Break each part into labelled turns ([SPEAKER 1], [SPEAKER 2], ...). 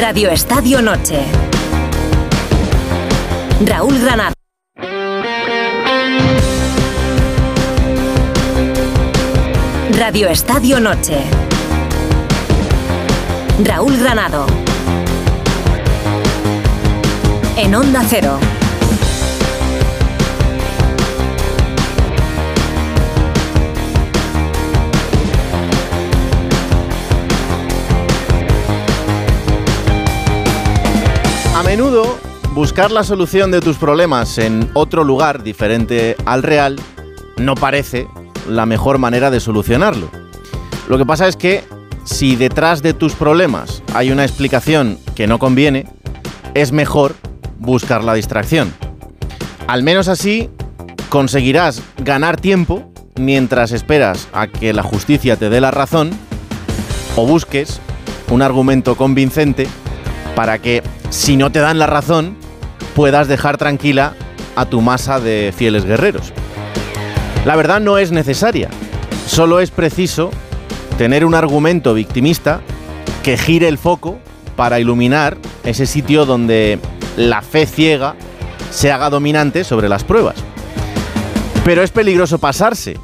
[SPEAKER 1] Radio Estadio Noche. Raúl Granado. Radio Estadio Noche. Raúl Granado. En Onda Cero.
[SPEAKER 2] A menudo, buscar la solución de tus problemas en otro lugar diferente al real no parece la mejor manera de solucionarlo. Lo que pasa es que si detrás de tus problemas hay una explicación que no conviene, es mejor buscar la distracción. Al menos así conseguirás ganar tiempo mientras esperas a que la justicia te dé la razón o busques un argumento convincente para que, si no te dan la razón, puedas dejar tranquila a tu masa de fieles guerreros. La verdad no es necesaria, solo es preciso tener un argumento victimista que gire el foco para iluminar ese sitio donde la fe ciega se haga dominante sobre las pruebas. Pero es peligroso pasarse,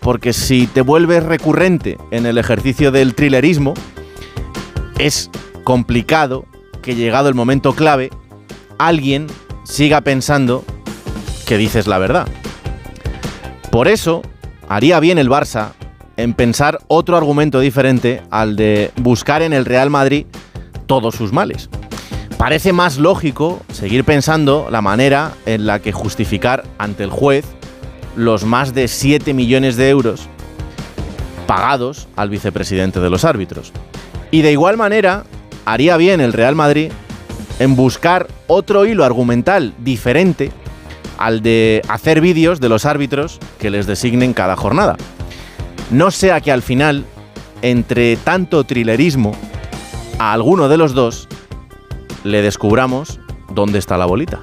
[SPEAKER 2] porque si te vuelves recurrente en el ejercicio del thrillerismo, es complicado que llegado el momento clave, alguien siga pensando que dices la verdad. Por eso, haría bien el Barça en pensar otro argumento diferente al de buscar en el Real Madrid todos sus males. Parece más lógico seguir pensando la manera en la que justificar ante el juez los más de 7 millones de euros pagados al vicepresidente de los árbitros. Y de igual manera, haría bien el Real Madrid en buscar otro hilo argumental diferente al de hacer vídeos de los árbitros que les designen cada jornada. No sea que al final, entre tanto trilerismo, a alguno de los dos le descubramos dónde está la bolita.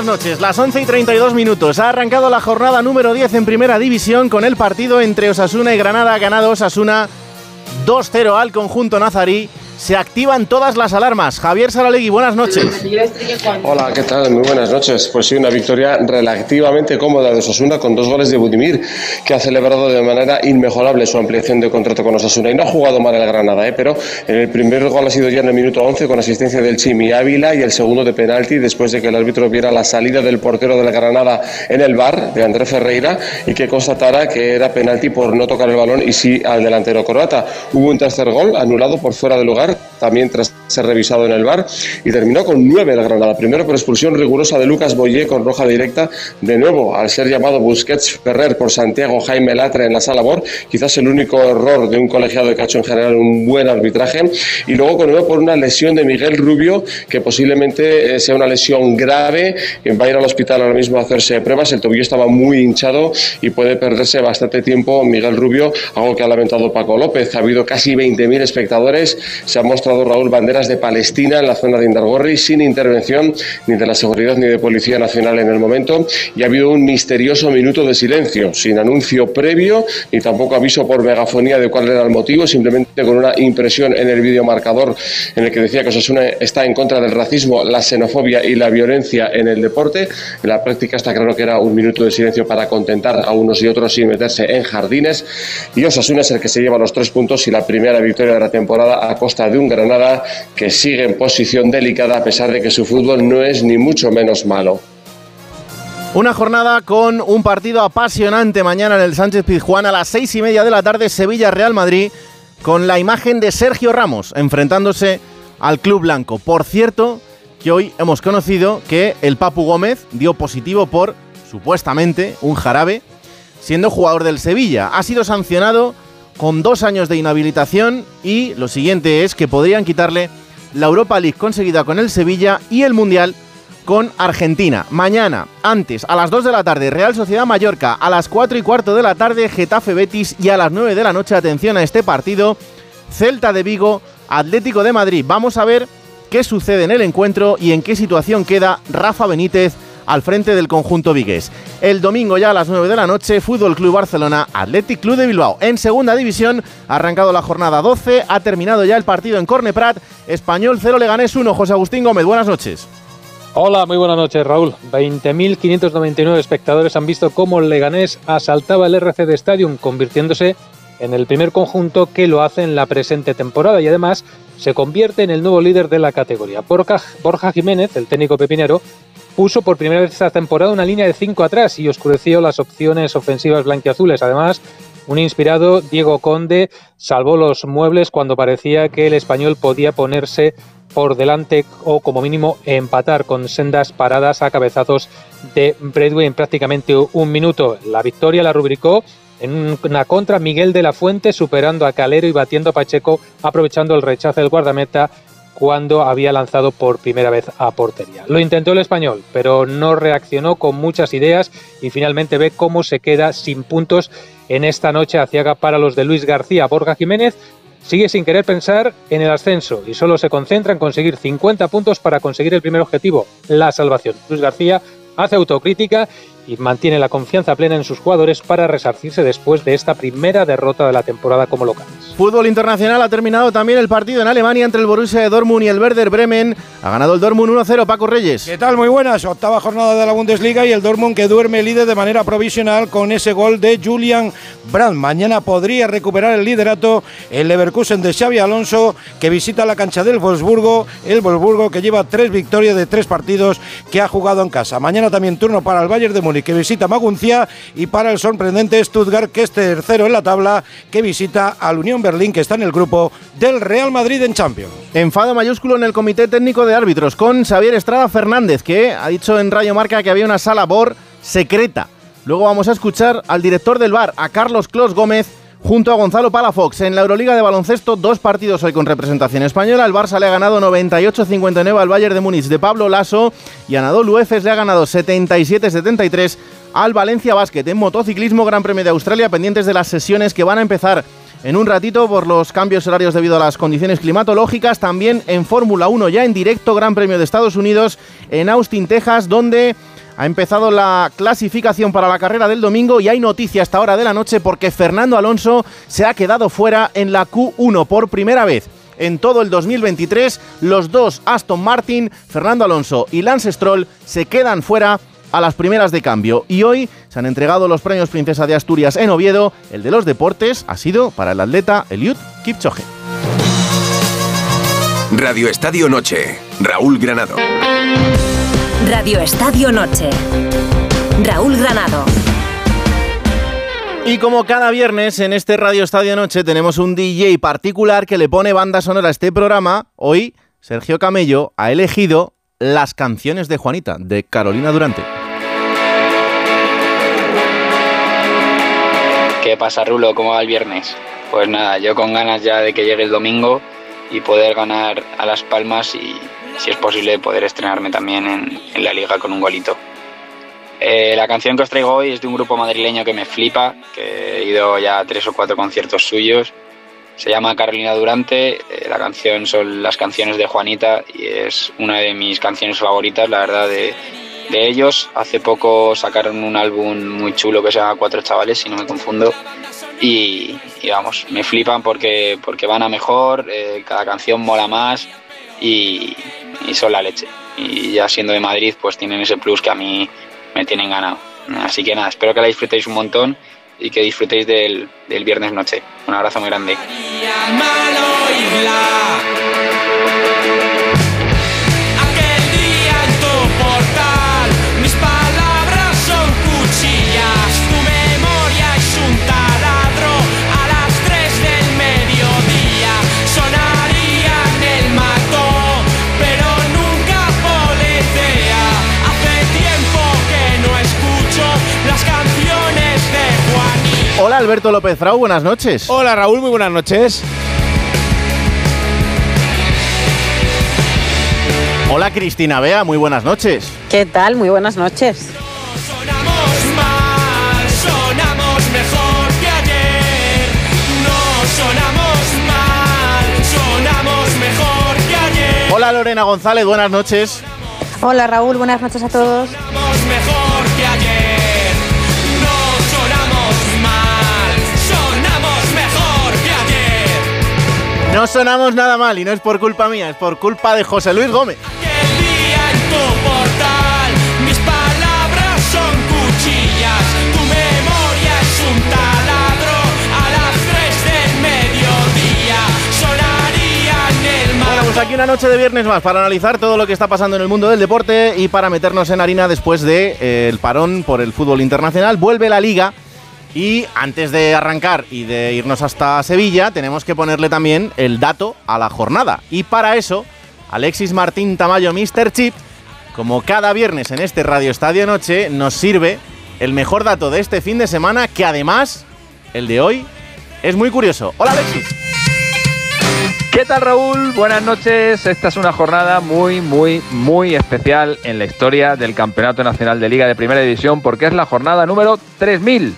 [SPEAKER 2] Buenas noches. Las 11 y 32 minutos. Ha arrancado la jornada número 10 en Primera División con el partido entre Osasuna y Granada. Ganado Osasuna 2-0 al conjunto nazarí. Se activan todas las alarmas. Javier Saralegui, buenas noches.
[SPEAKER 3] Hola, ¿qué tal? Muy buenas noches. Pues sí, una victoria relativamente cómoda de Osasuna con dos goles de Budimir, que ha celebrado de manera inmejorable su ampliación de contrato con Osasuna. Y no ha jugado mal el Granada, ¿eh? pero el primer gol ha sido ya en el minuto 11 con asistencia del Chimi Ávila y el segundo de penalti después de que el árbitro viera la salida del portero del Granada en el bar de André Ferreira y que constatara que era penalti por no tocar el balón y sí al delantero croata. Hubo un tercer gol anulado por fuera de lugar también tras ser revisado en el bar y terminó con nueve el Granada. Primero por expulsión rigurosa de Lucas Boyé con roja directa, de nuevo al ser llamado Busquets Ferrer por Santiago Jaime Latre en la sala BOR, quizás el único error de un colegiado de cacho en general, un buen arbitraje, y luego con nuevo por una lesión de Miguel Rubio, que posiblemente eh, sea una lesión grave, va a ir al hospital ahora mismo a hacerse pruebas, el tobillo estaba muy hinchado y puede perderse bastante tiempo Miguel Rubio, algo que ha lamentado Paco López. Ha habido casi 20.000 espectadores, se ha mostrado Raúl banderas de Palestina en la zona de Indargorri sin intervención ni de la seguridad ni de Policía Nacional en el momento y ha habido un misterioso minuto de silencio, sin anuncio previo ni tampoco aviso por megafonía de cuál era el motivo, simplemente con una impresión en el videomarcador en el que decía que Osasuna está en contra del racismo, la xenofobia y la violencia en el deporte. En la práctica está claro que era un minuto de silencio para contentar a unos y otros sin meterse en jardines y Osasuna es el que se lleva los tres puntos y la primera victoria de la temporada a costa de un Granada que sigue en posición delicada a pesar de que su fútbol no es ni mucho menos malo.
[SPEAKER 2] Una jornada con un partido apasionante mañana en el Sánchez Pizjuán a las seis y media de la tarde, Sevilla-Real Madrid, con la imagen de Sergio Ramos enfrentándose al Club Blanco. Por cierto, que hoy hemos conocido que el Papu Gómez dio positivo por, supuestamente, un jarabe, siendo jugador del Sevilla. Ha sido sancionado con dos años de inhabilitación y lo siguiente es que podrían quitarle la Europa League conseguida con el Sevilla y el Mundial con Argentina. Mañana, antes, a las 2 de la tarde, Real Sociedad Mallorca, a las 4 y cuarto de la tarde, Getafe Betis y a las 9 de la noche, atención a este partido, Celta de Vigo Atlético de Madrid. Vamos a ver qué sucede en el encuentro y en qué situación queda Rafa Benítez al frente del conjunto vigués. El domingo ya a las 9 de la noche, Fútbol Club Barcelona, Athletic Club de Bilbao. En segunda división, ha arrancado la jornada 12, ha terminado ya el partido en Corneprat, Español 0 Leganés 1. José Agustín Gómez, buenas noches.
[SPEAKER 4] Hola, muy buenas noches, Raúl. 20.599 espectadores han visto cómo el Leganés asaltaba el RCD Stadium, convirtiéndose en el primer conjunto que lo hace en la presente temporada y además se convierte en el nuevo líder de la categoría. Borja, Borja Jiménez, el técnico pepinero, puso por primera vez esta temporada una línea de 5 atrás y oscureció las opciones ofensivas blanquiazules. Además, un inspirado Diego Conde salvó los muebles cuando parecía que el español podía ponerse por delante o como mínimo empatar con sendas paradas a cabezazos de Bradway en prácticamente un minuto. La victoria la rubricó en una contra Miguel de la Fuente superando a Calero y batiendo a Pacheco aprovechando el rechazo del guardameta cuando había lanzado por primera vez a portería. Lo intentó el español, pero no reaccionó con muchas ideas y finalmente ve cómo se queda sin puntos en esta noche aciaga para los de Luis García. Borja Jiménez sigue sin querer pensar en el ascenso y solo se concentra en conseguir 50 puntos para conseguir el primer objetivo, la salvación. Luis García hace autocrítica y mantiene la confianza plena en sus jugadores para resarcirse después de esta primera derrota de la temporada como locales.
[SPEAKER 2] Fútbol internacional ha terminado también el partido en Alemania entre el Borussia de Dortmund y el Werder Bremen. Ha ganado el Dortmund 1-0 Paco Reyes.
[SPEAKER 5] ¿Qué tal? Muy buenas. Octava jornada de la Bundesliga y el Dortmund que duerme líder de manera provisional con ese gol de Julian Brandt. Mañana podría recuperar el liderato el Leverkusen de Xavi Alonso que visita la cancha del Wolfsburgo. El Wolfsburgo que lleva tres victorias de tres partidos que ha jugado en casa. Mañana también turno para el Bayern de Múnich que visita Maguncia y para el sorprendente Stuttgart que es tercero en la tabla que visita al Unión Berlín que está en el grupo del Real Madrid en Champions.
[SPEAKER 2] Enfado mayúsculo en el Comité Técnico de Árbitros con Xavier Estrada Fernández que ha dicho en Radio Marca que había una sala BOR secreta. Luego vamos a escuchar al director del bar, a Carlos Clos Gómez, junto a Gonzalo Palafox. En la Euroliga de baloncesto, dos partidos hoy con representación española. El Barça le ha ganado 98-59 al Bayern de Múnich de Pablo Lasso y Anadolu Efes le ha ganado 77-73 al Valencia Basket. En motociclismo, Gran Premio de Australia, pendientes de las sesiones que van a empezar en un ratito por los cambios horarios debido a las condiciones climatológicas. También en Fórmula 1 ya en directo, Gran Premio de Estados Unidos en Austin, Texas, donde ha empezado la clasificación para la carrera del domingo y hay noticia hasta hora de la noche porque Fernando Alonso se ha quedado fuera en la Q1 por primera vez. En todo el 2023, los dos Aston Martin, Fernando Alonso y Lance Stroll, se quedan fuera a las primeras de cambio. Y hoy se han entregado los premios Princesa de Asturias en Oviedo. El de los deportes ha sido para el atleta Eliud Kipchoge.
[SPEAKER 6] Radio Estadio Noche, Raúl Granado.
[SPEAKER 1] Radio Estadio Noche. Raúl Granado.
[SPEAKER 2] Y como cada viernes en este Radio Estadio Noche tenemos un DJ particular que le pone banda sonora a este programa, hoy Sergio Camello ha elegido las canciones de Juanita, de Carolina Durante.
[SPEAKER 7] ¿Qué pasa, Rulo? ¿Cómo va el viernes? Pues nada, yo con ganas ya de que llegue el domingo y poder ganar a Las Palmas y, si es posible, poder estrenarme también en, la liga con un golito. Eh, la canción que os traigo hoy es de un grupo madrileño que me flipa, que he ido ya a tres o cuatro conciertos suyos. Se llama Carolina Durante, eh, la canción son las canciones de Juanita y es una de mis canciones favoritas, la verdad, de, de ellos. Hace poco sacaron un álbum muy chulo que se llama Cuatro Chavales, si no me confundo. Y, y vamos, me flipan porque, porque van a mejor, eh, cada canción mola más y, y son la leche. Y ya siendo de Madrid, pues tienen ese plus que a mí me tienen ganado. Así que nada, espero que la disfrutéis un montón y que disfrutéis del, del viernes noche. Un abrazo muy grande.
[SPEAKER 2] Hola Alberto López Frau, buenas noches.
[SPEAKER 5] Hola Raúl, muy buenas noches.
[SPEAKER 2] Hola Cristina Bea, muy buenas noches.
[SPEAKER 8] ¿Qué tal? Muy buenas noches.
[SPEAKER 9] Sonamos mal, sonamos mejor que ayer. No sonamos mal, sonamos
[SPEAKER 2] Hola Lorena González, buenas noches.
[SPEAKER 8] Hola Raúl, buenas noches a todos.
[SPEAKER 9] Sonamos mejor No sonamos
[SPEAKER 2] nada mal y no es por culpa mía, es por culpa de José Luis Gómez.
[SPEAKER 9] Aquel día en tu portal, mis palabras son cuchillas. Tu memoria es un taladro a las 3 del mediodía. Sonaría en el mar.
[SPEAKER 2] Bueno, pues aquí una noche de viernes más para analizar todo lo que está pasando en el mundo del deporte y para meternos en harina después del de, eh, parón por el fútbol internacional. Vuelve la liga y antes de arrancar y de irnos hasta Sevilla tenemos que ponerle también el dato a la jornada. Y para eso, Alexis Martín Tamayo, Mr. Chip, como cada viernes en este Radio Estadio Noche, nos sirve el mejor dato de este fin de semana que además, el de hoy, es muy curioso. Hola Alexis.
[SPEAKER 10] ¿Qué tal Raúl? Buenas noches. Esta es una jornada muy, muy, muy especial en la historia del Campeonato Nacional de Liga de Primera División porque es la jornada número 3000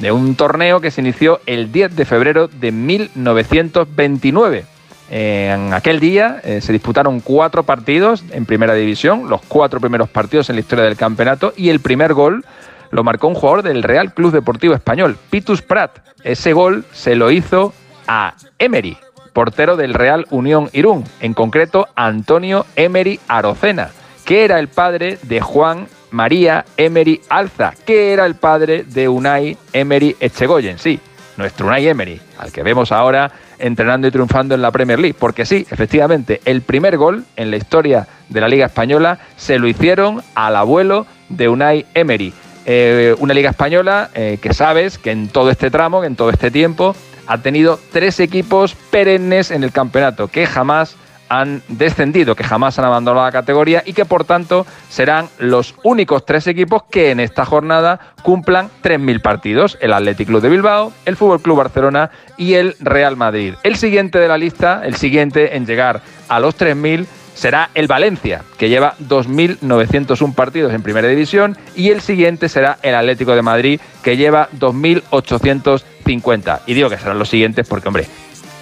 [SPEAKER 10] de un torneo que se inició el 10 de febrero de 1929. En aquel día eh, se disputaron cuatro partidos en Primera División, los cuatro primeros partidos en la historia del campeonato y el primer gol lo marcó un jugador del Real Club Deportivo Español, Pitus Prat. Ese gol se lo hizo a Emery, portero del Real Unión Irún, en concreto Antonio Emery Arocena, que era el padre de Juan María Emery Alza, que era el padre de Unai Emery Echegoyen, sí, nuestro Unai Emery, al que vemos ahora entrenando y triunfando en la Premier League, porque sí, efectivamente, el primer gol en la historia de la Liga Española se lo hicieron al abuelo de Unai Emery. Eh, una Liga Española eh, que sabes que en todo este tramo, en todo este tiempo, ha tenido tres equipos perennes en el campeonato que jamás han descendido, que jamás han abandonado la categoría y que por tanto serán los únicos tres equipos que en esta jornada cumplan 3.000 partidos. El Athletic Club de Bilbao, el Fútbol Club Barcelona y el Real Madrid. El siguiente de la lista, el siguiente en llegar a los 3.000 será el Valencia, que lleva 2.901 partidos en Primera División, y el siguiente será el Atlético de Madrid, que lleva 2.850. Y digo que serán los siguientes porque, hombre,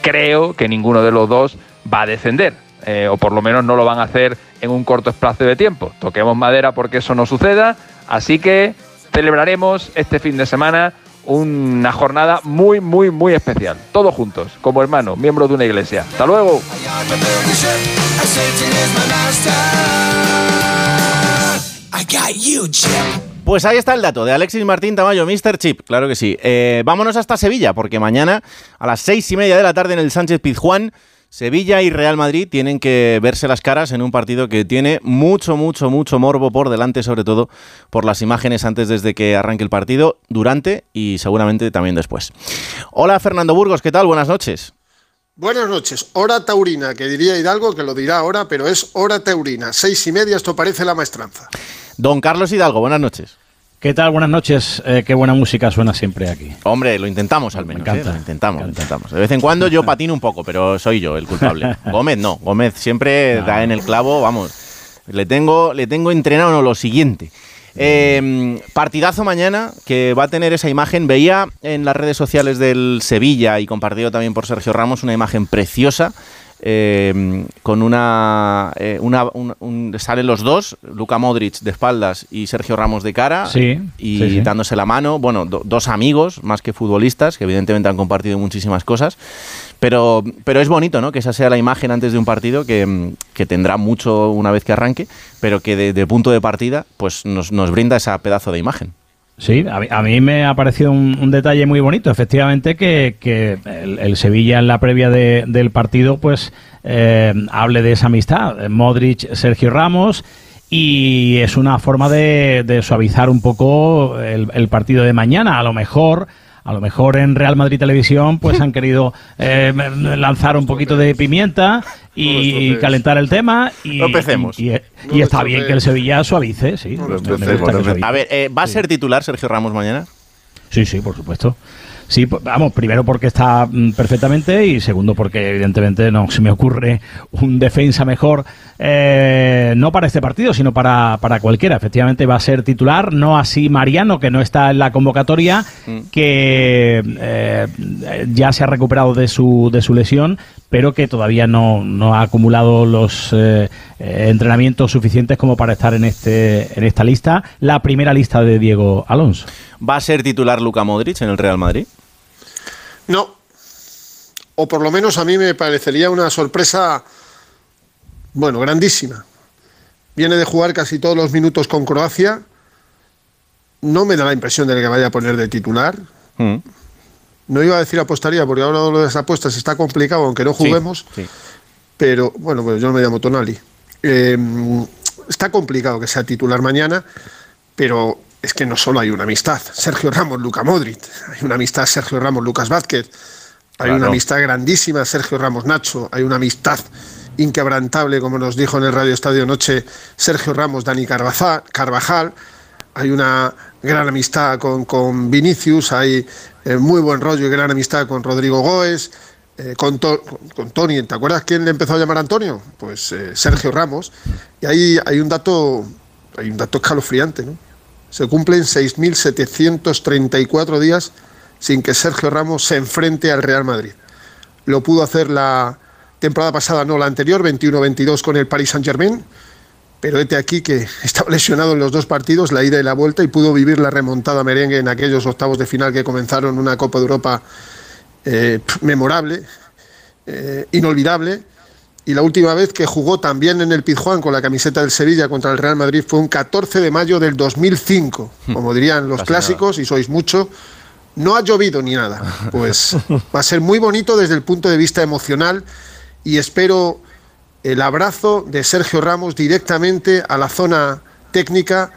[SPEAKER 10] creo que ninguno de los dos va a descender, eh, o por lo menos no lo van a hacer en un corto espacio de tiempo. Toquemos madera porque eso no suceda, así que celebraremos este fin de semana una jornada muy, muy, muy especial. Todos juntos, como hermanos, miembros de una iglesia. Hasta luego.
[SPEAKER 2] Pues ahí está el dato de Alexis Martín Tamayo, Mr. Chip, claro que sí. Eh, vámonos hasta Sevilla, porque mañana a las seis y media de la tarde en el Sánchez Pizjuán, Sevilla y Real Madrid tienen que verse las caras en un partido que tiene mucho, mucho, mucho morbo por delante, sobre todo por las imágenes antes desde que arranque el partido, durante y seguramente también después. Hola Fernando Burgos, ¿qué tal? Buenas noches.
[SPEAKER 11] Buenas noches. Hora taurina, que diría Hidalgo, que lo dirá ahora, pero es hora taurina. Seis y media, esto parece la maestranza.
[SPEAKER 2] Don Carlos Hidalgo, buenas noches.
[SPEAKER 12] ¿Qué tal? Buenas noches. Eh, qué buena música suena siempre aquí.
[SPEAKER 2] Hombre, lo intentamos al menos. ¿eh? Lo intentamos, lo intentamos. De vez en cuando yo patino un poco, pero soy yo el culpable. Gómez no. Gómez siempre
[SPEAKER 12] No.
[SPEAKER 2] da en el clavo, vamos. Le tengo, le tengo entrenado en lo siguiente. Eh, partidazo mañana que va a tener esa imagen. Veía en las redes sociales del Sevilla y compartido también por Sergio Ramos una imagen preciosa. eh, con una, eh, una un- un- salen los dos, Luka Modric de espaldas y Sergio Ramos de cara
[SPEAKER 12] Sí,
[SPEAKER 2] y
[SPEAKER 12] sí, sí.
[SPEAKER 2] dándose la mano. Bueno, do- dos amigos más que futbolistas que evidentemente han compartido muchísimas cosas, pero, pero es bonito, ¿no? Que esa sea la imagen antes de un partido que, mm, tendrá mucho una vez que arranque, pero que de, punto de partida pues nos, nos brinda esa pedazo de imagen.
[SPEAKER 12] Sí, a mí, a me ha parecido un, detalle muy bonito, efectivamente, que, el, Sevilla en la previa de- del partido, pues eh, hable de esa amistad. Modric, Sergio Ramos. Y es una forma de, suavizar un poco el partido de mañana. A lo mejor, a lo mejor en Real Madrid Televisión, pues han querido eh, lanzar un poquito de pimienta y calentar el tema. Y,
[SPEAKER 2] No empecemos.
[SPEAKER 12] Y, y- y
[SPEAKER 2] No lo
[SPEAKER 12] está bien que el Sevilla suavice, sí. Me- me gusta que suavice.
[SPEAKER 2] A ver, eh, ¿va a ser titular Sergio Ramos mañana?
[SPEAKER 12] Sí, sí, por supuesto. Sí, vamos, primero porque está mm, perfectamente y segundo porque evidentemente no se me ocurre un defensa mejor, eh, no para este partido, sino para, para cualquiera. Efectivamente va a ser titular, no así Mariano, que no está en la convocatoria,
[SPEAKER 2] Mm.
[SPEAKER 12] que eh, ya se ha recuperado de su, de su lesión, pero que todavía no, no ha acumulado los eh, eh, entrenamientos suficientes como para estar en, este, en esta lista, la primera lista de Diego Alonso.
[SPEAKER 2] ¿Va a ser titular Luka Modric en el Real Madrid?
[SPEAKER 11] No. O por lo menos a mí me parecería una sorpresa, bueno, grandísima. Viene de jugar casi todos los minutos con Croacia. No me da la impresión de que vaya a poner de titular.
[SPEAKER 2] Mm.
[SPEAKER 11] No iba a decir apostaría, porque ahora lo de las apuestas está complicado, aunque no juguemos.
[SPEAKER 2] sí.
[SPEAKER 11] Pero bueno, pues yo no me llamo Tonali. Eh, está complicado que sea titular mañana, pero es que no solo hay una amistad. Sergio Ramos, Luca Modric. Hay una amistad Sergio Ramos, Lucas Vázquez. Hay
[SPEAKER 2] Claro.
[SPEAKER 11] una amistad grandísima Sergio Ramos, Nacho. Hay una amistad inquebrantable, como nos dijo en el Radio Estadio Noche Sergio Ramos, Dani Carvajal. Hay una gran amistad con, con Vinicius. Hay eh, muy buen rollo y gran amistad con Rodrigo Goes. Eh, con, To- con Tony, ¿te acuerdas quién le empezó a llamar Antonio? Pues eh, Sergio Ramos. Y ahí hay un dato, hay un dato escalofriante. Se cumplen 6.734 días sin que Sergio Ramos se enfrente al Real Madrid. Lo pudo hacer la temporada pasada, no la anterior, 21-22 con el Paris Saint-Germain, pero este aquí que estaba lesionado en los dos partidos, la ida y la vuelta, y pudo vivir la remontada merengue en aquellos octavos de final que comenzaron una Copa de Europa eh, memorable, eh, inolvidable. Y la última vez que jugó también en el Pizjuán con la camiseta del Sevilla contra el Real Madrid fue un 14 de mayo del 2005. Como dirían los
[SPEAKER 2] Casi
[SPEAKER 11] clásicos, y sois mucho, no ha llovido ni nada. Pues va a ser muy bonito desde el punto de vista emocional y espero el abrazo de Sergio Ramos directamente a la zona técnica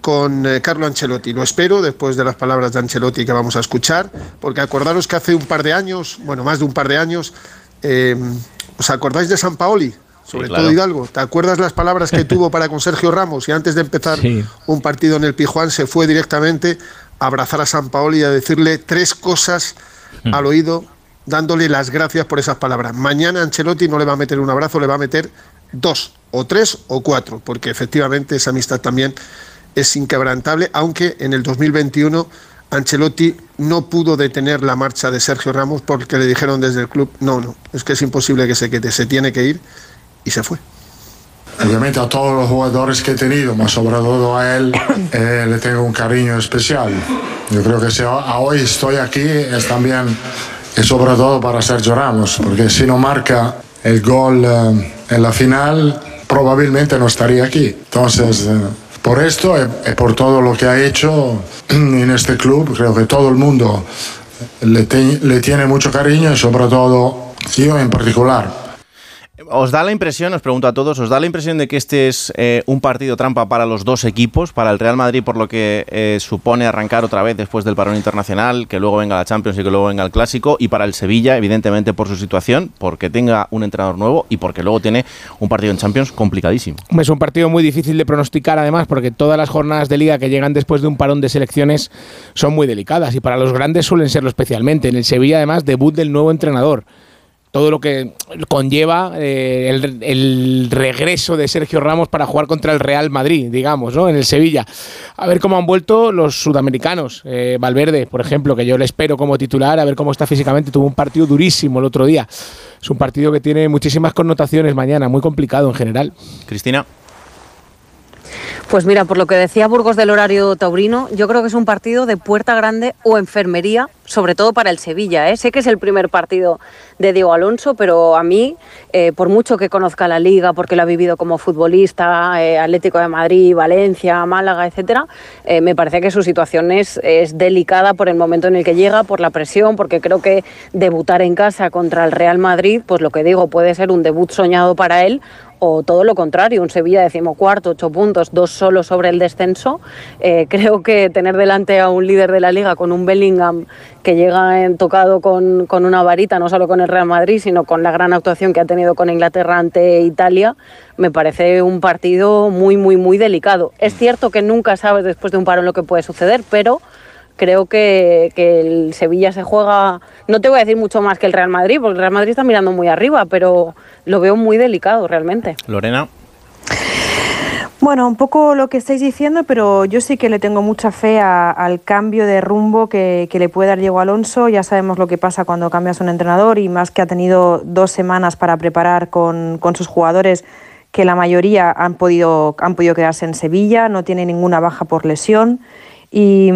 [SPEAKER 11] con eh, Carlo Ancelotti. Lo espero después de las palabras de Ancelotti que vamos a escuchar, porque acordaros que hace un par de años, bueno, más de un par de años, eh, ¿os acordáis de San Paoli? Sobre
[SPEAKER 2] claro.
[SPEAKER 11] todo Hidalgo. ¿Te acuerdas las palabras que tuvo para con Sergio Ramos? Y antes de empezar
[SPEAKER 12] Sí.
[SPEAKER 11] un partido en el Pijuán se fue directamente a abrazar a San Paoli y a decirle tres cosas al oído, dándole las gracias por esas palabras. Mañana Ancelotti no le va a meter un abrazo, le va a meter dos, o tres, o cuatro, porque efectivamente esa amistad también es inquebrantable, aunque en el 2021 Ancelotti no pudo detener la marcha de Sergio Ramos porque le dijeron desde el club, no, no, es que es imposible que se quede, se tiene que ir, y se fue.
[SPEAKER 13] Obviamente a todos los jugadores que he tenido, más sobre todo a él, eh, le tengo un cariño especial. Yo creo que si a- hoy estoy aquí es también, y sobre todo para Sergio Ramos, porque si no marca el gol eh, en la final, probablemente no estaría aquí. Entonces, eh, por esto y, y por todo lo que ha hecho en este club, creo que todo el mundo le, le tiene mucho cariño y sobre todo yo en particular.
[SPEAKER 2] ¿Os da la impresión, os pregunto a todos, os da la impresión de que este es eh, un partido trampa para los dos equipos, para el Real Madrid por lo que eh, supone arrancar otra vez después del parón internacional, que luego venga la Champions y que luego venga el Clásico, y para el Sevilla, evidentemente por su situación, porque tenga un entrenador nuevo y porque luego tiene un partido en Champions complicadísimo?
[SPEAKER 14] Es un partido muy difícil de pronosticar además porque todas las jornadas de liga que llegan después de un parón de selecciones son muy delicadas y para los grandes suelen serlo especialmente. En el Sevilla además debut del nuevo entrenador. Todo lo que conlleva eh, el, el regreso de Sergio Ramos para jugar contra el Real Madrid, digamos, ¿no? En el Sevilla. A ver cómo han vuelto los sudamericanos. Eh, Valverde, por ejemplo, que yo le espero como titular, a ver cómo está físicamente. Tuvo un partido durísimo el otro día. Es un partido que tiene muchísimas connotaciones mañana, muy complicado en general.
[SPEAKER 2] Cristina.
[SPEAKER 8] Pues mira, por lo que decía Burgos del horario taurino, yo creo que es un partido de puerta grande o enfermería, sobre todo para el Sevilla. ¿eh? Sé que es el primer partido de Diego Alonso, pero a mí, eh, por mucho que conozca la liga, porque lo ha vivido como futbolista, eh, Atlético de Madrid, Valencia, Málaga, etcétera, me parece que su situación es delicada por el momento en el que llega, por la presión, porque creo que debutar en casa contra el Real Madrid, pues lo que digo, puede ser un debut soñado para él o todo lo contrario, un Sevilla decimocuarto, ocho puntos, dos solo sobre el descenso. Eh, creo que tener delante a un líder de la liga con un Bellingham que llega en tocado con, con una varita, no solo con el Real Madrid, sino con la gran actuación que ha tenido con Inglaterra ante Italia, me parece un partido muy, muy, muy delicado. Es cierto que nunca sabes después de un parón lo que puede suceder, pero creo que, que el Sevilla se juega, no te voy a decir mucho más que el Real Madrid, porque el Real Madrid está mirando muy arriba, pero lo veo muy delicado realmente.
[SPEAKER 2] Lorena.
[SPEAKER 15] Bueno, un poco lo que estáis diciendo, pero yo sí que le tengo mucha fe a- al cambio de rumbo que, que le puede dar Diego Alonso. Ya sabemos lo que pasa cuando cambias un entrenador y más que ha tenido dos semanas para preparar con, con sus jugadores, que la mayoría han podido, han podido quedarse en Sevilla, no tiene ninguna baja por lesión. Y,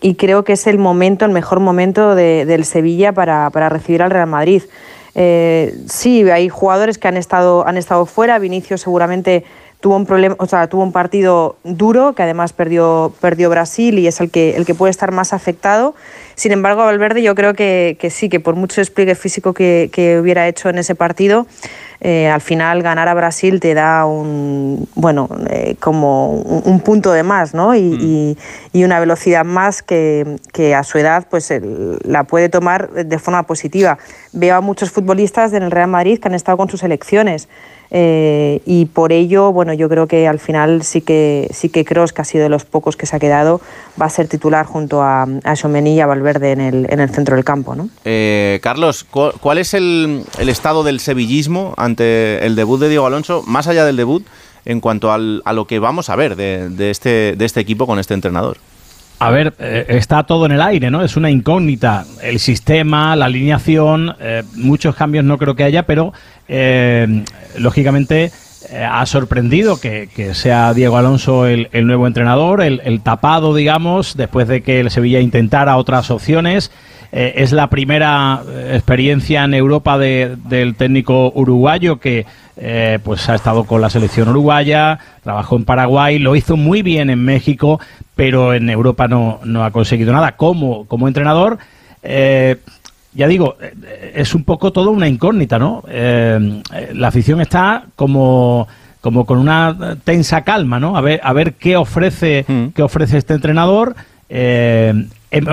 [SPEAKER 15] y creo que es el momento, el mejor momento de- del Sevilla para, para recibir al Real Madrid. Eh, sí, hay jugadores que han estado, han estado fuera. Vinicius seguramente tuvo un problema, o sea, tuvo un partido duro que además perdió, perdió Brasil y es el que, el que puede estar más afectado. Sin embargo, Valverde yo creo que, que sí, que por mucho despliegue físico que, que hubiera hecho en ese partido, eh, al final ganar a Brasil te da un bueno eh, como un, un punto de más, ¿no? Y, y- y una velocidad más que, que a su edad pues el- la puede tomar de forma positiva. Veo a muchos futbolistas en el Real Madrid que han estado con sus selecciones. Eh, y por ello, bueno, yo creo que al final sí que sí que Kroos, que ha sido de los pocos que se ha quedado, va a ser titular junto a, a y a Valverde en el, en el centro del campo, ¿no?
[SPEAKER 2] Eh, Carlos, ¿cu- ¿cuál es el, el estado del sevillismo ante el debut de Diego Alonso, más allá del debut, en cuanto al- a lo que vamos a ver de, de este, de este equipo con este entrenador?
[SPEAKER 12] A ver, eh, está todo en el aire, ¿no? Es una incógnita. El sistema, la alineación, eh, muchos cambios no creo que haya, pero eh, lógicamente ha sorprendido que, sea Diego Alonso el, el nuevo entrenador, el, el tapado, digamos, después de que el Sevilla intentara otras opciones. Es la primera experiencia en Europa de- del técnico uruguayo que eh, pues ha estado con la selección uruguaya, trabajó en Paraguay, lo hizo muy bien en México, pero en Europa no, no ha conseguido nada como, como entrenador. Eh, ya digo, eh, es un poco todo una incógnita, ¿no? Eh, la afición está como, como con una tensa calma, ¿no? A ver, a ver qué ofrece, qué ofrece este entrenador. Hem-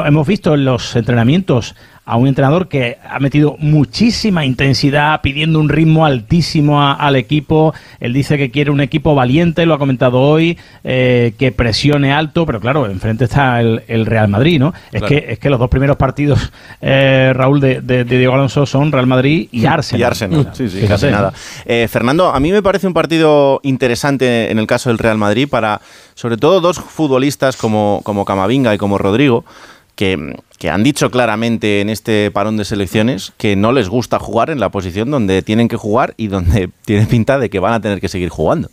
[SPEAKER 12] hemos visto en los entrenamientos a un entrenador que ha metido muchísima intensidad, pidiendo un ritmo altísimo a- al equipo. Él dice que quiere un equipo valiente, lo ha comentado hoy, eh, que presione alto, pero claro, enfrente está el, el Real Madrid, ¿no? Es, que, es que los dos primeros partidos, eh, Raúl, de, de- de Diego Alonso son Real Madrid y Arsenal.
[SPEAKER 2] Y Arsenal, sí, sí,
[SPEAKER 12] Fíjate,
[SPEAKER 2] casi nada. Eh, Fernando, a mí me parece un partido interesante en el caso del Real Madrid para, sobre todo, dos futbolistas como, como Camavinga y como Rodrigo, que, que han dicho claramente en este parón de selecciones que no les gusta jugar en la posición donde tienen que jugar y donde tiene pinta de que van a tener que seguir jugando.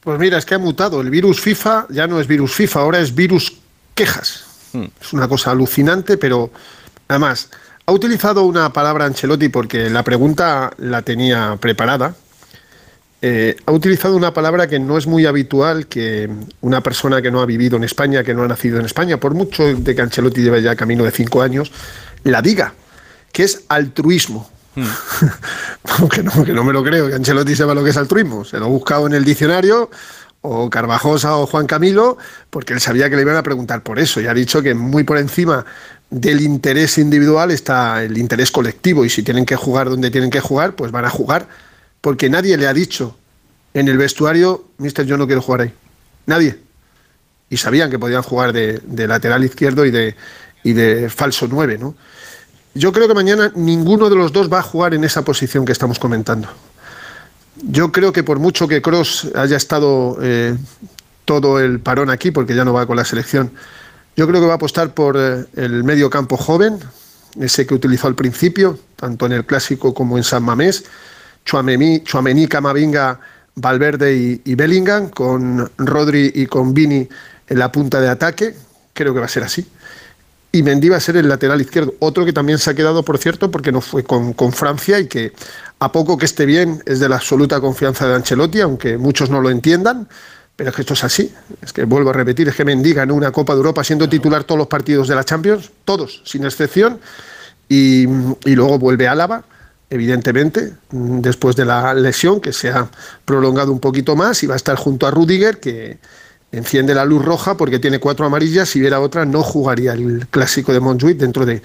[SPEAKER 11] Pues mira, es que ha mutado. El virus FIFA ya no es virus FIFA, ahora es virus quejas. Es una cosa alucinante, pero además ha utilizado una palabra Ancelotti porque la pregunta la tenía preparada. Eh, ha utilizado una palabra que no es muy habitual que una persona que no ha vivido en España, que no ha nacido en España, por mucho de que Ancelotti lleve ya camino de cinco años, la diga, que es altruismo. que, no, que no me lo creo, que Ancelotti sepa lo que es altruismo. Se lo ha buscado en el diccionario, o Carvajosa o Juan Camilo, porque él sabía que le iban a preguntar por eso. Y ha dicho que muy por encima del interés individual está el interés colectivo. Y si tienen que jugar donde tienen que jugar, pues van a jugar. Porque nadie le ha dicho en el vestuario, mister, yo no quiero jugar ahí. Nadie. Y sabían que podían jugar de, lateral izquierdo y de, y de falso 9, ¿no? Yo creo que mañana ninguno de los dos va a jugar en esa posición que estamos comentando. Yo creo que por mucho que Cross haya estado eh, todo el parón aquí, porque ya no va con la selección, yo creo que va a apostar por eh, el medio campo joven, ese que utilizó al principio, tanto en el clásico como en San Mamés, Chuamení, Camavinga, Valverde y, Bellingham, con Rodri y con Vini en la punta de ataque, creo que va a ser así. Y Mendy va a ser el lateral izquierdo. Otro que también se ha quedado, por cierto, porque no fue con, Francia y que a poco que esté bien es de la absoluta confianza de Ancelotti, aunque muchos no lo entiendan. Pero es que esto es así. Es que vuelvo a repetir, es que Mendy ganó una Copa de Europa siendo titular todos los partidos de la Champions, todos, sin excepción. Y, y luego vuelve Álava, evidentemente, después de la lesión que se ha prolongado un poquito más y va a estar junto a Rudiger, que enciende la luz roja porque tiene cuatro amarillas, si hubiera otra no jugaría el clásico de Montjuic dentro de,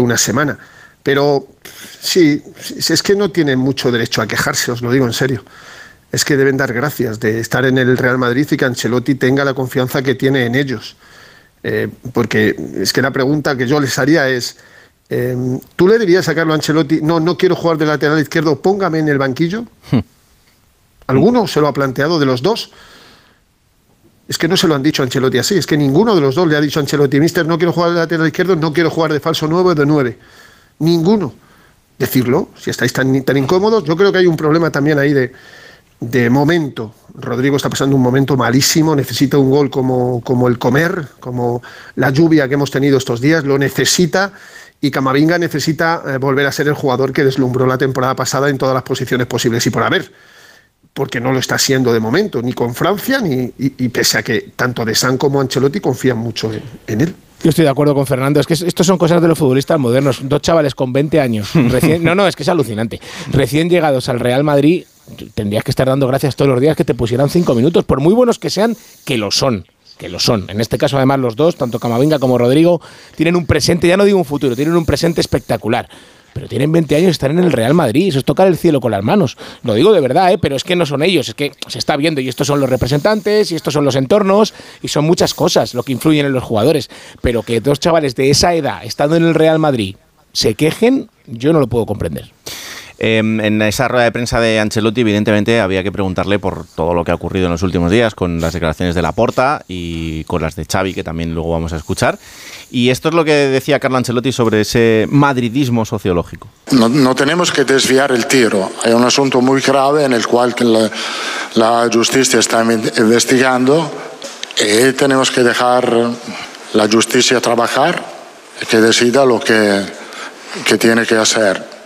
[SPEAKER 11] una semana. Pero sí, sí, es que no tienen mucho derecho a quejarse, os lo digo en serio. Es que deben dar gracias de estar en el Real Madrid y que Ancelotti tenga la confianza que tiene en ellos. Eh, porque es que la pregunta que yo les haría es, eh, ¿tú le dirías a Carlo Ancelotti, no, no quiero jugar de lateral izquierdo, póngame en el banquillo? ¿Alguno se lo ha planteado de los dos? Es que no se lo han dicho a Ancelotti así, es que ninguno de los dos le ha dicho a Ancelotti, mister, no quiero jugar de lateral izquierdo, no quiero jugar de falso nuevo de nueve. Ninguno. Decirlo, si estáis tan, tan incómodos, yo creo que hay un problema también ahí de, de momento. Rodrigo está pasando un momento malísimo, necesita un gol como, como el comer, como la lluvia que hemos tenido estos días, lo necesita y Camavinga necesita eh, volver a ser el jugador que deslumbró la temporada pasada en todas las posiciones posibles y por haber, porque no lo está siendo de momento, ni con Francia, ni, y, y pese a que tanto De San como Ancelotti confían mucho en, en él.
[SPEAKER 14] Yo estoy de acuerdo con Fernando. Es que esto son cosas de los futbolistas modernos. Dos chavales con 20 años. Recién, no, no, es que es alucinante. Recién llegados al Real Madrid, tendrías que estar dando gracias todos los días que te pusieran cinco minutos, por muy buenos que sean, que lo son. Que lo son. En este caso, además, los dos, tanto Camavinga como Rodrigo, tienen un presente, ya no digo un futuro, tienen un presente espectacular. Pero tienen 20 años y están en el Real Madrid. Eso es tocar el cielo con las manos. Lo digo de verdad, ¿eh? pero es que no son ellos. Es que se está viendo. Y estos son los representantes, y estos son los entornos, y son muchas cosas lo que influyen en los jugadores. Pero que dos chavales de esa edad, estando en el Real Madrid, se quejen, yo no lo puedo comprender.
[SPEAKER 2] Eh, en esa rueda de prensa de Ancelotti, evidentemente, había que preguntarle por todo lo que ha ocurrido en los últimos días con las declaraciones de Laporta y con las de Xavi, que también luego vamos a escuchar. Y esto es lo que decía Carlo Ancelotti sobre ese madridismo sociológico.
[SPEAKER 13] No, tenemos que desviar el tiro. Hay un asunto muy grave en el cual la, la justicia está investigando y tenemos que dejar la justicia trabajar que decida lo que, que tiene que hacer.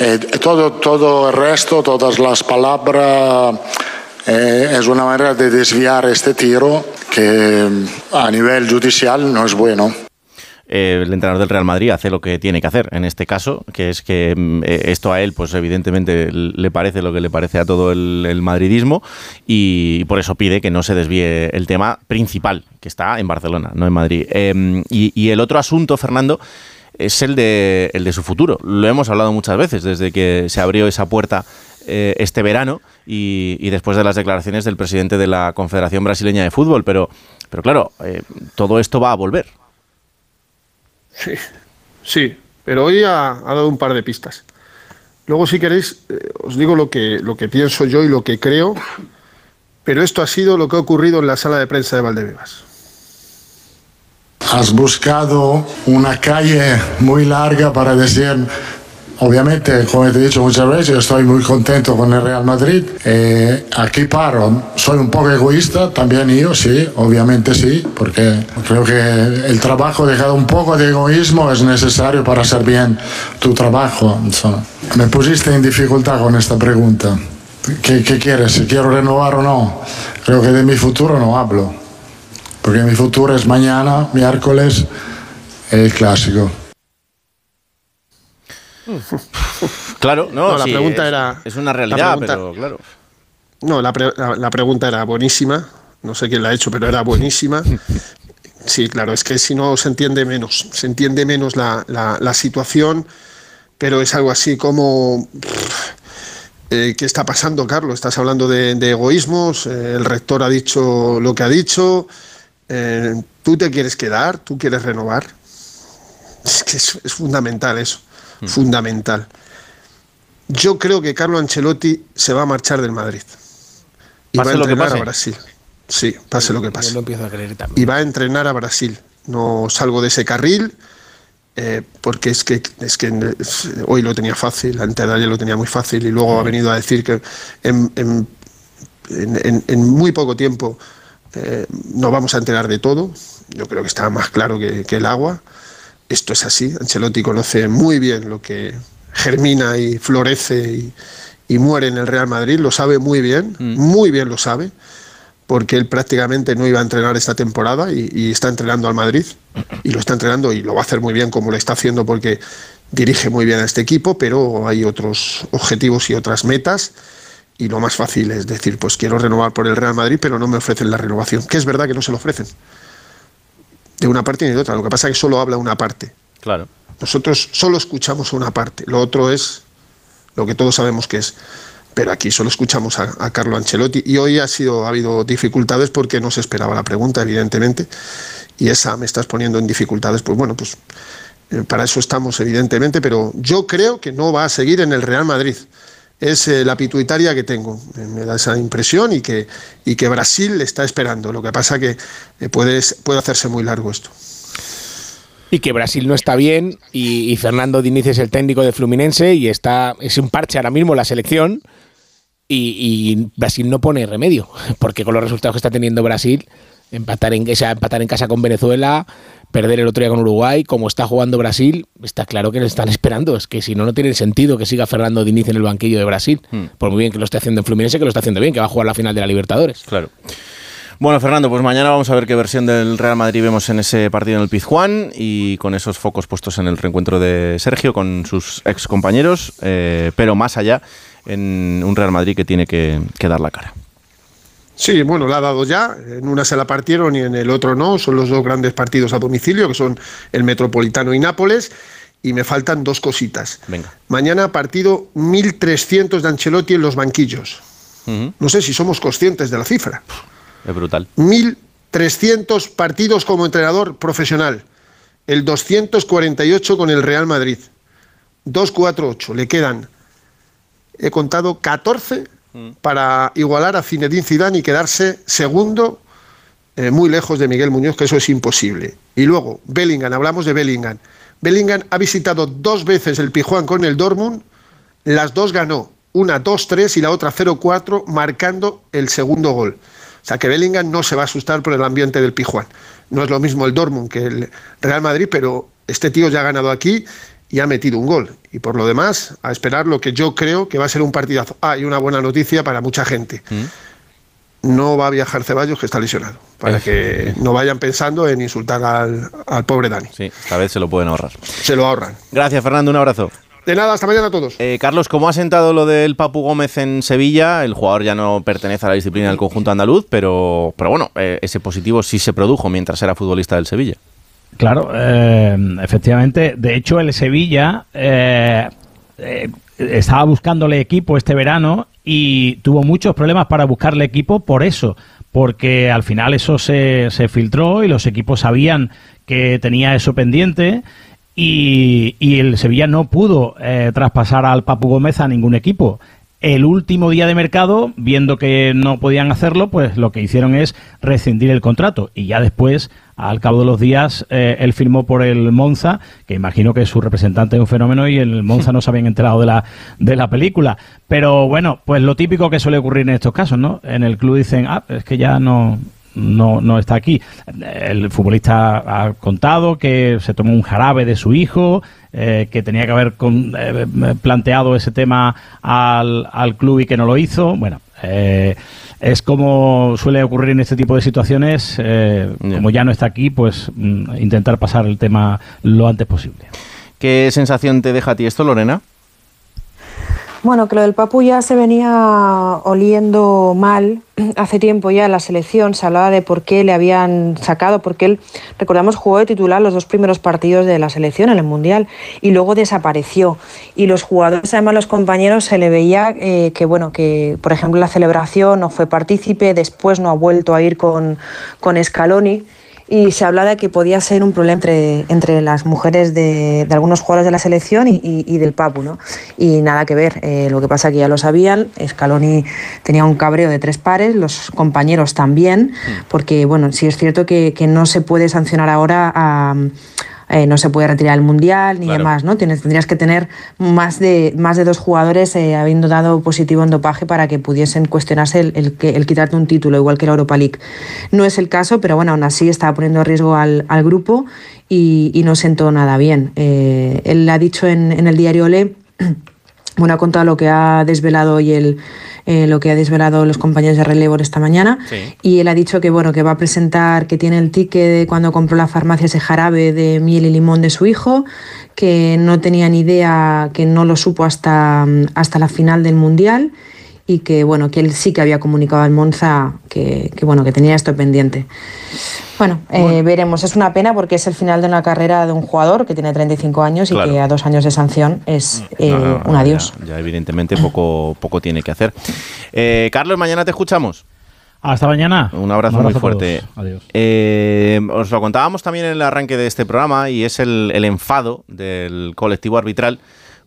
[SPEAKER 13] Eh, todo, todo el resto, todas las palabras, eh, es una manera de desviar este tiro que a nivel judicial no es bueno.
[SPEAKER 2] Eh, el entrenador del Real Madrid hace lo que tiene que hacer en este caso, que es que mm, eh, esto a él, pues evidentemente le parece lo que le parece a todo el, el madridismo y por eso pide que no se desvíe el tema principal, que está en Barcelona, no en Madrid. Eh, y, y el otro asunto, Fernando, es el de, el de su futuro. Lo hemos hablado muchas veces desde que se abrió esa puerta eh, este verano y, después de las declaraciones del presidente de la Confederación Brasileña de Fútbol. Pero, pero claro, eh, todo esto va a volver.
[SPEAKER 11] Sí, sí, pero hoy ha, ha dado un par de pistas. Luego, si queréis, eh, os digo lo que, lo que pienso yo y lo que creo, pero esto ha sido lo que ha ocurrido en la sala de prensa de Valdebebas.
[SPEAKER 13] Has buscado una calle muy larga para decir, obviamente, como te he dicho muchas veces, estoy muy contento con el Real Madrid. Eh, aquí paro, soy un poco egoísta, también yo, sí, obviamente sí, porque creo que el trabajo dejado un poco de egoísmo es necesario para hacer bien tu trabajo. Insomma. Me pusiste en dificultad con esta pregunta. ¿Qué, ¿Qué quieres? Si quiero renovar o no. Creo que de mi futuro no hablo porque mi futuro es mañana, miércoles, el clásico.
[SPEAKER 2] Claro, no,
[SPEAKER 11] No, la
[SPEAKER 2] sí,
[SPEAKER 11] pregunta
[SPEAKER 2] es,
[SPEAKER 11] era-
[SPEAKER 2] Es una realidad,
[SPEAKER 11] pregunta-
[SPEAKER 2] pero claro.
[SPEAKER 11] No, la, pre- la- la pregunta era buenísima. No sé quién la ha hecho, pero era buenísima. Sí, claro, es que si no se entiende menos, se entiende menos la, la- la situación, pero es algo así como... pff, eh, ¿Qué está pasando, Carlos? Estás hablando de, de egoísmos, eh, el rector ha dicho lo que ha dicho, eh, tú te quieres quedar, tú quieres renovar. Es que es, es fundamental eso, fundamental. Yo creo que Carlo Ancelotti se va a marchar del Madrid. Y va a
[SPEAKER 2] Pase lo que
[SPEAKER 11] entrenar
[SPEAKER 2] pase.
[SPEAKER 11] a Brasil. Sí, pase lo que
[SPEAKER 14] Yo
[SPEAKER 11] pase.
[SPEAKER 14] lo empiezo a creer también.
[SPEAKER 11] Y va a entrenar a Brasil. No salgo de ese carril eh, porque es que, es que hoy lo tenía fácil, antes de ayer lo tenía muy fácil y luego ha venido a decir que en, en- en- en- en muy poco tiempo eh, nos vamos a enterar de todo. Yo creo que está más claro que, que el agua. Esto es así. Ancelotti conoce muy bien lo que germina y florece y, y muere en el Real Madrid. Lo sabe muy bien, muy bien lo sabe, porque él prácticamente no iba a entrenar esta temporada y, y está entrenando al Madrid. Y lo está entrenando y lo va a hacer muy bien como lo está haciendo porque dirige muy bien a este equipo, pero hay otros objetivos y otras metas. Y lo más fácil es decir, pues quiero renovar por el Real Madrid, pero no me ofrecen la renovación. Que es verdad que no se lo ofrecen. De una parte ni de otra. Lo que pasa es que solo habla una parte.
[SPEAKER 2] Claro.
[SPEAKER 11] Nosotros solo escuchamos una parte. Lo otro es lo que todos sabemos que es. Pero aquí solo escuchamos a, a Carlo Ancelotti. Y hoy ha, sido, ha habido dificultades porque no se esperaba la pregunta, evidentemente. y esa me estás poniendo en dificultades, pues bueno, pues eh, para eso estamos evidentemente, pero yo creo que no va a seguir en el Real Madrid. Es eh, la pituitaria que tengo, Eh, me da esa impresión y que, y que Brasil le está esperando. Lo que pasa que eh, puede, puede hacerse muy largo esto.
[SPEAKER 14] Y que Brasil no está bien y, Fernando Diniz es el técnico de Fluminense y está es un parche ahora mismo la selección y, y Brasil no pone remedio porque con los resultados que está teniendo Brasil empatar en, empatar en casa con Venezuela perder el otro día con Uruguay como está jugando Brasil está claro que le están esperando es que si no no tiene sentido que siga Fernando Diniz en el banquillo de Brasil por muy bien que lo esté haciendo en Fluminense que lo está haciendo bien que va a jugar la final de la Libertadores
[SPEAKER 2] Claro. Bueno, Fernando, pues mañana vamos a ver qué versión del Real Madrid vemos en ese partido en el Pizjuán y con esos focos puestos en el reencuentro de Sergio con sus ex compañeros, eh, pero más allá en un Real Madrid que tiene que, que dar la cara.
[SPEAKER 11] Sí, bueno, la ha dado ya. En una se la partieron y en el otro no. Son los dos grandes partidos a domicilio, que son el Metropolitano y Nápoles. Y me faltan dos cositas.
[SPEAKER 2] Venga.
[SPEAKER 11] Mañana partido 1.300 de Ancelotti en los banquillos. No sé si somos conscientes de la cifra.
[SPEAKER 2] Es brutal.
[SPEAKER 11] 1.300 partidos como entrenador profesional. El 248 con el Real Madrid. 248. Le quedan, he contado, 14 para igualar a Zinedine Zidane y quedarse segundo eh, muy lejos de Miguel Muñoz, que eso es imposible. Y luego, Bellingham, hablamos de Bellingham. Bellingham ha visitado dos veces el Pijuán con el Dortmund, las dos ganó, una 2-3 y la otra 0-4, marcando el segundo gol. O sea que Bellingham no se va a asustar por el ambiente del Pijuán. No es lo mismo el Dortmund que el Real Madrid, pero este tío ya ha ganado aquí y ha metido un gol. Y por lo demás, a esperar lo que yo creo que va a ser un partidazo. Ah, y una buena noticia para mucha gente. No va a viajar Ceballos, que está lesionado. Para que no vayan pensando en insultar al, al pobre Dani.
[SPEAKER 2] Sí, esta vez se lo pueden ahorrar.
[SPEAKER 11] Se lo ahorran.
[SPEAKER 2] Gracias, Fernando. Un abrazo.
[SPEAKER 11] De nada, hasta mañana a todos.
[SPEAKER 2] Eh, Carlos, ¿cómo ha sentado lo del Papu Gómez en Sevilla? El jugador ya no pertenece a la disciplina del conjunto andaluz, pero, pero bueno, eh, ese positivo sí se produjo mientras era futbolista del Sevilla.
[SPEAKER 12] Claro, eh, efectivamente. De hecho, el Sevilla eh, eh, estaba buscándole equipo este verano y tuvo muchos problemas para buscarle equipo por eso, porque al final eso se, se filtró y los equipos sabían que tenía eso pendiente y, y el Sevilla no pudo eh, traspasar al Papu Gómez a ningún equipo. El último día de mercado, viendo que no podían hacerlo, pues lo que hicieron es rescindir el contrato. Y ya después, al cabo de los días, eh, él firmó por el Monza, que imagino que su representante es un fenómeno y el Monza no se habían enterado de la, de la película. Pero bueno, pues lo típico que suele ocurrir en estos casos, ¿no? En el club dicen, ah, es que ya no, no, no está aquí. El futbolista ha contado que se tomó un jarabe de su hijo, eh, que tenía que haber con- eh, planteado ese tema al, al club y que no lo hizo. Bueno, eh, es como suele ocurrir en este tipo de situaciones. eh, Como ya no está aquí, pues mm, intentar pasar el tema lo antes posible.
[SPEAKER 2] ¿Qué sensación te deja a ti esto, Lorena?
[SPEAKER 15] Bueno, que lo del Papu ya se venía oliendo mal hace tiempo ya en la selección. Se hablaba de por qué le habían sacado, porque él, recordamos, jugó de titular los dos primeros partidos de la selección en el Mundial y luego desapareció. Y los jugadores, además los compañeros, se le veía eh, que, bueno, que por ejemplo la celebración no fue partícipe, después no ha vuelto a ir con, con Scaloni y se habla de que podía ser un problema entre, entre las mujeres de, de algunos jugadores de la selección y, y- y del Papu, ¿no? Y nada que ver, eh, lo que pasa que ya lo sabían, Scaloni tenía un cabreo de tres pares, los compañeros también, porque bueno, sí es cierto que, que no se puede sancionar ahora a... eh, no se puede retirar el mundial ni
[SPEAKER 16] Claro.
[SPEAKER 15] demás, ¿no? Tienes, tendrías que tener más de, más de dos jugadores eh, habiendo dado positivo en dopaje para que pudiesen cuestionarse el, el el quitarte un título, igual que la Europa League. No es el caso, pero bueno, aún así estaba poniendo en riesgo al, al grupo y, y no sentó nada bien. Eh, él ha dicho en, en el diario Ole bueno, ha contado lo que ha desvelado hoy el, eh, lo que ha desvelado los compañeros de relevo esta mañana. Y él ha dicho que bueno, que va a presentar, que tiene el ticket de cuando compró la farmacia ese jarabe de miel y limón de su hijo, que no tenía ni idea, que no lo supo hasta, hasta la final del mundial y que bueno, que él sí que había comunicado al Monza que, que, bueno, que tenía esto pendiente. Bueno, eh, veremos. Es una pena porque es el final de una carrera de un jugador que tiene 35 años y
[SPEAKER 2] Claro.
[SPEAKER 15] que a dos años de sanción es eh,
[SPEAKER 2] No, no, no,
[SPEAKER 15] un adiós.
[SPEAKER 2] Ya, ya evidentemente poco, poco tiene que hacer. Eh, Carlos, mañana te escuchamos.
[SPEAKER 12] Hasta mañana.
[SPEAKER 2] Un abrazo,
[SPEAKER 12] Un
[SPEAKER 2] muy
[SPEAKER 12] abrazo
[SPEAKER 2] fuerte.
[SPEAKER 12] Adiós.
[SPEAKER 2] Eh, os lo contábamos también en el arranque de este programa y es el, el enfado del colectivo arbitral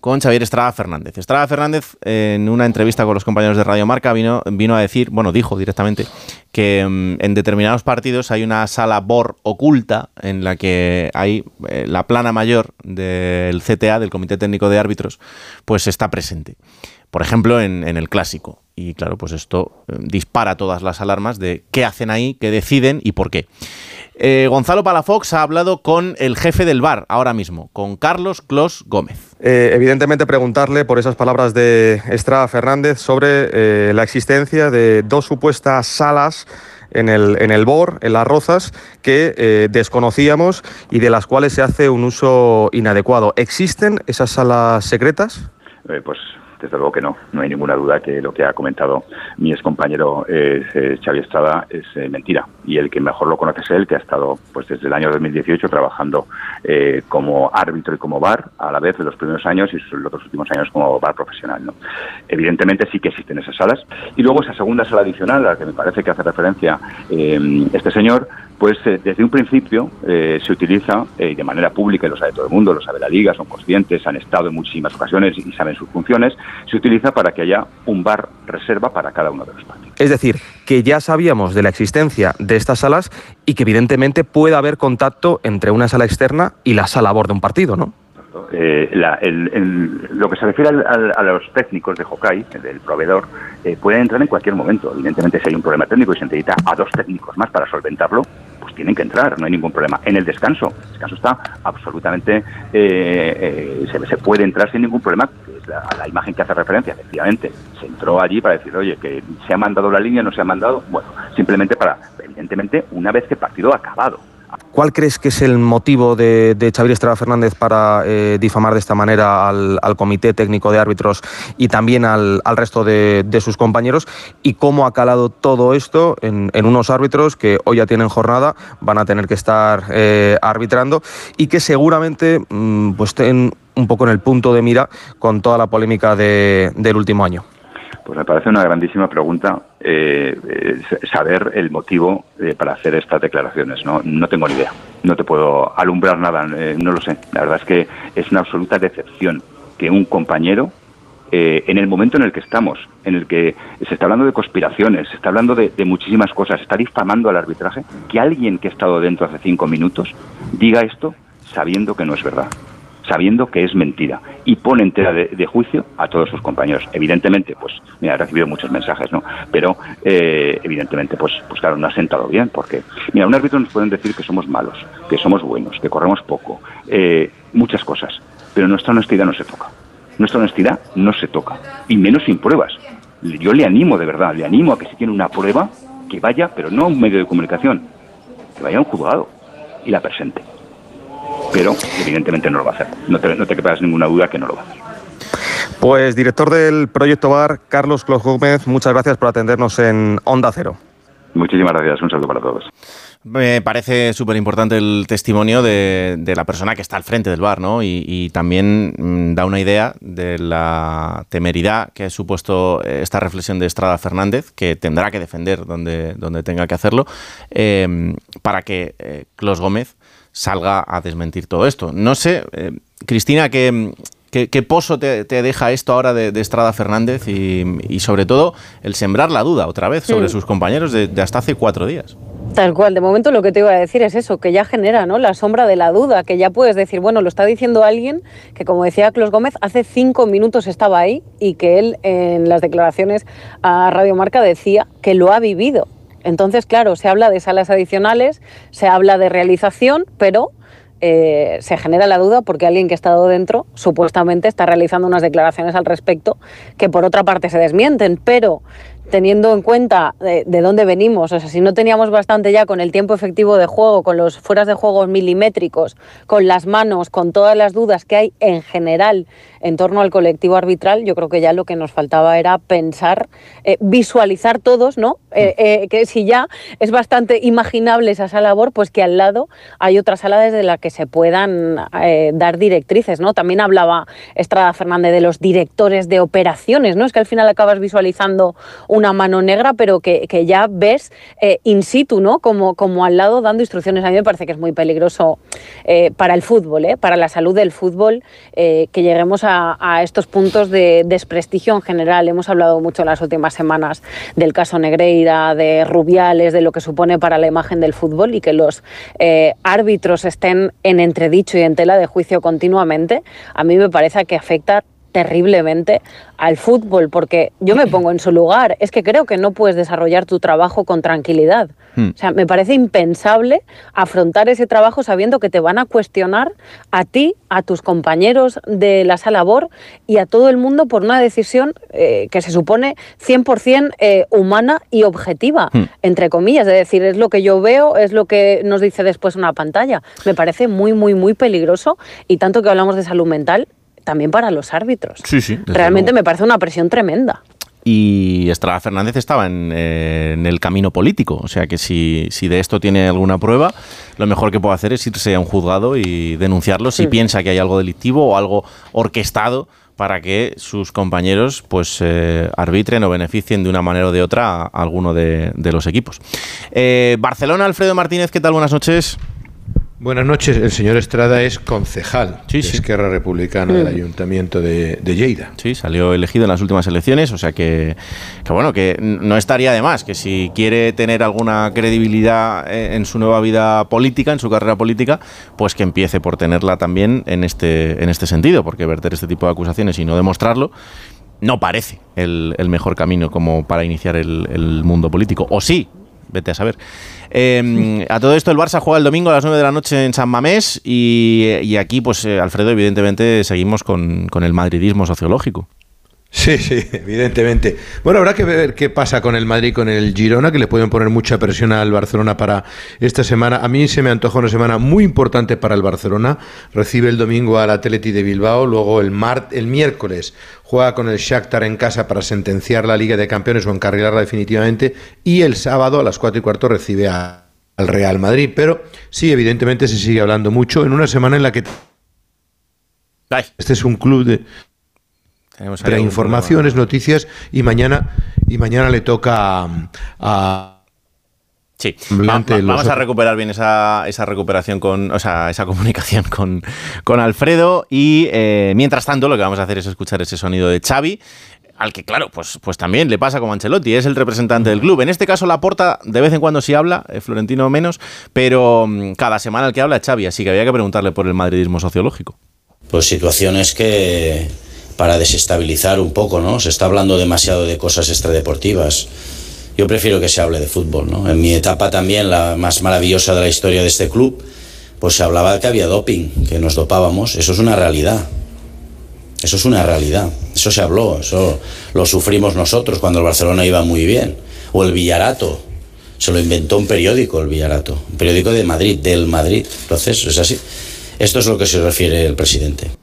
[SPEAKER 2] con Xavier Estrada Fernández. Estrada Fernández, en una entrevista con los compañeros de Radio Marca, vino, vino a decir, bueno, dijo directamente, que mm, en determinados partidos hay una sala BOR oculta en la que hay eh, la plana mayor del CTA, del Comité Técnico de Árbitros, pues está presente. Por ejemplo, en, el clásico. Y claro, pues esto eh, dispara todas las alarmas de qué hacen ahí, qué deciden y por qué. Eh, Gonzalo Palafox ha hablado con el jefe del bar ahora mismo, con Carlos Clos Gómez.
[SPEAKER 16] Eh, evidentemente preguntarle por esas palabras de Estrada Fernández sobre eh, la existencia de dos supuestas salas en el, en el BOR, en las Rozas, que eh, desconocíamos y de las cuales se hace un uso inadecuado. ¿Existen esas salas secretas?
[SPEAKER 17] Eh, pues desde luego que no. No hay ninguna duda que lo que ha comentado mi excompañero eh, eh, Xavi Estrada es eh, mentira. Y el que mejor lo conoce es él, que ha estado pues desde el año 2018 trabajando eh, como árbitro y como bar a la vez de los primeros años y los últimos años como bar profesional. ¿no? Evidentemente sí que existen esas salas. Y luego esa segunda sala adicional a la que me parece que hace referencia este señor, pues eh, desde un principio eh, se utiliza eh, y de manera pública, y lo sabe todo el mundo, lo sabe la Liga, son conscientes, han estado en muchísimas ocasiones y saben sus funciones, se utiliza para que haya un bar reserva para cada uno de los partidos.
[SPEAKER 16] Es decir, que ya sabíamos de la existencia de estas salas y que evidentemente puede haber contacto entre una sala externa y la sala a bordo de un partido, ¿no?
[SPEAKER 17] Eh, la- el- el- lo que se refiere al- al- a los técnicos de Hokai, del proveedor, eh, pueden entrar en cualquier momento. Evidentemente, si hay un problema técnico y se necesita a dos técnicos más para solventarlo, pues tienen que entrar, no hay ningún problema. En el descanso, el descanso está absolutamente, eh, eh, se, puede entrar sin ningún problema, que la, la imagen que hace referencia, efectivamente. Se entró allí para decir, oye, que se ha mandado la línea, no se ha mandado, bueno, simplemente para, evidentemente, una vez que el partido ha acabado.
[SPEAKER 16] ¿Cuál crees que es el motivo de, de Xavier Estrada Fernández para eh, difamar de esta manera al, Comité Técnico de Árbitros y también al, resto de, sus compañeros? ¿Y cómo ha calado todo esto en, unos árbitros que hoy ya tienen jornada, van a tener que estar eh, arbitrando y que seguramente mm, pues estén un poco en el punto de mira con toda la polémica de- del último año?
[SPEAKER 17] Pues me parece una grandísima pregunta eh, eh, saber el motivo eh, para hacer estas declaraciones. ¿no? no tengo ni idea, no te puedo alumbrar nada, eh, no lo sé. La verdad es que es una absoluta decepción que un compañero, eh, en el momento en el que estamos, en el que se está hablando de conspiraciones, se está hablando de, de muchísimas cosas, se está difamando al arbitraje, que alguien que ha estado dentro hace cinco minutos diga esto sabiendo que no es verdad sabiendo que es mentira y pone entera de, juicio a todos sus compañeros. Evidentemente, pues, mira, he recibido muchos mensajes, ¿no? Pero, eh, evidentemente, pues, pues claro, no ha sentado bien, porque, mira, un árbitro nos pueden decir que somos malos, que somos buenos, que corremos poco, eh, muchas cosas, pero nuestra honestidad no se toca. Nuestra honestidad no se toca, y menos sin pruebas. Yo le animo, de verdad, le animo a que si tiene una prueba, que vaya, pero no a un medio de comunicación, que vaya a un juzgado y la presente pero evidentemente no lo va a hacer. No te, no te quepas ninguna duda que no lo va a hacer.
[SPEAKER 16] Pues director del Proyecto Bar, Carlos Clos Gómez, muchas gracias por atendernos en Onda Cero.
[SPEAKER 17] Muchísimas gracias, un saludo para todos.
[SPEAKER 2] Me parece súper importante el testimonio de, de la persona que está al frente del bar, ¿no? Y, y también mm, da una idea de la temeridad que ha supuesto eh, esta reflexión de Estrada Fernández, que tendrá que defender donde, donde tenga que hacerlo, eh, para que eh, Clos Gómez salga a desmentir todo esto. No sé, eh, Cristina, ¿qué, qué, qué pozo te, te deja esto ahora de, de Estrada Fernández y, y sobre todo el sembrar la duda otra vez sobre
[SPEAKER 8] Mm.
[SPEAKER 2] sus compañeros de, de hasta hace cuatro días?
[SPEAKER 8] Tal cual, de momento lo que te iba a decir es eso, que ya genera ¿no? la sombra de la duda, que ya puedes decir, bueno, lo está diciendo alguien que, como decía Clos Gómez, hace cinco minutos estaba ahí y que él en las declaraciones a Radio Marca decía que lo ha vivido. Entonces, claro, se habla de salas adicionales, se habla de realización, pero eh, se genera la duda porque alguien que ha estado dentro supuestamente está realizando unas declaraciones al respecto que por otra parte se desmienten, pero teniendo en cuenta de, de, dónde venimos, o sea, si no teníamos bastante ya con el tiempo efectivo de juego, con los fueras de juego milimétricos, con las manos, con todas las dudas que hay en general en torno al colectivo arbitral, yo creo que ya lo que nos faltaba era pensar, eh, visualizar todos, ¿no? Eh, eh, que si ya es bastante imaginable esa sala labor, pues que al lado hay otra sala desde la que se puedan dar directrices, ¿no? También hablaba Estrada Fernández de los directores de operaciones, ¿no? Es que al final acabas visualizando una mano negra, pero que, que ya ves eh, in situ, ¿no? Como, como al lado dando instrucciones. A mí me parece que es muy peligroso eh, para el fútbol, ¿eh? para la salud del fútbol, que lleguemos a, a estos puntos de desprestigio en general. Hemos hablado mucho en las últimas semanas del caso Negreira, de Rubiales, de lo que supone para la imagen del fútbol y que los árbitros estén en entredicho y en tela de juicio continuamente. A mí me parece que afecta terriblemente al fútbol, porque yo me pongo en su lugar. Es que creo que no puedes desarrollar tu trabajo con tranquilidad.
[SPEAKER 2] Hmm.
[SPEAKER 8] O sea, me parece impensable afrontar ese trabajo sabiendo que te van a cuestionar a ti, a tus compañeros de la sala BOR y a todo el mundo por una decisión eh, que se supone 100% eh, humana y objetiva,
[SPEAKER 2] Hmm.
[SPEAKER 8] entre comillas. Es decir, es lo que yo veo, es lo que nos dice después una pantalla. Me parece muy, muy, muy peligroso y tanto que hablamos de salud mental, también para los árbitros.
[SPEAKER 2] Sí, sí.
[SPEAKER 8] Realmente
[SPEAKER 2] luego.
[SPEAKER 8] me parece una presión tremenda.
[SPEAKER 2] Y Estrada Fernández estaba en, eh, en el camino político. O sea que si, si de esto tiene alguna prueba, lo mejor que puede hacer es irse a un juzgado y denunciarlo si piensa que hay algo delictivo o algo orquestado para que sus compañeros pues eh, arbitren o beneficien de una manera o de otra a alguno de, de los equipos. Eh, Barcelona, Alfredo Martínez, ¿qué tal? Buenas noches.
[SPEAKER 18] Buenas noches. El señor Estrada es concejal de Esquerra Republicana del
[SPEAKER 2] Mm.
[SPEAKER 18] Ayuntamiento de, de Lleida.
[SPEAKER 2] Sí, salió elegido en las últimas elecciones, o sea que, que bueno, que no estaría de más, que si quiere tener alguna credibilidad eh, en su nueva vida política, en su carrera política, pues que empiece por tenerla también en este, en este sentido, porque verter este tipo de acusaciones y no demostrarlo no parece el, el mejor camino como para iniciar el, el mundo político. O sí, vete a saber. Eh, a todo esto, el Barça juega el domingo a las 9 de la noche en San Mamés y, aquí, pues, eh, Alfredo, evidentemente, seguimos con el madridismo sociológico.
[SPEAKER 18] Sí, sí, evidentemente. Bueno, habrá que ver qué pasa con el Madrid con el Girona, que le pueden poner mucha presión al Barcelona para esta semana. A mí se me antoja una semana muy importante para el Barcelona. Recibe el domingo al Atleti de Bilbao, luego el, mar, el miércoles juega con el Shakhtar en casa para sentenciar la Liga de Campeones o encarrilarla definitivamente y el sábado a las 4 y cuarto recibe a- al Real Madrid. Pero sí, evidentemente se sigue hablando mucho en una semana en la que este es un club de Trae informaciones, noticias y mañana y mañana le toca a, a
[SPEAKER 2] Sí, Va- vamos a recuperar bien esa, esa recuperación con, o sea, esa comunicación con, con Alfredo y eh, mientras tanto lo que vamos a hacer es escuchar ese sonido de Xavi al que claro, pues, pues también le pasa como Ancelotti, es el representante del club. En este caso la porta de vez en cuando sí habla, eh, Florentino menos, pero mm, cada semana el que habla es Xavi, así que había que preguntarle por el madridismo sociológico.
[SPEAKER 19] Pues situaciones que para desestabilizar un poco, ¿no? Se está hablando demasiado de cosas extradeportivas. Yo prefiero que se hable de fútbol, ¿no? En mi etapa también, la más maravillosa de la historia de este club, pues se hablaba que había doping, que nos dopábamos. Eso es una realidad. Eso es una realidad. Eso se habló, eso lo sufrimos nosotros cuando el Barcelona iba muy bien. O el Villarato. Se lo inventó un periódico, el Villarato. Un periódico de Madrid, del Madrid. Entonces, es así. Esto es lo que se refiere el presidente.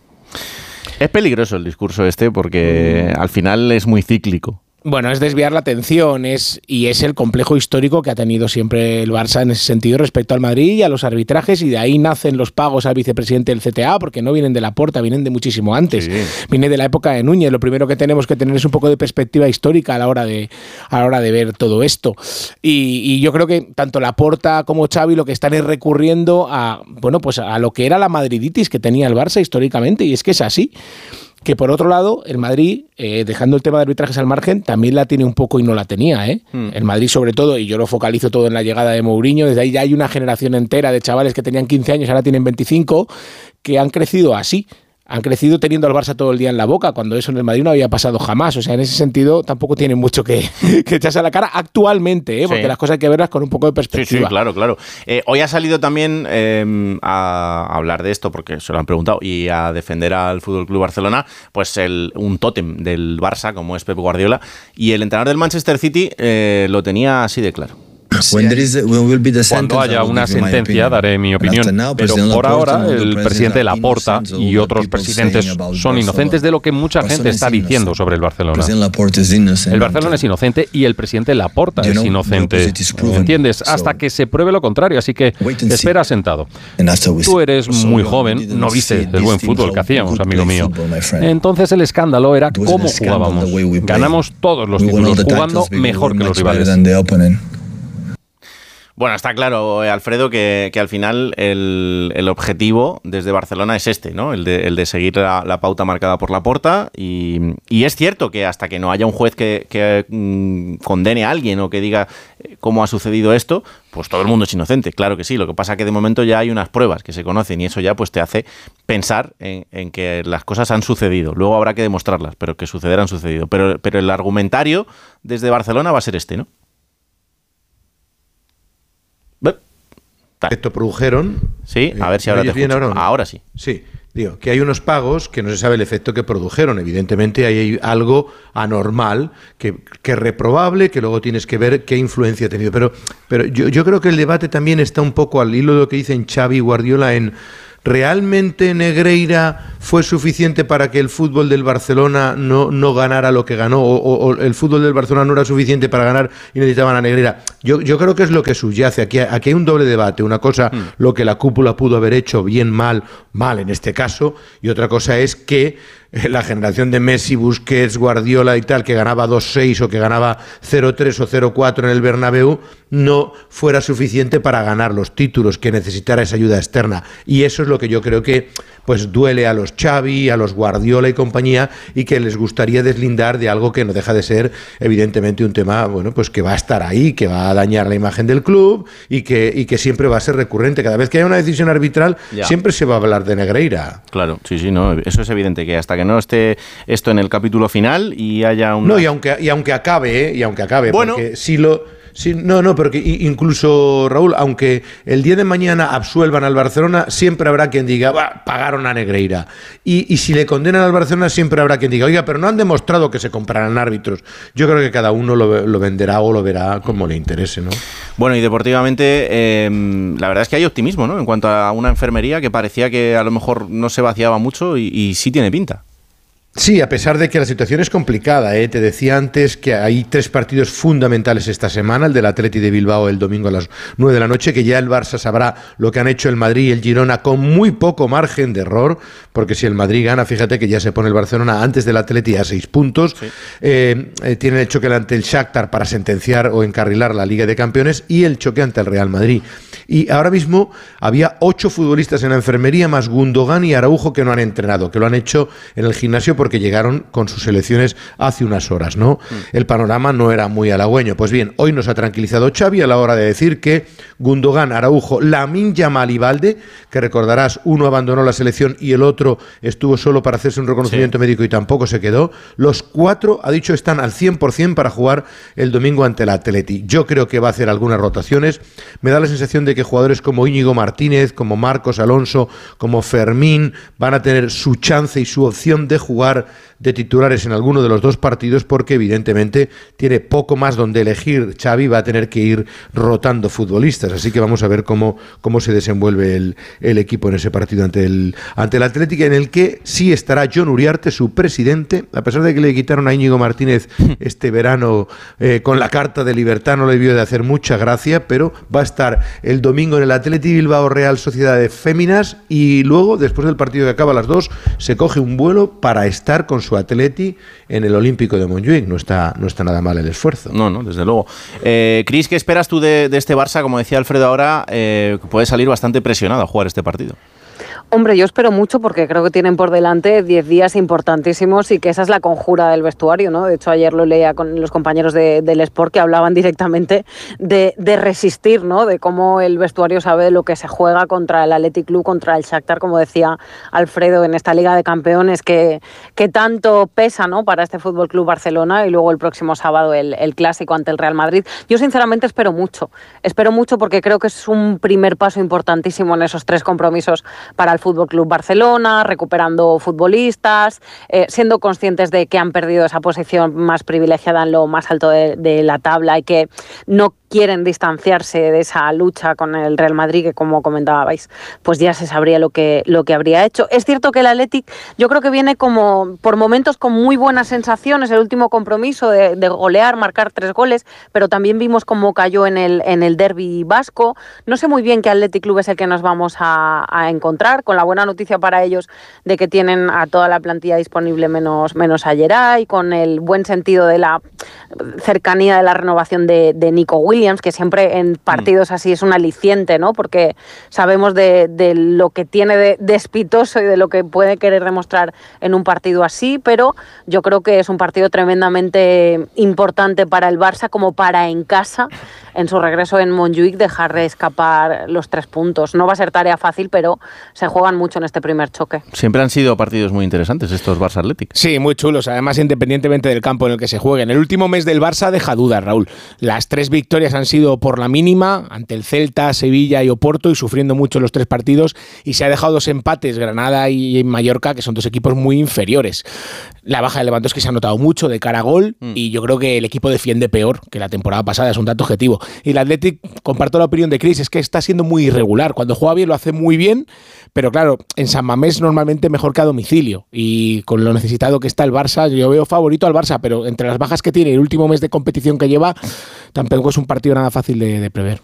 [SPEAKER 2] Es peligroso el discurso este porque al final es muy cíclico.
[SPEAKER 14] Bueno, es desviar la atención es, y es el complejo histórico que ha tenido siempre el Barça en ese sentido respecto al Madrid y a los arbitrajes y de ahí nacen los pagos al vicepresidente del CTA porque no vienen de la porta, vienen de muchísimo antes. Viene de la época de Núñez. Lo primero que tenemos que tener es un poco de perspectiva histórica a la hora de, a la hora de ver todo esto. Y, y yo creo que tanto la porta como Xavi lo que están es recurriendo a, bueno, pues a lo que era la madriditis que tenía el Barça históricamente y es que es así que por otro lado, el Madrid, eh, dejando el tema de arbitrajes al margen, también la tiene un poco y no la tenía. ¿eh? El Madrid, sobre todo, y yo lo focalizo todo en la llegada de Mourinho, desde ahí ya hay una generación entera de chavales que tenían 15 años, ahora tienen 25, que han crecido así. Han crecido teniendo al Barça todo el día en la boca, cuando eso en el Madrid no había pasado jamás. O sea, en ese sentido tampoco tienen mucho que, que echarse a la cara actualmente, ¿eh? porque
[SPEAKER 2] Sí.
[SPEAKER 14] las cosas hay que verlas con un poco de
[SPEAKER 2] Sí, sí,
[SPEAKER 14] perspectiva.
[SPEAKER 2] claro, claro. Eh, hoy ha salido también eh, a hablar de esto, porque se lo han preguntado, y a defender al Fútbol Club Barcelona, pues el, un tótem del Barça, como es Pep Guardiola, y el entrenador del Manchester City eh, lo tenía así de claro.
[SPEAKER 20] Cuando haya una sentencia daré mi opinión, pero por ahora el presidente Laporta y otros presidentes son inocentes de lo que mucha gente está diciendo sobre el Barcelona. El Barcelona es inocente y el presidente Laporta es inocente. ¿Entiendes? Hasta que se pruebe lo contrario, así que espera sentado. Tú eres muy joven, no viste el buen fútbol que hacíamos, amigo mío. Entonces el escándalo era cómo jugábamos. Ganamos todos los títulos jugando mejor que los rivales.
[SPEAKER 2] Bueno, está claro, eh, Alfredo, que, al final el, objetivo desde Barcelona es este, ¿no? El de, seguir la, pauta marcada por la porta. Y, es cierto que hasta que no haya un juez que, mm, condene a alguien o que diga eh, cómo ha sucedido esto, pues todo el mundo es inocente, claro que sí. Lo que pasa es que de momento ya hay unas pruebas que se conocen y eso ya pues te hace pensar en, que las cosas han sucedido. Luego habrá que demostrarlas, pero que suceder han sucedido. Pero, pero el argumentario desde Barcelona va a ser este, ¿no?
[SPEAKER 18] Esto produjeron.
[SPEAKER 2] Sí, a ver si ahora te bien ahora, ahora sí.
[SPEAKER 18] Sí, digo, que hay unos pagos que no se sabe el efecto que produjeron. Evidentemente hay algo anormal, que, que reprobable, que luego tienes que ver qué influencia ha tenido. Pero, pero yo, yo creo que el debate también está un poco al hilo de lo que dicen Xavi y Guardiola en ¿Realmente Negreira fue suficiente para que el fútbol del Barcelona no, no ganara lo que ganó? O, el fútbol del Barcelona no era suficiente para ganar y necesitaban a Negreira? Yo, yo creo que es lo que subyace. Aquí, aquí hay un doble debate. Una cosa, hmm. lo que la cúpula pudo haber hecho bien, mal, mal en este caso, y otra cosa es que la generación de Messi, Busquets, Guardiola y tal, que ganaba 2-6 o que ganaba 0-3 o 0-4 en el Bernabéu, no fuera suficiente para ganar los títulos, que necesitara esa ayuda externa. Y eso es lo que yo creo que pues duele a los Xavi, a los Guardiola y compañía y que les gustaría deslindar de algo que no deja de ser evidentemente un tema, bueno, pues que va a estar ahí, que va a dañar la imagen del club y que, y que siempre va a ser recurrente. Cada vez que haya una decisión arbitral, siempre se va a hablar de Negreira.
[SPEAKER 2] Claro, sí, sí, no, eso es evidente que hasta que no esté esto en el capítulo final y haya un...
[SPEAKER 18] No, y aunque, y aunque acabe, ¿eh? y aunque acabe, bueno, porque si lo Sí, no, no, porque incluso Raúl, aunque el día de mañana absuelvan al Barcelona, siempre habrá quien diga, pagaron a Negreira. Y, si le condenan al Barcelona, siempre habrá quien diga, oiga, pero no han demostrado que se comprarán árbitros. Yo creo que cada uno lo, venderá o lo verá como le interese, ¿no?
[SPEAKER 2] Bueno, y deportivamente, em, la verdad es que hay optimismo, ¿no? En cuanto a una enfermería que parecía que a lo mejor no se vaciaba mucho y sí tiene pinta.
[SPEAKER 18] Sí, a pesar de que la situación es complicada, ¿eh? te decía antes que hay tres partidos fundamentales esta semana, el del Atleti de Bilbao el domingo a las 9 de la noche, que ya el Barça sabrá lo que han hecho el Madrid y el Girona con muy poco margen de error, porque si el Madrid gana, fíjate que ya se pone el Barcelona antes del Atleti a seis puntos, eh, eh, tiene el choque ante el Shakhtar para sentenciar o encarrilar la Liga de Campeones y el choque ante el Real Madrid. Y ahora mismo había ocho futbolistas en la enfermería, más Gundogan y Araujo que no han entrenado, que lo han hecho en el gimnasio porque llegaron con sus elecciones hace unas horas, ¿no? Mm. El panorama no era muy halagüeño. Pues bien, hoy nos ha tranquilizado Xavi a la hora de decir que Gundogan, Araujo, Lamin Yamal y Valde, que recordarás, uno abandonó la selección y el otro estuvo solo para hacerse un reconocimiento médico y tampoco se quedó, los cuatro, ha dicho, están al 100% para jugar el domingo ante el Atleti. Yo creo que va a hacer algunas rotaciones. Me da la sensación de que jugadores como Íñigo Martínez, como Marcos Alonso, como Fermín, van a tener su chance y su opción de jugar de titulares en alguno de los dos partidos porque evidentemente tiene poco más donde elegir. Xavi va a tener que ir rotando futbolistas, así que vamos a ver cómo, cómo se desenvuelve el, el equipo en ese partido ante el, ante el Atlético, en el que sí estará John Uriarte, su presidente, a pesar de que le quitaron a Íñigo Martínez este verano eh, con la carta de libertad, no le vio de hacer mucha gracia, pero va a estar el domingo en el Atlético Bilbao Real Sociedad de Féminas y luego, después del partido que acaba a las dos, se coge un vuelo para estar estar con su atleti en el Olímpico de Montjuic. No está, no está nada mal el esfuerzo.
[SPEAKER 2] No, no, desde luego. Eh, Cris, ¿qué esperas tú de, este Barça? Como decía Alfredo ahora, eh, puede salir bastante presionado a jugar este partido.
[SPEAKER 8] Hombre, yo espero mucho porque creo que tienen por delante 10 días importantísimos y que esa es la conjura del vestuario, ¿no? De hecho, ayer lo leía con los compañeros del Sport que hablaban directamente de, resistir, ¿no? De cómo el vestuario sabe lo que se juega contra el Athletic Club, contra el Shakhtar, como decía Alfredo, en esta Liga de Campeones que, que tanto pesa, ¿no? Para este Fútbol Club Barcelona y luego el próximo sábado el, el Clásico ante el Real Madrid. Yo sinceramente espero mucho, espero mucho porque creo que es un primer paso importantísimo en esos tres compromisos para el Fútbol Club Barcelona, recuperando futbolistas, eh, siendo conscientes de que han perdido esa posición más privilegiada en lo más alto de, la tabla y que no quieren distanciarse de esa lucha con el Real Madrid, que como comentabais, pues ya se sabría lo que, lo que habría hecho. Es cierto que el Athletic yo creo que viene como por momentos con muy buenas sensaciones, el último compromiso de, golear, marcar tres goles, pero también vimos cómo cayó en el, en el derby vasco. No sé muy bien qué Athletic Club es el que nos vamos a, encontrar, con la buena noticia para ellos de que tienen a toda la plantilla disponible menos, menos a con el buen sentido de la cercanía de la renovación de, Nico Williams, que siempre en partidos así es un aliciente, ¿no? Porque sabemos de, lo que tiene de, de, espitoso y de lo que puede querer demostrar en un partido así, pero yo creo que es un partido tremendamente importante para el Barça como para en casa en su regreso en Montjuic dejar de escapar los tres puntos. No va a ser tarea fácil, pero se juegan mucho en este primer choque.
[SPEAKER 2] Siempre han sido partidos muy interesantes estos Barça Athletic.
[SPEAKER 14] Sí, muy chulos, además independientemente del campo en el que se jueguen. El último mes del Barça deja dudas, Raúl. Las tres victorias han sido por la mínima ante el Celta, Sevilla y Oporto y sufriendo mucho los tres partidos y se ha dejado dos empates, Granada y Mallorca, que son dos equipos muy inferiores. La baja de Lewandowski se ha notado mucho de cara a gol mm. y yo creo que el equipo defiende peor que la temporada pasada, es un dato objetivo. Y el Athletic, comparto la opinión de Chris, es que está siendo muy irregular. Cuando juega bien lo hace muy bien, pero claro, en San Mamés normalmente mejor que a domicilio. Y con lo necesitado que está el Barça, yo veo favorito al Barça, pero entre las bajas que tiene y el último mes de competición que lleva, tampoco es un partido nada fácil de, prever.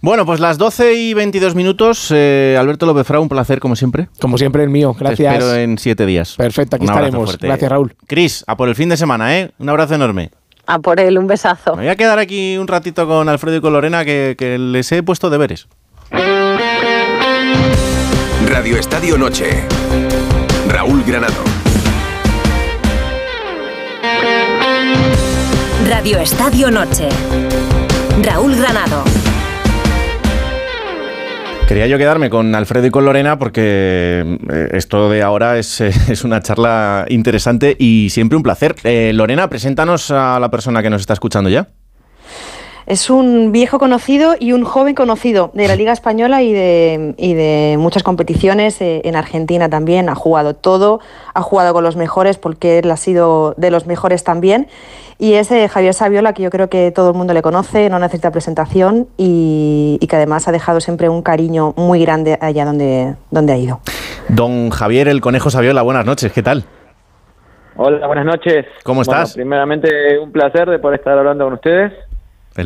[SPEAKER 2] Bueno, pues las 12 y 22 minutos. Eh, Alberto López Frau, un placer como siempre.
[SPEAKER 14] Como siempre el mío, gracias.
[SPEAKER 2] Te espero en siete días.
[SPEAKER 14] Perfecto, aquí estaremos. Gracias, Raúl.
[SPEAKER 2] Cris, a por el fin de semana, ¿eh? Un abrazo enorme.
[SPEAKER 8] A por él, un besazo.
[SPEAKER 2] Me voy a quedar aquí un ratito con Alfredo y con Lorena que, que les he puesto deberes.
[SPEAKER 6] Radio Estadio Noche. Raúl Granado.
[SPEAKER 1] Radio Estadio Noche. Raúl Granado.
[SPEAKER 2] Quería yo quedarme con Alfredo y con Lorena porque eh, esto de ahora es, es, una charla interesante y siempre un placer. Eh, Lorena, preséntanos a la persona que nos está escuchando ya.
[SPEAKER 15] Es un viejo conocido y un joven conocido de la Liga Española y de, y de muchas competiciones. Eh, en Argentina también ha jugado todo, ha jugado con los mejores porque él ha sido de los mejores también. Y es Javier Saviola, que yo creo que todo el mundo le conoce, no necesita presentación y, que además ha dejado siempre un cariño muy grande allá donde, donde ha ido.
[SPEAKER 2] Don Javier el Conejo Saviola, buenas noches, ¿qué tal?
[SPEAKER 21] Hola, buenas noches.
[SPEAKER 2] ¿Cómo estás?
[SPEAKER 21] primeramente, un placer de poder estar hablando con ustedes.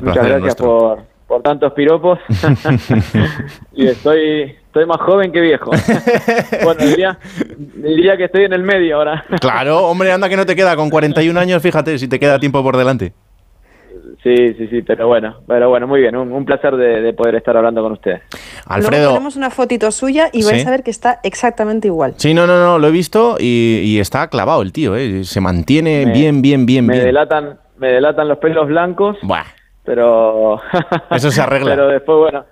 [SPEAKER 21] Muchas gracias por, por tantos piropos. y estoy, estoy más joven que viejo. bueno, diría, diría que estoy en el medio ahora.
[SPEAKER 2] claro, hombre, anda que no te queda. Con 41 años, fíjate si te queda tiempo por delante.
[SPEAKER 21] Sí, sí, sí, pero bueno, pero bueno, muy bien, un, placer de, poder estar hablando con ustedes.
[SPEAKER 2] Alfredo.
[SPEAKER 15] tenemos una fotito suya y vais a ver que está exactamente igual.
[SPEAKER 2] Sí, no, no, no, lo he visto y, está clavado el tío, ¿eh? se mantiene bien, bien, bien,
[SPEAKER 21] me
[SPEAKER 2] bien.
[SPEAKER 21] Delatan, me delatan los pelos blancos.
[SPEAKER 2] Buah
[SPEAKER 21] pero
[SPEAKER 2] eso se arregla.
[SPEAKER 21] Pero después bueno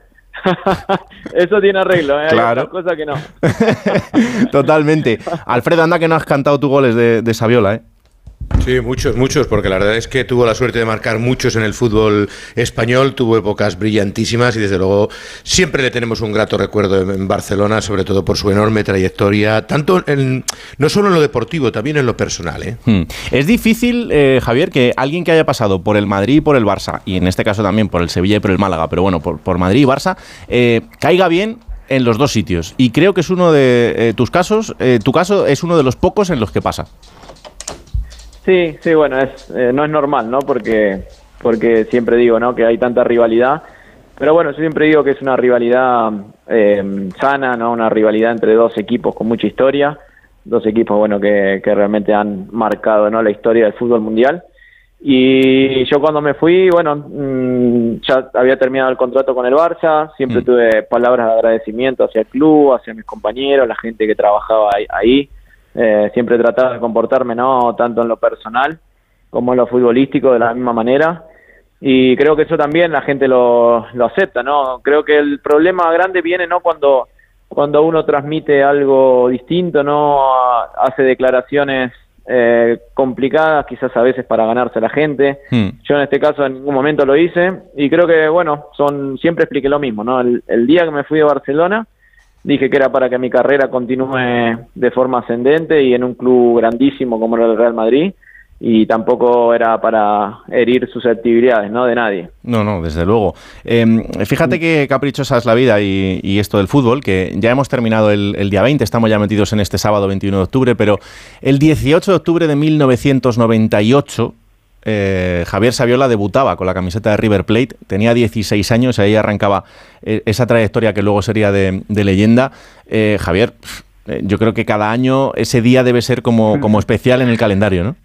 [SPEAKER 21] eso tiene arreglo ¿eh?
[SPEAKER 2] claro.
[SPEAKER 21] cosa que no.
[SPEAKER 2] Totalmente. Alfredo anda que no has cantado tus goles de, de Saviola eh
[SPEAKER 18] Sí, muchos, muchos, porque la verdad es que tuvo la suerte de marcar muchos en el fútbol español, tuvo épocas brillantísimas y desde luego siempre le tenemos un grato recuerdo en Barcelona, sobre todo por su enorme trayectoria, tanto en, no solo en lo deportivo, también en lo personal. ¿eh?
[SPEAKER 2] Hmm. Es difícil, eh, Javier, que alguien que haya pasado por el Madrid y por el Barça, y en este caso también por el Sevilla y por el Málaga, pero bueno, por, Madrid y Barça, eh, caiga bien en los dos sitios. Y creo que es uno de tus casos, tu caso es uno de los pocos en los que pasa.
[SPEAKER 21] Sí, sí, bueno, es, eh, no es normal, ¿no? Porque, porque siempre digo, ¿no? Que hay tanta rivalidad. Pero bueno, yo siempre digo que es una rivalidad eh, sana, ¿no? Una rivalidad entre dos equipos con mucha historia. Dos equipos, bueno, que, que realmente han marcado, ¿no? La historia del fútbol mundial. Y yo cuando me fui, bueno, mm, ya había terminado el contrato con el Barça, siempre mm. tuve palabras de agradecimiento hacia el club, hacia mis compañeros, la gente que trabajaba ahí. Eh, siempre he tratado de comportarme, ¿no? Tanto en lo personal como en lo futbolístico de la misma manera. Y creo que eso también la gente lo, lo acepta, ¿no? Creo que el problema grande viene, ¿no? Cuando, cuando uno transmite algo distinto, ¿no? Hace declaraciones eh, complicadas, quizás a veces para ganarse a la gente. Hmm. Yo en este caso en ningún momento lo hice y creo que, bueno, son siempre expliqué lo mismo, ¿no? El, el día que me fui de Barcelona, dije que era para que mi carrera continúe de forma ascendente y en un club grandísimo como el Real Madrid. y tampoco era para herir susceptibilidades, ¿no? De nadie.
[SPEAKER 2] No, no, desde luego. Em, fíjate que caprichosa es la vida y, esto del fútbol, que ya hemos terminado el, día 20, estamos ya metidos en este sábado 21 de octubre, pero el 18 de octubre de 1998 eh, Javier Saviola debutaba con la camiseta de River Plate, tenía 16 años, ahí arrancaba eh, esa trayectoria que luego sería de, leyenda. Eh, Javier, yo creo que cada año ese día debe ser como, como especial en el calendario, ¿no?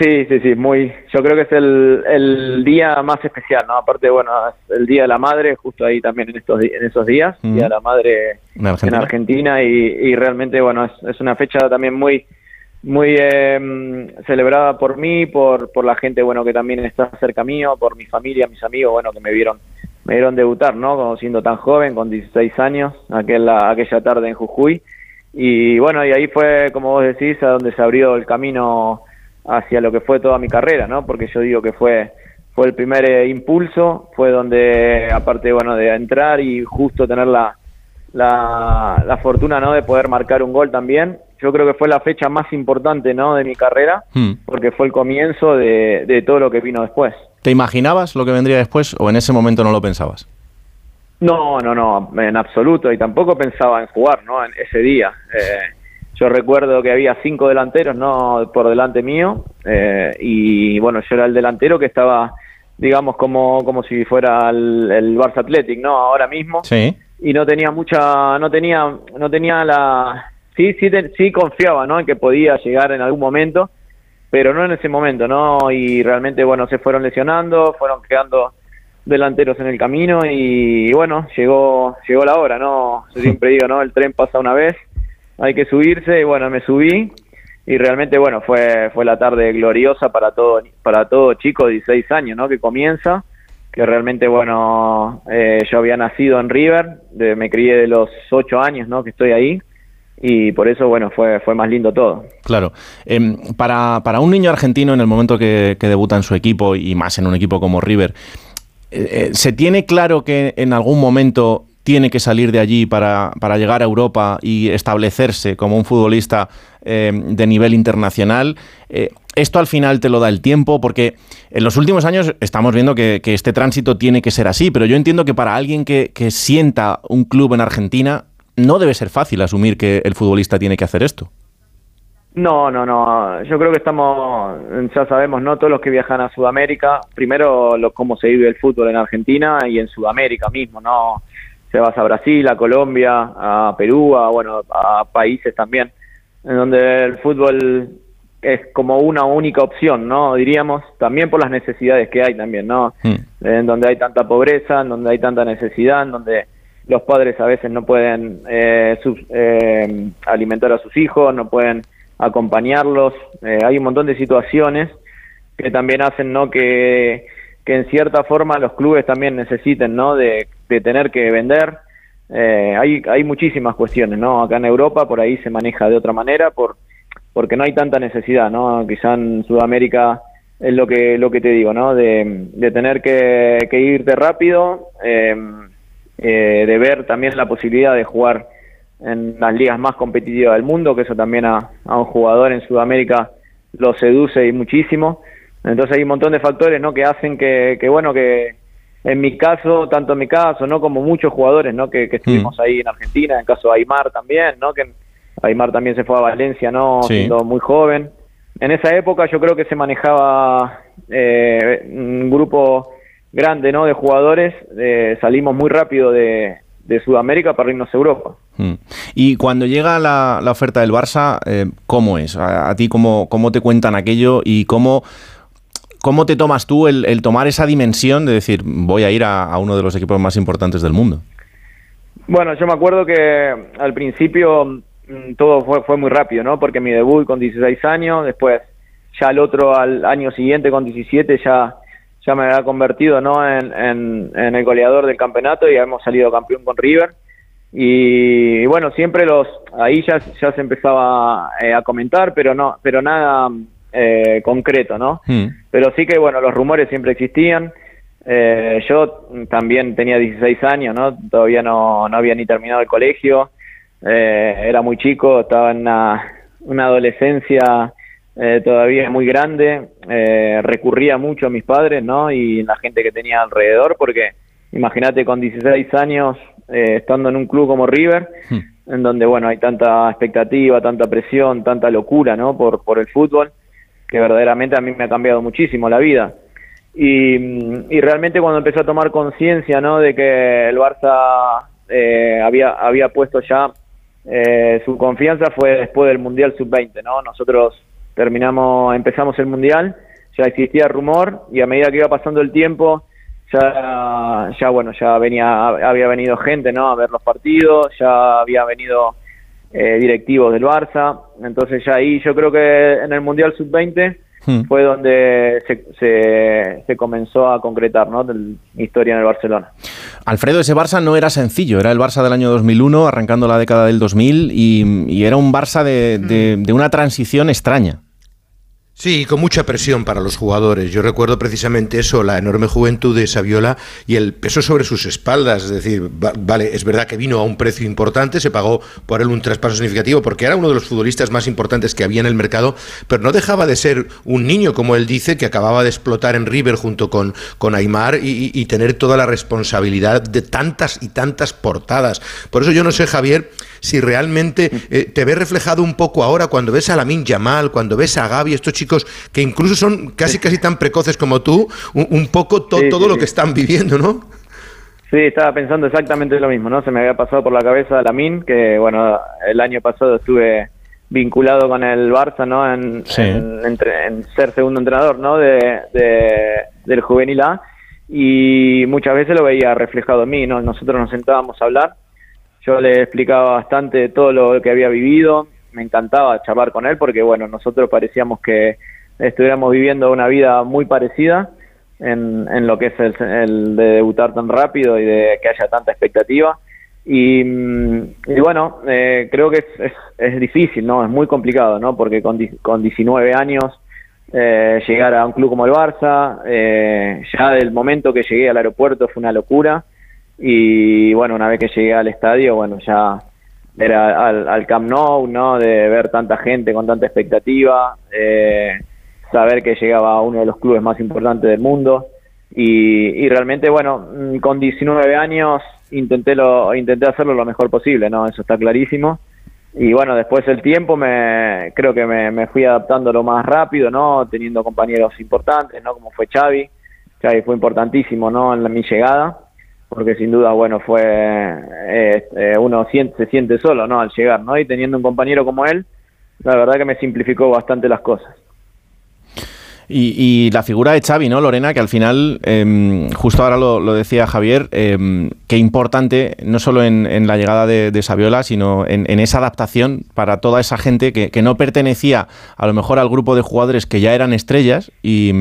[SPEAKER 21] Sí, sí, sí, muy. Yo creo que es el, día más especial, ¿no? Aparte, bueno, es el Día de la Madre, justo ahí también en, estos, en esos días, Día de la Madre en Argentina, y, realmente, bueno, es, es una fecha también muy muy eh, celebrada por mí, por, por la gente bueno que también está cerca mío, por mi familia, mis amigos, bueno que me vieron me vieron debutar, ¿no? Como siendo tan joven, con 16 años, aquella, aquella tarde en Jujuy. Y bueno, y ahí fue, como vos decís, a donde se abrió el camino hacia lo que fue toda mi carrera, ¿no? Porque yo digo que fue fue el primer eh, impulso, fue donde, aparte, bueno, de entrar y justo tener la, la, la fortuna, ¿no? De poder marcar un gol también, yo creo que fue la fecha más importante ¿no? de mi carrera, hmm. porque fue el comienzo de, todo lo que vino después.
[SPEAKER 2] ¿Te imaginabas lo que vendría después o en ese momento no lo pensabas?
[SPEAKER 21] No, no, no, en absoluto, y tampoco pensaba en jugar ¿no? en ese día. Eh, yo recuerdo que había cinco delanteros no por delante mío, eh, y bueno, yo era el delantero que estaba, digamos, como, como si fuera el, el Barça Athletic, ¿no? Ahora mismo. Sí. Y no tenía mucha, no tenía, no tenía la, sí, sí, sí confiaba, ¿no? En que podía llegar en algún momento, pero no en ese momento, ¿no? Y realmente, bueno, se fueron lesionando, fueron quedando delanteros en el camino y, bueno, llegó, llegó la hora, ¿no? Yo siempre digo, ¿no? El tren pasa una vez, hay que subirse y, bueno, me subí y realmente, bueno, fue, fue la tarde gloriosa para todo, para todo chico de 16 años, ¿no? Que comienza que realmente, bueno, eh, yo había nacido en River, me crié de los 8 años, ¿no? Que estoy ahí y por eso, bueno, fue, fue más lindo todo.
[SPEAKER 2] Claro. Em, para, para, un niño argentino en el momento que, debuta en su equipo y más en un equipo como River, eh, eh, ¿se tiene claro que en algún momento tiene que salir de allí para, para llegar a Europa y establecerse como un futbolista em, de nivel internacional? Eh, esto al final te lo da el tiempo, porque en los últimos años estamos viendo que, este tránsito tiene que ser así, pero yo entiendo que para alguien que, que sienta un club en Argentina, no debe ser fácil asumir que el futbolista tiene que hacer esto.
[SPEAKER 21] No, no, no. Yo creo que estamos, ya sabemos, ¿no? Todos los que viajan a Sudamérica, primero lo, cómo se vive el fútbol en Argentina y en Sudamérica mismo, ¿no? Se vas a Brasil, a Colombia, a Perú, a, bueno, a países también, en donde el fútbol es como una única opción, ¿no? Diríamos, también por las necesidades que hay también, ¿no? Hmm. En donde hay tanta pobreza, en donde hay tanta necesidad, en donde los padres a veces no pueden eh, eh, alimentar a sus hijos, no pueden acompañarlos. Eh, hay un montón de situaciones que también hacen ¿no? que, que en cierta forma los clubes también necesiten ¿no? de, tener que vender. hay, hay muchísimas cuestiones, ¿no? Acá en Europa por ahí se maneja de otra manera por, porque no hay tanta necesidad, ¿no? Quizá en Sudamérica es lo que, lo que te digo, ¿no? De, de tener que, que irte rápido. Eh, eh, de ver también la posibilidad de jugar en las ligas más competitivas del mundo, que eso también a, un jugador en Sudamérica lo seduce y muchísimo. Entonces hay un montón de factores ¿no? que hacen que, bueno, que en mi caso, tanto en mi caso, ¿no? como muchos jugadores ¿no? que, estuvimos mm. ahí en Argentina, en el caso de Aymar también, ¿no? que Aymar también se fue a Valencia ¿no? siendo muy joven. En esa época yo creo que se manejaba eh, un grupo grande ¿no? de jugadores, eh, salimos muy rápido de, Sudamérica para irnos a Europa.
[SPEAKER 2] Mm. Y cuando llega la, oferta del Barça, eh, ¿cómo es? ¿A, ti cómo, cómo, te cuentan aquello y cómo, cómo te tomas tú el, tomar esa dimensión de decir, voy a ir a, uno de los equipos más importantes del mundo?
[SPEAKER 21] Bueno, yo me acuerdo que al principio mm, todo fue, fue muy rápido, ¿no? Porque mi debut con 16 años, después ya el otro al año siguiente con 17 ya ya me había convertido ¿no? En, en, el goleador del campeonato y hemos salido campeón con River. Y, bueno, siempre los ahí ya, ya se empezaba eh, a comentar, pero no pero nada eh, concreto, ¿no? Hmm. Pero sí que bueno, los rumores siempre existían. Eh, yo también tenía 16 años, ¿no? Todavía no, no había ni terminado el colegio. era muy chico, estaba en una, una adolescencia eh, todavía muy grande, eh, recurría mucho a mis padres, ¿no? Y la gente que tenía alrededor, porque imagínate con 16 años eh, estando en un club como River, en donde, bueno, hay tanta expectativa, tanta presión, tanta locura, ¿no? Por, por el fútbol, que verdaderamente a mí me ha cambiado muchísimo la vida. Y, y realmente cuando empecé a tomar conciencia, ¿no? De que el Barça eh, había, había puesto ya eh, su confianza fue después del Mundial Sub-20, ¿no? Nosotros terminamos, empezamos el Mundial, ya existía rumor y a medida que iba pasando el tiempo, ya, ya bueno, ya venía, había venido gente, ¿no? A ver los partidos, ya había venido eh, directivos del Barça, entonces ya ahí yo creo que en el Mundial Sub-20
[SPEAKER 2] Hmm.
[SPEAKER 21] fue donde se, se, se comenzó a concretar, ¿no? La historia en el Barcelona.
[SPEAKER 2] Alfredo, ese Barça no era sencillo, era el Barça del año 2001, arrancando la década del 2000, y, y era un Barça de, de- de una transición extraña.
[SPEAKER 18] Sí, con mucha presión para los jugadores. Yo recuerdo precisamente eso, la enorme juventud de Saviola y el peso sobre sus espaldas. Es decir, va- vale, es verdad que vino a un precio importante, se pagó por él un traspaso significativo porque era uno de los futbolistas más importantes que había en el mercado, pero no dejaba de ser un niño, como él dice, que acababa de explotar en River junto con, con Aymar y tener toda la responsabilidad de tantas y tantas portadas. Por eso yo no sé, Javier, si realmente eh, te ves reflejado un poco ahora cuando ves a Lamin Yamal, cuando ves a Gaby, estos chicos que incluso son casi casi tan precoces como tú, un, un poco to-
[SPEAKER 21] Sí,
[SPEAKER 18] todo
[SPEAKER 21] sí,
[SPEAKER 18] lo que están viviendo, ¿no?
[SPEAKER 21] Sí, estaba pensando exactamente lo mismo, ¿no? Se me había pasado por la cabeza Lamin, que bueno, el año pasado estuve vinculado con el Barça, ¿no? En,
[SPEAKER 2] Sí.
[SPEAKER 21] en, ser segundo entrenador, ¿no? De, de- del juvenil A y muchas veces lo veía reflejado en mí, ¿no? Nosotros nos sentábamos a hablar, yo le explicaba bastante todo lo que había vivido, me encantaba charlar con él porque, bueno, nosotros parecíamos que estuviéramos viviendo una vida muy parecida en, en lo que es el, el de debutar tan rápido y de que haya tanta expectativa. Y, mm, y bueno, eh, creo que es, es, es difícil, ¿no? Es muy complicado, ¿no? Porque con, con 19 años eh, llegar a un club como el Barça, eh, ya del momento que llegué al aeropuerto fue una locura. Y bueno, una vez que llegué al estadio, bueno, ya era al, al Camp Nou, ¿no? De ver tanta gente con tanta expectativa, eh, saber que llegaba a uno de los clubes más importantes del mundo. Y, y realmente, bueno, mm, con 19 años intenté, lo, intenté hacerlo lo mejor posible, ¿no? Eso está clarísimo. Y bueno, después el tiempo me creo que me, me fui adaptando lo más rápido, ¿no? Teniendo compañeros importantes, ¿no? Como fue Xavi. Xavi fue importantísimo, ¿no? En mi llegada, porque sin duda, bueno, fue eh, eh, uno siente, se siente solo, ¿no? Al llegar, ¿no? Y teniendo un compañero como él, la verdad que me simplificó bastante las cosas.
[SPEAKER 2] Y, y la figura de Xavi, ¿no, Lorena? Que al final, em, justo ahora lo, lo decía Javier, em, qué importante, no solo en, en la llegada de, de Saviola, sino en, en esa adaptación para toda esa gente que, que no pertenecía a lo mejor al grupo de jugadores que ya eran estrellas y,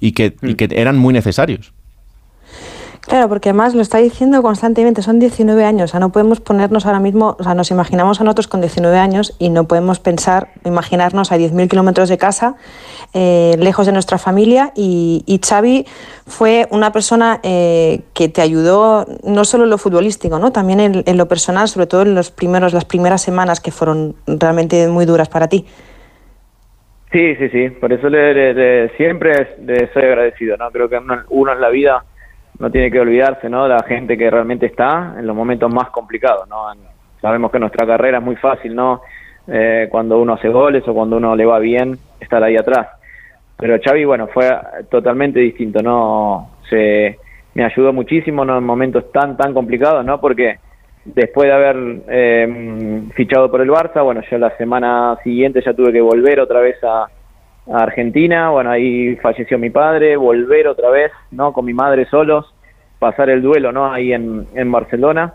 [SPEAKER 2] y que, y que eran muy necesarios.
[SPEAKER 15] Claro, porque además lo está diciendo constantemente, son 19 años, o sea, no podemos ponernos ahora mismo, o sea, nos imaginamos a nosotros con 19 años y no podemos pensar, imaginarnos a 10.000 kilómetros de casa, eh, lejos de nuestra familia y, y Xavi fue una persona eh, que te ayudó no solo en lo futbolístico, ¿no? también en, en lo personal, sobre todo en los primeros, las primeras semanas que fueron realmente muy duras para ti.
[SPEAKER 21] Sí, sí, sí, por eso le, le- siempre le soy agradecido, ¿no? Creo que uno, uno en la vida no tiene que olvidarse, ¿no? La gente que realmente está en los momentos más complicados, ¿no? Sabemos que nuestra carrera es muy fácil, ¿no? Eh, cuando uno hace goles o cuando uno le va bien, estar ahí atrás. Pero Xavi, bueno, fue totalmente distinto, ¿no? Se, me ayudó muchísimo, ¿no? En momentos tan, tan complicados, ¿no? Porque después de haber eh, fichado por el Barça, bueno, yo la semana siguiente ya tuve que volver otra vez a, a Argentina, bueno, ahí falleció mi padre, volver otra vez, ¿no? Con mi madre solos, pasar el duelo, ¿no? Ahí en, en Barcelona,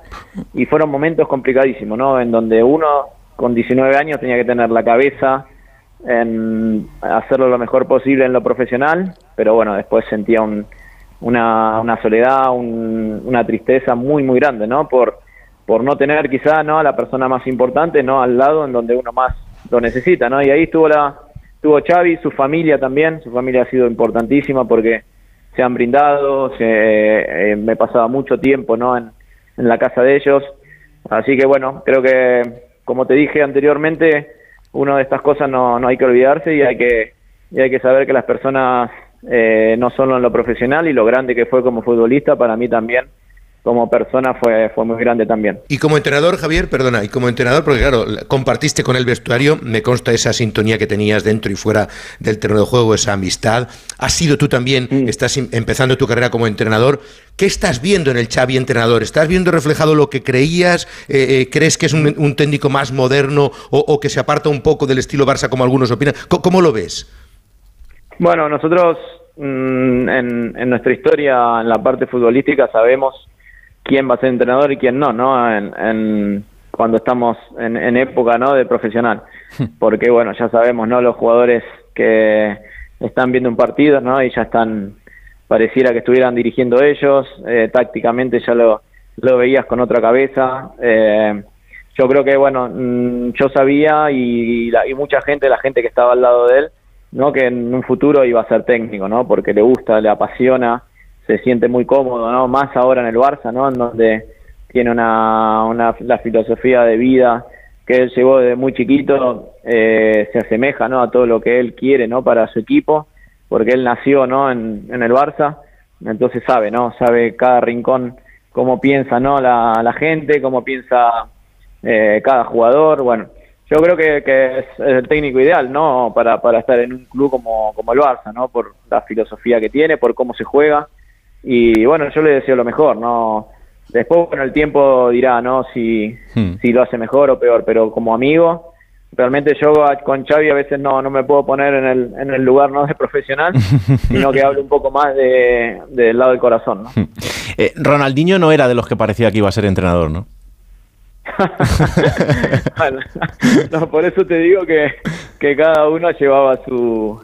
[SPEAKER 21] y fueron momentos complicadísimos, ¿no? En donde uno con 19 años tenía que tener la cabeza en hacerlo lo mejor posible en lo profesional, pero bueno, después sentía un, una, una soledad, un- una tristeza muy, muy grande, ¿no? Por, por no tener quizá, ¿no? A la persona más importante, ¿no? Al lado en donde uno más lo necesita, ¿no? Y ahí estuvo la, estuvo Xavi, su familia también, su familia ha sido importantísima porque se han brindado, se, eh, me pasaba mucho tiempo, ¿no? En, la casa de ellos, así que bueno, creo que, como te dije anteriormente, uno de estas cosas no, no hay que olvidarse y hay que, y hay que saber que las personas eh, no solo en lo profesional y lo grande que fue como futbolista, para mí también como persona fue, fue muy grande también.
[SPEAKER 18] Y como entrenador, Javier, perdona, y como entrenador, porque claro, compartiste con el vestuario, me consta esa sintonía que tenías dentro y fuera del terreno de juego, esa amistad. Has sido tú también, estás empezando tu carrera como entrenador. ¿Qué estás viendo en el Xavi entrenador? ¿Estás viendo reflejado lo que creías? Eh, eh, ¿Crees que es un, técnico más moderno o, que se aparta un poco del estilo Barça como algunos opinan? ¿Cómo, lo ves?
[SPEAKER 21] Bueno, nosotros mm, en, en nuestra historia, en la parte futbolística, sabemos quién va a ser entrenador y quién no, ¿no? En, cuando estamos en, época, ¿no? De profesional. Porque, bueno, ya sabemos, ¿no? Los jugadores que están viendo un partido, ¿no? Y ya están, pareciera que estuvieran dirigiendo ellos, eh, tácticamente ya lo, lo veías con otra cabeza. Eh, yo creo que, bueno, mm, yo sabía y, y mucha gente, la gente que estaba al lado de él, ¿no? Que en un futuro iba a ser técnico, ¿no? Porque le gusta, le apasiona se siente muy cómodo, ¿no? Más ahora en el Barça, ¿no? En donde tiene una, una la filosofía de vida que él llevó desde muy chiquito, eh, se asemeja, ¿no? A todo lo que él quiere, ¿no? Para su equipo, porque él nació, ¿no? En, en el Barça, entonces sabe, ¿no? Sabe cada rincón cómo piensa, ¿no? La, la gente, cómo piensa eh, cada jugador, bueno. Yo creo que, que es, el técnico ideal, ¿no? Para, para estar en un club como, como el Barça, ¿no? Por la filosofía que tiene, por cómo se juega y bueno, yo le deseo lo mejor, ¿no? Después, bueno, el tiempo dirá, ¿no? Si, hmm. si lo hace mejor o peor, pero como amigo, realmente yo con Xavi a veces no, no me puedo poner en el, en el lugar no de profesional, sino que hablo un poco más de, del lado del corazón, ¿no? Hmm.
[SPEAKER 2] Eh, Ronaldinho no era de los que parecía que iba a ser entrenador, ¿no?
[SPEAKER 21] no, por eso te digo que, que cada uno llevaba su,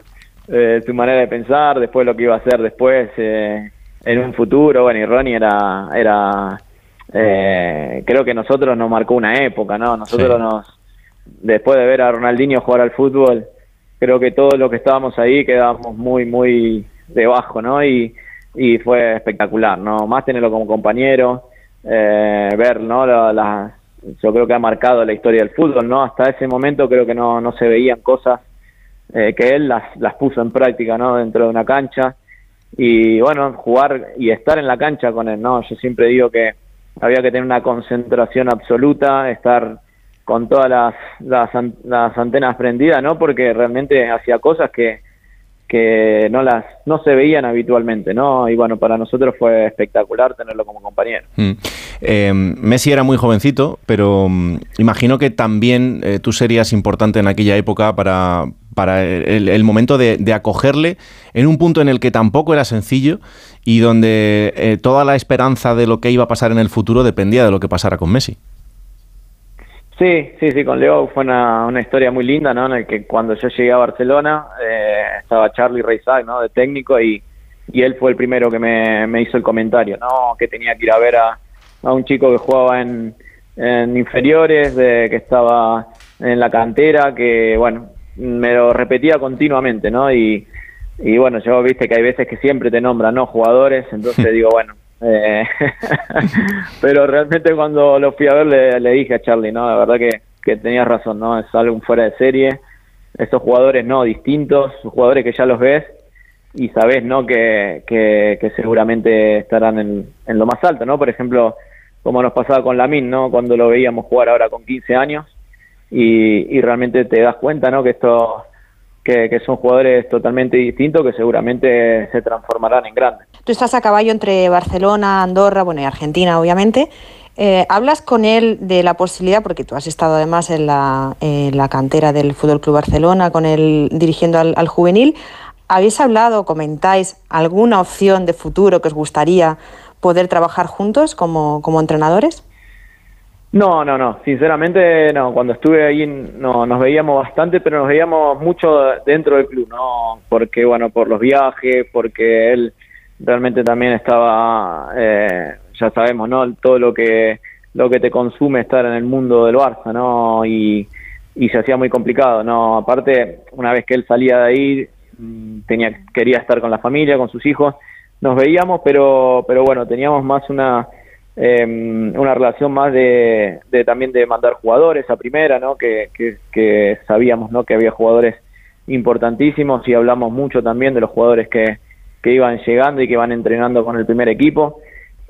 [SPEAKER 21] eh, su manera de pensar, después lo que iba a hacer después, eh, en un futuro, bueno, y Ronnie era, era eh, creo que nosotros nos marcó una época, ¿no? Nosotros nos, después de ver a Ronaldinho jugar al fútbol, creo que todos los que estábamos ahí quedábamos muy, muy debajo, ¿no? Y, y fue espectacular, ¿no? Más tenerlo como compañero, eh, ver, ¿no? La, yo creo que ha marcado la historia del fútbol, ¿no? Hasta ese momento creo que no, no se veían cosas eh, que él las, las puso en práctica, ¿no? Dentro de una cancha y bueno, jugar y estar en la cancha con él, ¿no? Yo siempre digo que había que tener una concentración absoluta, estar con todas las, las, antenas prendidas, ¿no? Porque realmente hacía cosas que, que no las no se veían habitualmente, ¿no? Y bueno, para nosotros fue espectacular tenerlo como compañero.
[SPEAKER 2] Mm. Eh, Messi era muy jovencito, pero mm, imagino que también eh, tú serías importante en aquella época para, para el, momento de, acogerle en un punto en el que tampoco era sencillo y donde eh, toda la esperanza de lo que iba a pasar en el futuro dependía de lo que pasara con Messi.
[SPEAKER 21] Sí, sí, sí, con Leo fue una, historia muy linda, ¿no? En el que cuando yo llegué a Barcelona eh, estaba Charlie Reisag, ¿no? De técnico y, y él fue el primero que me, me, hizo el comentario, ¿no? Que tenía que ir a ver a, a un chico que jugaba en, en inferiores, de, que estaba en la cantera, que bueno, me lo repetía continuamente, ¿no? Y, y bueno, yo viste que hay veces que siempre te nombran, ¿no? Jugadores, entonces digo, bueno, eh, pero realmente cuando lo fui a ver le, dije a Charlie, ¿no? La verdad que, que tenías razón, ¿no? Es algo fuera de serie, esos jugadores, ¿no? Distintos, jugadores que ya los ves y sabes, ¿no? Que, que, seguramente estarán en, en, lo más alto, ¿no? Por ejemplo, como nos pasaba con Lamin, ¿no? Cuando lo veíamos jugar ahora con 15 años, y, realmente te das cuenta ¿no? que, esto, que, son jugadores totalmente distintos que seguramente se transformarán en grandes.
[SPEAKER 15] Tú estás a caballo entre Barcelona, Andorra, bueno y Argentina obviamente. Eh, ¿Hablas con él de la posibilidad, porque tú has estado además en la, en la cantera del Fútbol Club Barcelona, con él dirigiendo al, al, juvenil? ¿Habéis hablado, comentáis alguna opción de futuro que os gustaría poder trabajar juntos como, como entrenadores?
[SPEAKER 21] No, no, no, sinceramente no, cuando estuve ahí no, nos veíamos bastante, pero nos veíamos mucho dentro del club, ¿no? Porque, bueno, por los viajes, porque él realmente también estaba, eh, ya sabemos, ¿no? Todo lo que, lo que te consume estar en el mundo del Barça, ¿no? Y, y se hacía muy complicado, ¿no? Aparte, una vez que él salía de ahí, mm, tenía, quería estar con la familia, con sus hijos, nos veíamos, pero, pero bueno, teníamos más una em, una relación más de, de, también de mandar jugadores a primera, ¿no? Que, que, sabíamos, ¿no? Que había jugadores importantísimos y hablamos mucho también de los jugadores que, que iban llegando y que van entrenando con el primer equipo.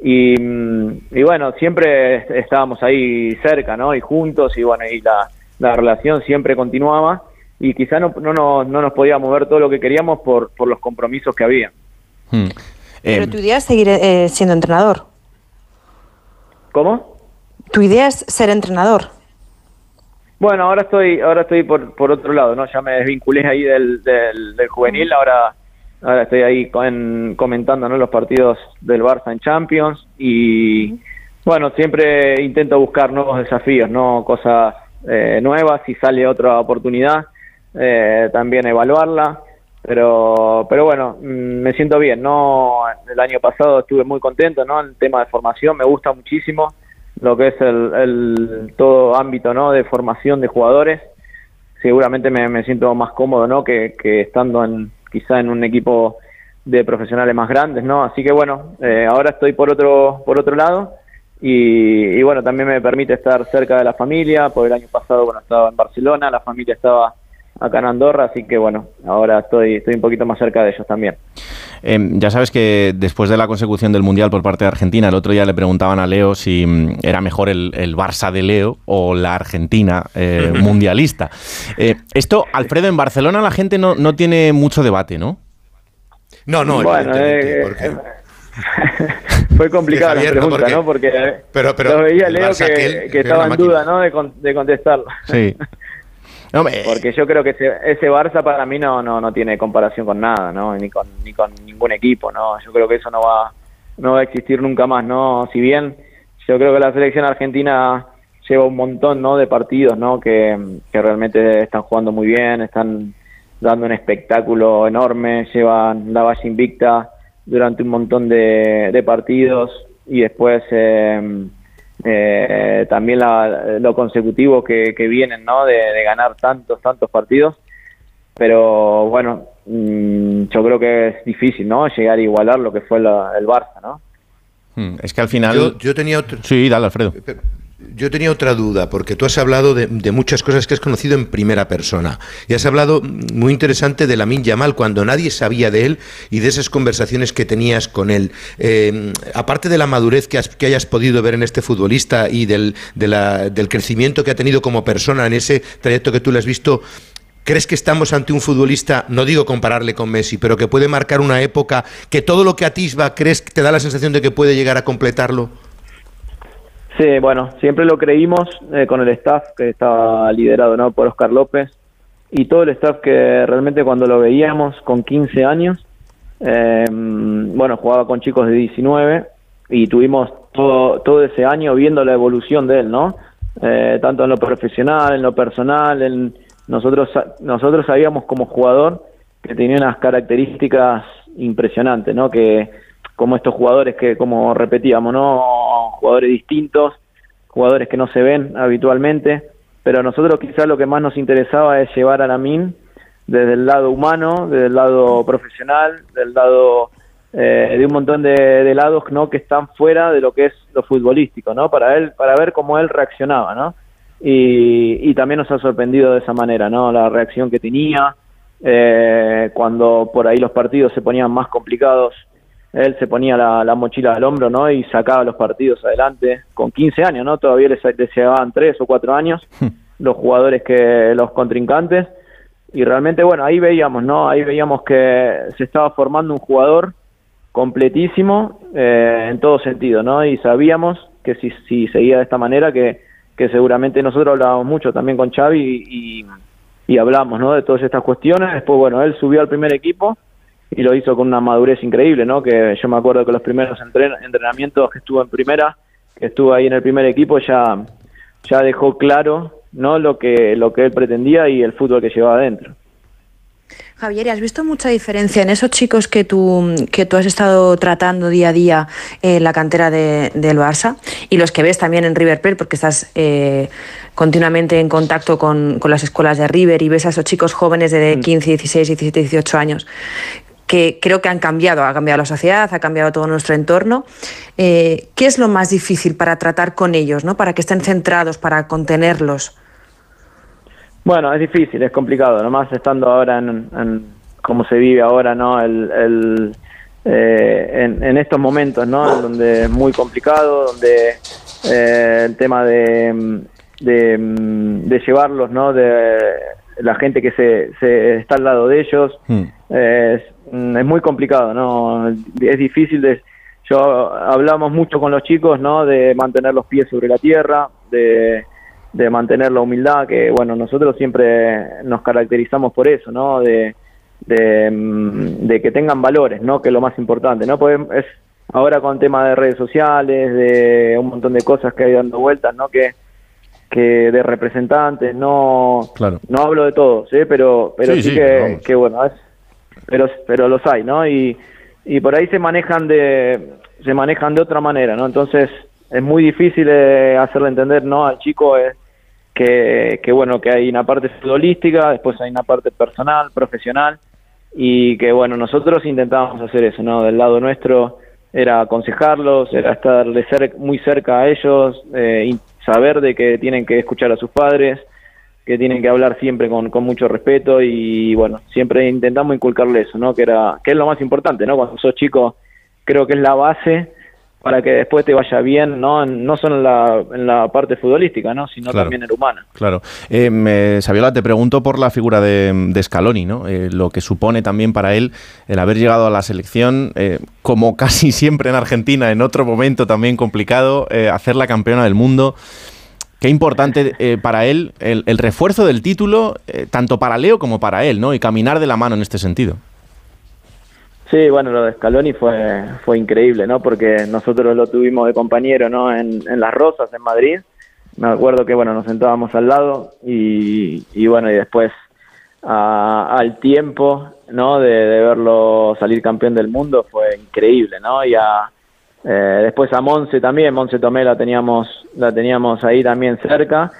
[SPEAKER 21] Y, mm, y, bueno, siempre estábamos ahí cerca, ¿no? Y juntos, y bueno, y la, la relación siempre continuaba y quizá no, no, no, no, nos podíamos ver todo lo que queríamos por, por los compromisos que había.
[SPEAKER 15] Hmm. Pero tu idea es seguir eh, siendo entrenador.
[SPEAKER 21] ¿Cómo?
[SPEAKER 15] Tu idea es ser entrenador.
[SPEAKER 21] Bueno, ahora estoy, ahora estoy por, por otro lado, ¿no? Ya me desvinculé ahí del, del, juvenil, ahora, ahora estoy ahí comentando ¿no? los partidos del Barça en Champions y bueno, siempre intento buscar nuevos desafíos, ¿no? Cosas eh, nuevas, si sale otra oportunidad, eh, también evaluarla. Pero, pero bueno, mm, me siento bien, ¿no? El año pasado estuve muy contento, ¿no? El tema de formación me gusta muchísimo lo que es el, todo ámbito, ¿no? De formación de jugadores. Seguramente me, siento más cómodo, ¿no? Que, estando en, quizá en un equipo de profesionales más grandes, ¿no? Así que bueno, eh, ahora estoy por otro, por otro lado y, y, bueno, también me permite estar cerca de la familia, porque el año pasado, bueno, estaba en Barcelona, la familia estaba acá en Andorra, así que bueno, ahora estoy, estoy un poquito más cerca de ellos también.
[SPEAKER 2] Em, ya sabes que después de la consecución del Mundial por parte de Argentina, el otro día le preguntaban a Leo si mm, era mejor el, el, Barça de Leo o la Argentina eh, mundialista. Eh, esto, Alfredo, en Barcelona la gente no, no tiene mucho debate, ¿no?
[SPEAKER 18] No, no,
[SPEAKER 21] bueno, eh, fue complicada la pregunta, ¿no? Porque, pero, pero lo veía Leo que, que, estaba en duda, ¿no? De, de contestarlo.
[SPEAKER 2] Sí.
[SPEAKER 21] Porque yo creo que ese, ese, Barça para mí no, no, no tiene comparación con nada, ¿no? Ni con, ni con ningún equipo, ¿no? Yo creo que eso no va, no va a existir nunca más, ¿no? Si bien yo creo que la selección argentina lleva un montón, ¿no? De partidos, ¿no? Que, que realmente están jugando muy bien, están dando un espectáculo enorme, llevan la valla invicta durante un montón de, de partidos y después... Eh, eh, también lo consecutivo que, vienen, ¿no? De, ganar tantos, tantos partidos. Pero bueno, mm, yo creo que es difícil, ¿no? Llegar a igualar lo que fue el Barça, ¿no?
[SPEAKER 2] Hmm, es que al final.
[SPEAKER 18] Yo, tenía otro.
[SPEAKER 2] Sí, dale, Alfredo.
[SPEAKER 18] Yo tenía otra duda, porque tú has hablado de, muchas cosas que has conocido en primera persona. Y has hablado muy interesante de Lamin Yamal, cuando nadie sabía de él y de esas conversaciones que tenías con él. Eh, aparte de la madurez que, hayas podido ver en este futbolista y del, del crecimiento que ha tenido como persona en ese trayecto que tú le has visto, ¿Crees que estamos ante un futbolista, no digo compararle con Messi, pero que puede marcar una época que todo lo que atisba, crees que te da la sensación de que puede llegar a completarlo?
[SPEAKER 21] Sí, bueno, siempre lo creímos eh, con el staff que estaba liderado ¿no? por Oscar López y todo el staff que realmente cuando lo veíamos con 15 años, eh, bueno, jugaba con chicos de 19 y tuvimos todo, todo ese año viendo la evolución de él, ¿no? Eh, tanto en lo profesional, en lo personal, en, nosotros, nosotros sabíamos como jugador que tenía unas características impresionantes, ¿no? Que como estos jugadores que, como repetíamos, ¿no? Jugadores distintos, jugadores que no se ven habitualmente, pero a nosotros quizás lo que más nos interesaba es llevar a la MIN desde el lado humano, desde el lado profesional, del lado eh, de un montón de, lados ¿no? que están fuera de lo que es lo futbolístico, ¿no? Para él, para ver cómo él reaccionaba, ¿no? Y, también nos ha sorprendido de esa manera, ¿no? La reacción que tenía eh, cuando por ahí los partidos se ponían más complicados él se ponía la, mochila al hombro, ¿no? Y sacaba los partidos adelante con 15 años, ¿no? Todavía les, llevaban 3 o 4 años hmm. los jugadores que los contrincantes. Y realmente, bueno, ahí veíamos, ¿no? Ahí veíamos que se estaba formando un jugador completísimo eh, en todo sentido, ¿no? Y sabíamos que si, si seguía de esta manera, que, que seguramente nosotros hablábamos mucho también con Xavi y, y hablamos, ¿no? De todas estas cuestiones. Después, bueno, él subió al primer equipo y lo hizo con una madurez increíble, ¿no? Que yo me acuerdo que los primeros entrenamientos que estuvo en primera, que estuvo ahí en el primer equipo, ya, ya dejó claro, ¿no? Lo que, lo que él pretendía y el fútbol que llevaba adentro.
[SPEAKER 15] Javier, ¿has visto mucha diferencia en esos chicos que tú, que tú has estado tratando día a día en la cantera de, del Barça y los que ves también en River Plate porque estás eh, continuamente en contacto con, con, las escuelas de River y ves a esos chicos jóvenes de 15, 16, 17, 18 años? Que creo que han cambiado, ha cambiado la sociedad, ha cambiado todo nuestro entorno. Eh, ¿Qué es lo más difícil para tratar con ellos, ¿no? para que estén centrados, para contenerlos?
[SPEAKER 21] Bueno, es difícil, es complicado, nomás estando ahora en, en cómo se vive ahora, ¿no? El, eh, en, estos momentos, ¿no? Donde es muy complicado, donde eh, el tema de, de, llevarlos, ¿no? De la gente que se, se está al lado de ellos, hmm. es, es, muy complicado, ¿no? Es difícil de... Yo hablamos mucho con los chicos, ¿no? De mantener los pies sobre la tierra, de de mantener la humildad, que bueno, nosotros siempre nos caracterizamos por eso, ¿no? De, de, mm, que tengan valores, ¿no? Que es lo más importante, ¿no? Pues es ahora con tema de redes sociales, de un montón de cosas que hay dando vueltas, ¿no? Que, que de representantes, no no hablo de todos, ¿eh? pero pero sí, que, que, bueno, es, pero pero los hay, ¿no? Y, y por ahí se manejan de se manejan de otra manera, ¿no? Entonces es muy difícil eh, hacerle entender no al chico eh, que, que, bueno que hay una parte futbolística después hay una parte personal profesional y que bueno nosotros intentábamos hacer eso no del lado nuestro era aconsejarlos era estar ser, muy cerca a ellos eh, saber de que tienen que escuchar a sus padres que tienen que hablar siempre con, con mucho respeto y bueno siempre intentamos inculcarle eso no que era que es lo más importante no cuando sos chico creo que es la base para que después te vaya bien, no, no solo en la, en la parte futbolística, ¿no? sino también en humana.
[SPEAKER 2] Claro. Eh, Saviola, te pregunto por la figura de, de Scaloni, ¿no? Eh, lo que supone también para él el haber llegado a la selección, eh, como casi siempre en Argentina, en otro momento también complicado, eh, hacer la campeona del mundo. Qué importante para él el, refuerzo del título, tanto para Leo como para él, ¿no? Y caminar de la mano en este sentido.
[SPEAKER 21] Sí, bueno, lo de Scaloni fue, fue increíble, ¿no? Porque nosotros lo tuvimos de compañero, ¿no? En, en Las Rosas, en Madrid. Me acuerdo que, bueno, nos sentábamos al lado y, bueno, y después al tiempo, ¿no? De, verlo salir campeón del mundo fue increíble, ¿no? Y a, eh, después a Monse también, Monse Tomé la teníamos, la teníamos ahí también cerca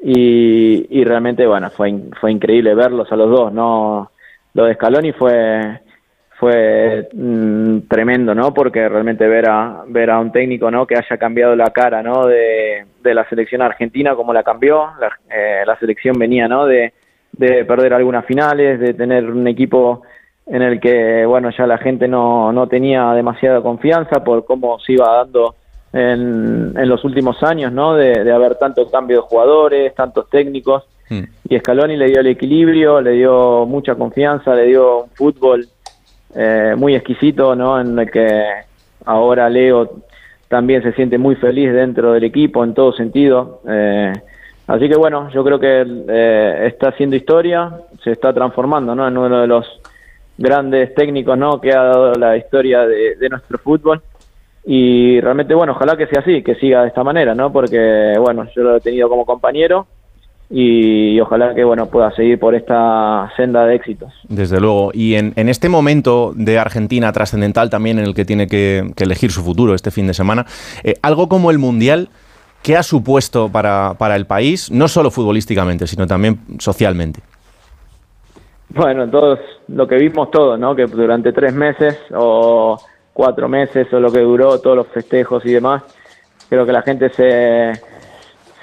[SPEAKER 21] y, y realmente, bueno, fue, fue increíble verlos a los dos, ¿no? Lo de Scaloni fue fue mm, tremendo, ¿no? Porque realmente ver a ver a un técnico, ¿no? Que haya cambiado la cara, ¿no? De, de la selección argentina como la cambió, la, eh, la selección venía, ¿no? De, de perder algunas finales, de tener un equipo en el que, bueno, ya la gente no, no tenía demasiada confianza por cómo se iba dando en, en los últimos años, ¿no? De, de haber tanto cambio de jugadores, tantos técnicos. Mm. Y Scaloni le dio el equilibrio, le dio mucha confianza, le dio un fútbol eh, muy exquisito, ¿no? En el que ahora Leo también se siente muy feliz dentro del equipo en todo sentido. Eh, así que bueno, yo creo que eh, está haciendo historia, se está transformando, ¿no? En uno de los grandes técnicos, ¿no? Que ha dado la historia de, nuestro fútbol y realmente bueno ojalá que sea así que siga de esta manera no porque bueno yo lo he tenido como compañero y, ojalá que bueno pueda seguir por esta senda de éxitos.
[SPEAKER 2] Desde luego. Y en, este momento de Argentina trascendental también en el que tiene que, elegir su futuro este fin de semana, eh, algo como el Mundial, ¿qué ha supuesto para, para, el país, no solo futbolísticamente, sino también socialmente?
[SPEAKER 21] Bueno, todos, lo que vimos todos, ¿no? Que durante tres meses o cuatro meses o lo que duró, todos los festejos y demás, creo que la gente se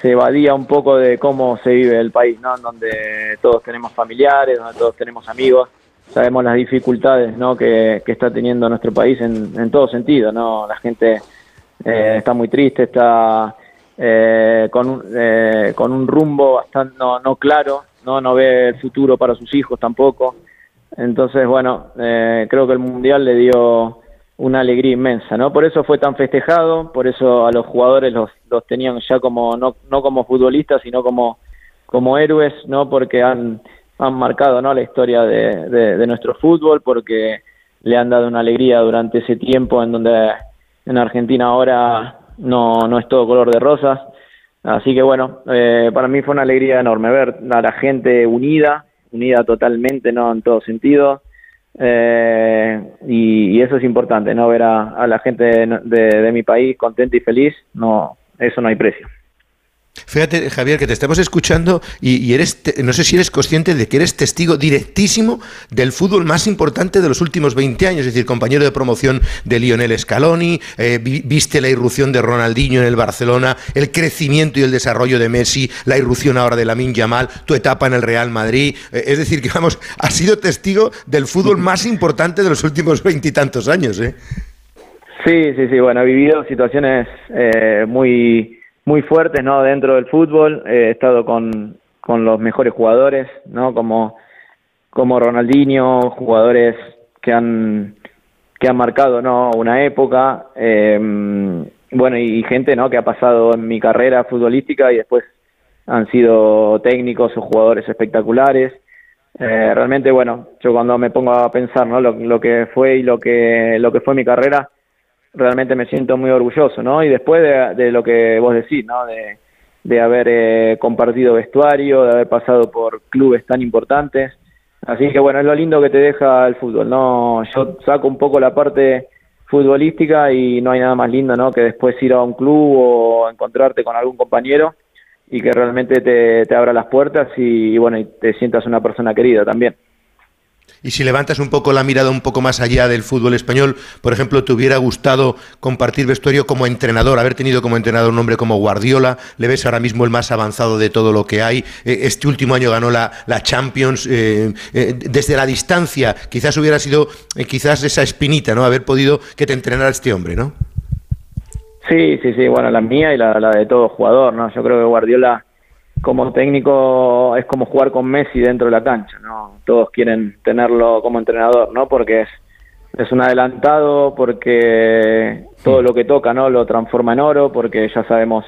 [SPEAKER 21] se evadía un poco de cómo se vive el país, ¿no? Donde todos tenemos familiares, donde todos tenemos amigos, sabemos las dificultades, ¿no? Que, está teniendo nuestro país en, en todo sentido, ¿no? La gente eh, está muy triste, está eh, con, un, eh, con un rumbo bastante no, no claro, ¿no? No ve el futuro para sus hijos tampoco. Entonces, bueno, creo que el Mundial le dio una alegría inmensa, ¿no? Por eso fue tan festejado, por eso a los jugadores los, los tenían ya como, no, no como futbolistas, sino como, como héroes, ¿no? Porque han, han marcado, ¿no? La historia de, de, nuestro fútbol, porque le han dado una alegría durante ese tiempo en donde en Argentina ahora no, no es todo color de rosas. Así que bueno, eh, para mí fue una alegría enorme ver a la gente unida, unida totalmente, ¿no? En todo sentido eh, y, eso es importante, ¿no? Ver a, la gente de, mi país contenta y feliz, no, eso no hay precio.
[SPEAKER 18] Fíjate, Javier, que te estamos escuchando y, eres, no sé si eres consciente de que eres testigo directísimo del fútbol más importante de los últimos 20 años, es decir, compañero de promoción de Lionel Scaloni, eh, viste la irrupción de Ronaldinho en el Barcelona, el crecimiento y el desarrollo de Messi, la irrupción ahora de Lamin Yamal, tu etapa en el Real Madrid, eh, es decir, que vamos, has sido testigo del fútbol más importante de los últimos veintitantos años, ¿eh?
[SPEAKER 21] Sí, sí, sí, bueno, he vivido situaciones eh, muy, muy fuertes, ¿no? Dentro del fútbol, he estado con, con los mejores jugadores, ¿no? Como, como Ronaldinho, jugadores que han, que han marcado, ¿no? Una época, eh, bueno, y, gente, ¿no? Que ha pasado en mi carrera futbolística y después han sido técnicos o jugadores espectaculares. Eh, realmente, bueno, yo cuando me pongo a pensar, ¿no? Lo, lo que fue y lo que, lo que fue mi carrera, realmente me siento muy orgulloso, ¿no? Y después de, lo que vos decís, ¿no? De, de haber eh, compartido vestuario, de haber pasado por clubes tan importantes. Así que bueno, es lo lindo que te deja el fútbol, ¿no? Yo saco un poco la parte futbolística y no hay nada más lindo, ¿no? Que después ir a un club o encontrarte con algún compañero y que realmente te, abra las puertas y, y bueno, y te sientas una persona querida también.
[SPEAKER 18] Y si levantas un poco la mirada un poco más allá del fútbol español, por ejemplo, ¿te hubiera gustado compartir vestuario como entrenador, haber tenido como entrenador un hombre como Guardiola? ¿Le ves ahora mismo el más avanzado de todo lo que hay? Eh, este último año ganó la, la Champions. Eh, eh, desde la distancia, quizás hubiera sido quizás esa espinita, ¿no? Haber podido que te entrenara este hombre, ¿no?
[SPEAKER 21] Sí, sí, sí. Bueno, la mía y la, la de todo jugador, ¿no? Yo creo que Guardiola como técnico es como jugar con Messi dentro de la cancha, ¿no? Todos quieren tenerlo como entrenador, ¿no? Porque es, es un adelantado, porque todo lo que toca, ¿no? Lo transforma en oro, porque ya sabemos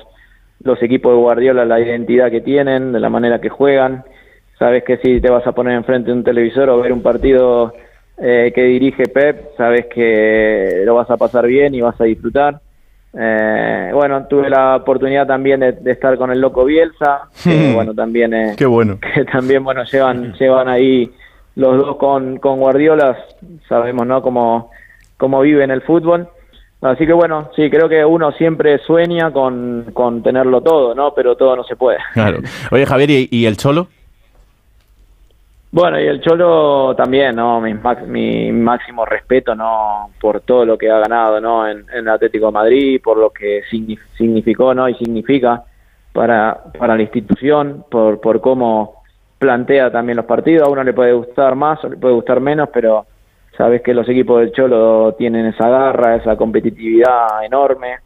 [SPEAKER 21] los equipos de Guardiola, la identidad que tienen, de la manera que juegan. Sabes que si te vas a poner enfrente de un televisor o ver un partido eh, que dirige Pep, sabes que lo vas a pasar bien y vas a disfrutar. Eh, bueno, tuve la oportunidad también de, estar con el loco Bielsa, que, bueno, también eh,
[SPEAKER 2] Qué bueno.
[SPEAKER 21] que también bueno llevan llevan ahí los dos con, con Guardiola, sabemos, ¿no? Cómo, cómo viven el fútbol. Así que bueno, sí, creo que uno siempre sueña con, con tenerlo todo, ¿no? Pero todo no se puede.
[SPEAKER 2] Claro. Oye, Javier, y el Cholo?
[SPEAKER 21] Bueno, y el Cholo también, ¿no? Mi, mi, máximo respeto, ¿no? Por todo lo que ha ganado, ¿no? En, en Atlético de Madrid, por lo que significó, ¿no? Y significa para, para la institución, por, por cómo plantea también los partidos. A uno le puede gustar más o le puede gustar menos, pero sabes que los equipos del Cholo tienen esa garra, esa competitividad enorme.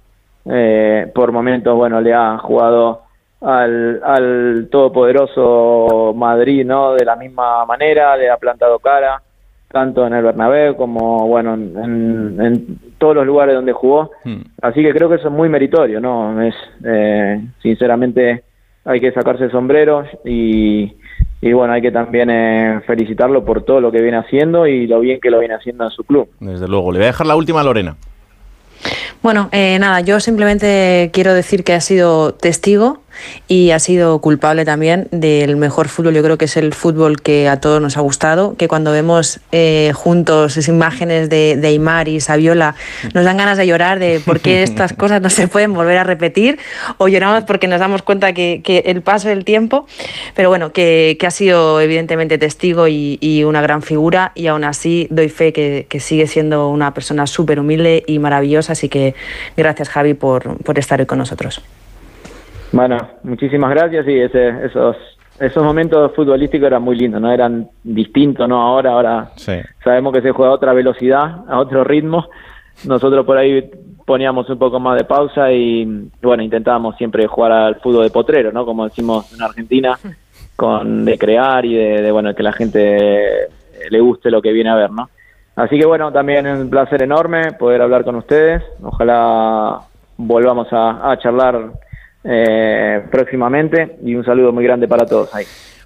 [SPEAKER 21] Eh, por momentos, bueno, le ha jugado al, al todopoderoso Madrid, ¿no? De la misma manera, le ha plantado cara, tanto en el Bernabéu como, bueno, en, en todos los lugares donde jugó. Hmm. Así que creo que eso es muy meritorio, ¿no? Es, eh, sinceramente, hay que sacarse el sombrero y, y bueno, hay que también eh, felicitarlo por todo lo que viene haciendo y lo bien que lo viene haciendo en su club.
[SPEAKER 2] Desde luego. Le voy a dejar la última a Lorena.
[SPEAKER 8] Bueno, eh, nada, yo simplemente quiero decir que ha sido testigo y ha sido culpable también del mejor fútbol. Yo creo que es el fútbol que a todos nos ha gustado, que cuando vemos eh, juntos esas imágenes de, de Aymar y Saviola nos dan ganas de llorar de por qué estas cosas no se pueden volver a repetir o lloramos porque nos damos cuenta que, el paso del tiempo, pero bueno, que, ha sido evidentemente testigo y, una gran figura y aún así doy fe que, sigue siendo una persona súper humilde y maravillosa, así que gracias Javi por, por estar hoy con nosotros.
[SPEAKER 21] Bueno, muchísimas gracias y ese, esos esos momentos futbolísticos eran muy lindos, no eran distintos, no ahora, ahora sabemos que se juega a otra velocidad, a otro ritmo. Nosotros por ahí poníamos un poco más de pausa y bueno, intentábamos siempre jugar al fútbol de potrero, ¿no? Como decimos en Argentina, con de crear y de, bueno, que la gente le guste lo que viene a ver, ¿no? Así que bueno, también un placer enorme poder hablar con ustedes. Ojalá volvamos a charlar eh, próximamente y un saludo muy grande para todos ahí.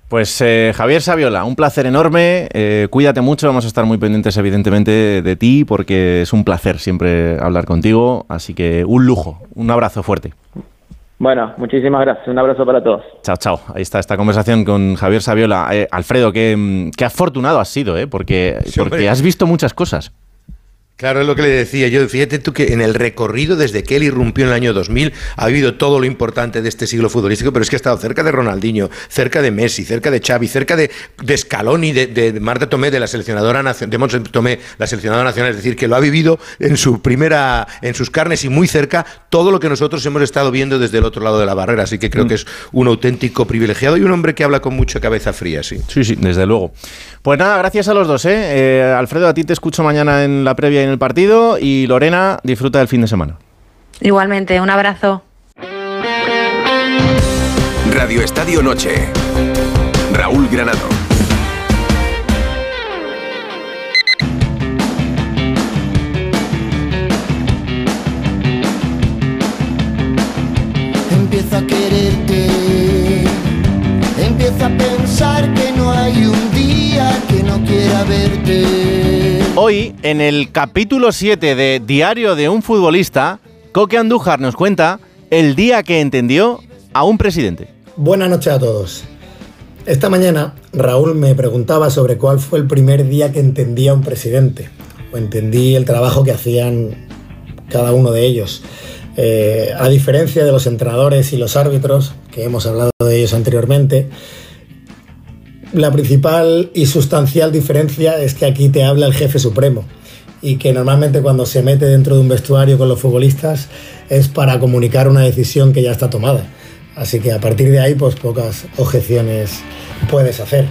[SPEAKER 2] Pues eh, Javier Saviola, un placer enorme, eh, cuídate mucho, vamos a estar muy pendientes evidentemente de ti porque es un placer siempre hablar contigo, así que un lujo, un abrazo fuerte.
[SPEAKER 21] Bueno, muchísimas gracias, un abrazo para todos.
[SPEAKER 2] Chao, chao, ahí está esta conversación con Javier Saviola. Alfredo, qué, qué, afortunado has sido, ¿eh? porque, porque has visto muchas cosas.
[SPEAKER 18] Claro, es lo que le decía yo. Fíjate tú que en el recorrido desde que él irrumpió en el año 2000 ha habido todo lo importante de este siglo futbolístico, pero es que ha estado cerca de Ronaldinho, cerca de Messi, cerca de Xavi, cerca de, de Scaloni, de, de Marta Tomé, de la seleccionadora nacional, de Montse Tomé, la seleccionadora nacional. Es decir, que lo ha vivido en su primera, en sus carnes y muy cerca todo lo que nosotros hemos estado viendo desde el otro lado de la barrera. Así que creo que es un auténtico privilegiado y un hombre que habla con mucha cabeza fría, sí.
[SPEAKER 2] Sí, sí, desde luego. Pues nada, gracias a los dos, ¿eh? Eh, Alfredo, a ti te escucho mañana en la previa en el partido y Lorena, disfruta del fin de semana.
[SPEAKER 8] Igualmente, un abrazo.
[SPEAKER 6] Radio Estadio Noche. Raúl Granado.
[SPEAKER 22] Empiezo a quererte, empiezo a pensar que no hay un día que no quiera verte.
[SPEAKER 2] Hoy, en el capítulo 7 de Diario de un futbolista, Coque Andújar nos cuenta el día que entendió a un presidente.
[SPEAKER 23] Buenas noches a todos. Esta mañana Raúl me preguntaba sobre cuál fue el primer día que entendí a un presidente, o entendí el trabajo que hacían cada uno de ellos. Eh, a diferencia de los entrenadores y los árbitros, que hemos hablado de ellos anteriormente, la principal y sustancial diferencia es que aquí te habla el jefe supremo y que normalmente cuando se mete dentro de un vestuario con los futbolistas es para comunicar una decisión que ya está tomada. Así que a partir de ahí, pues pocas objeciones puedes hacer.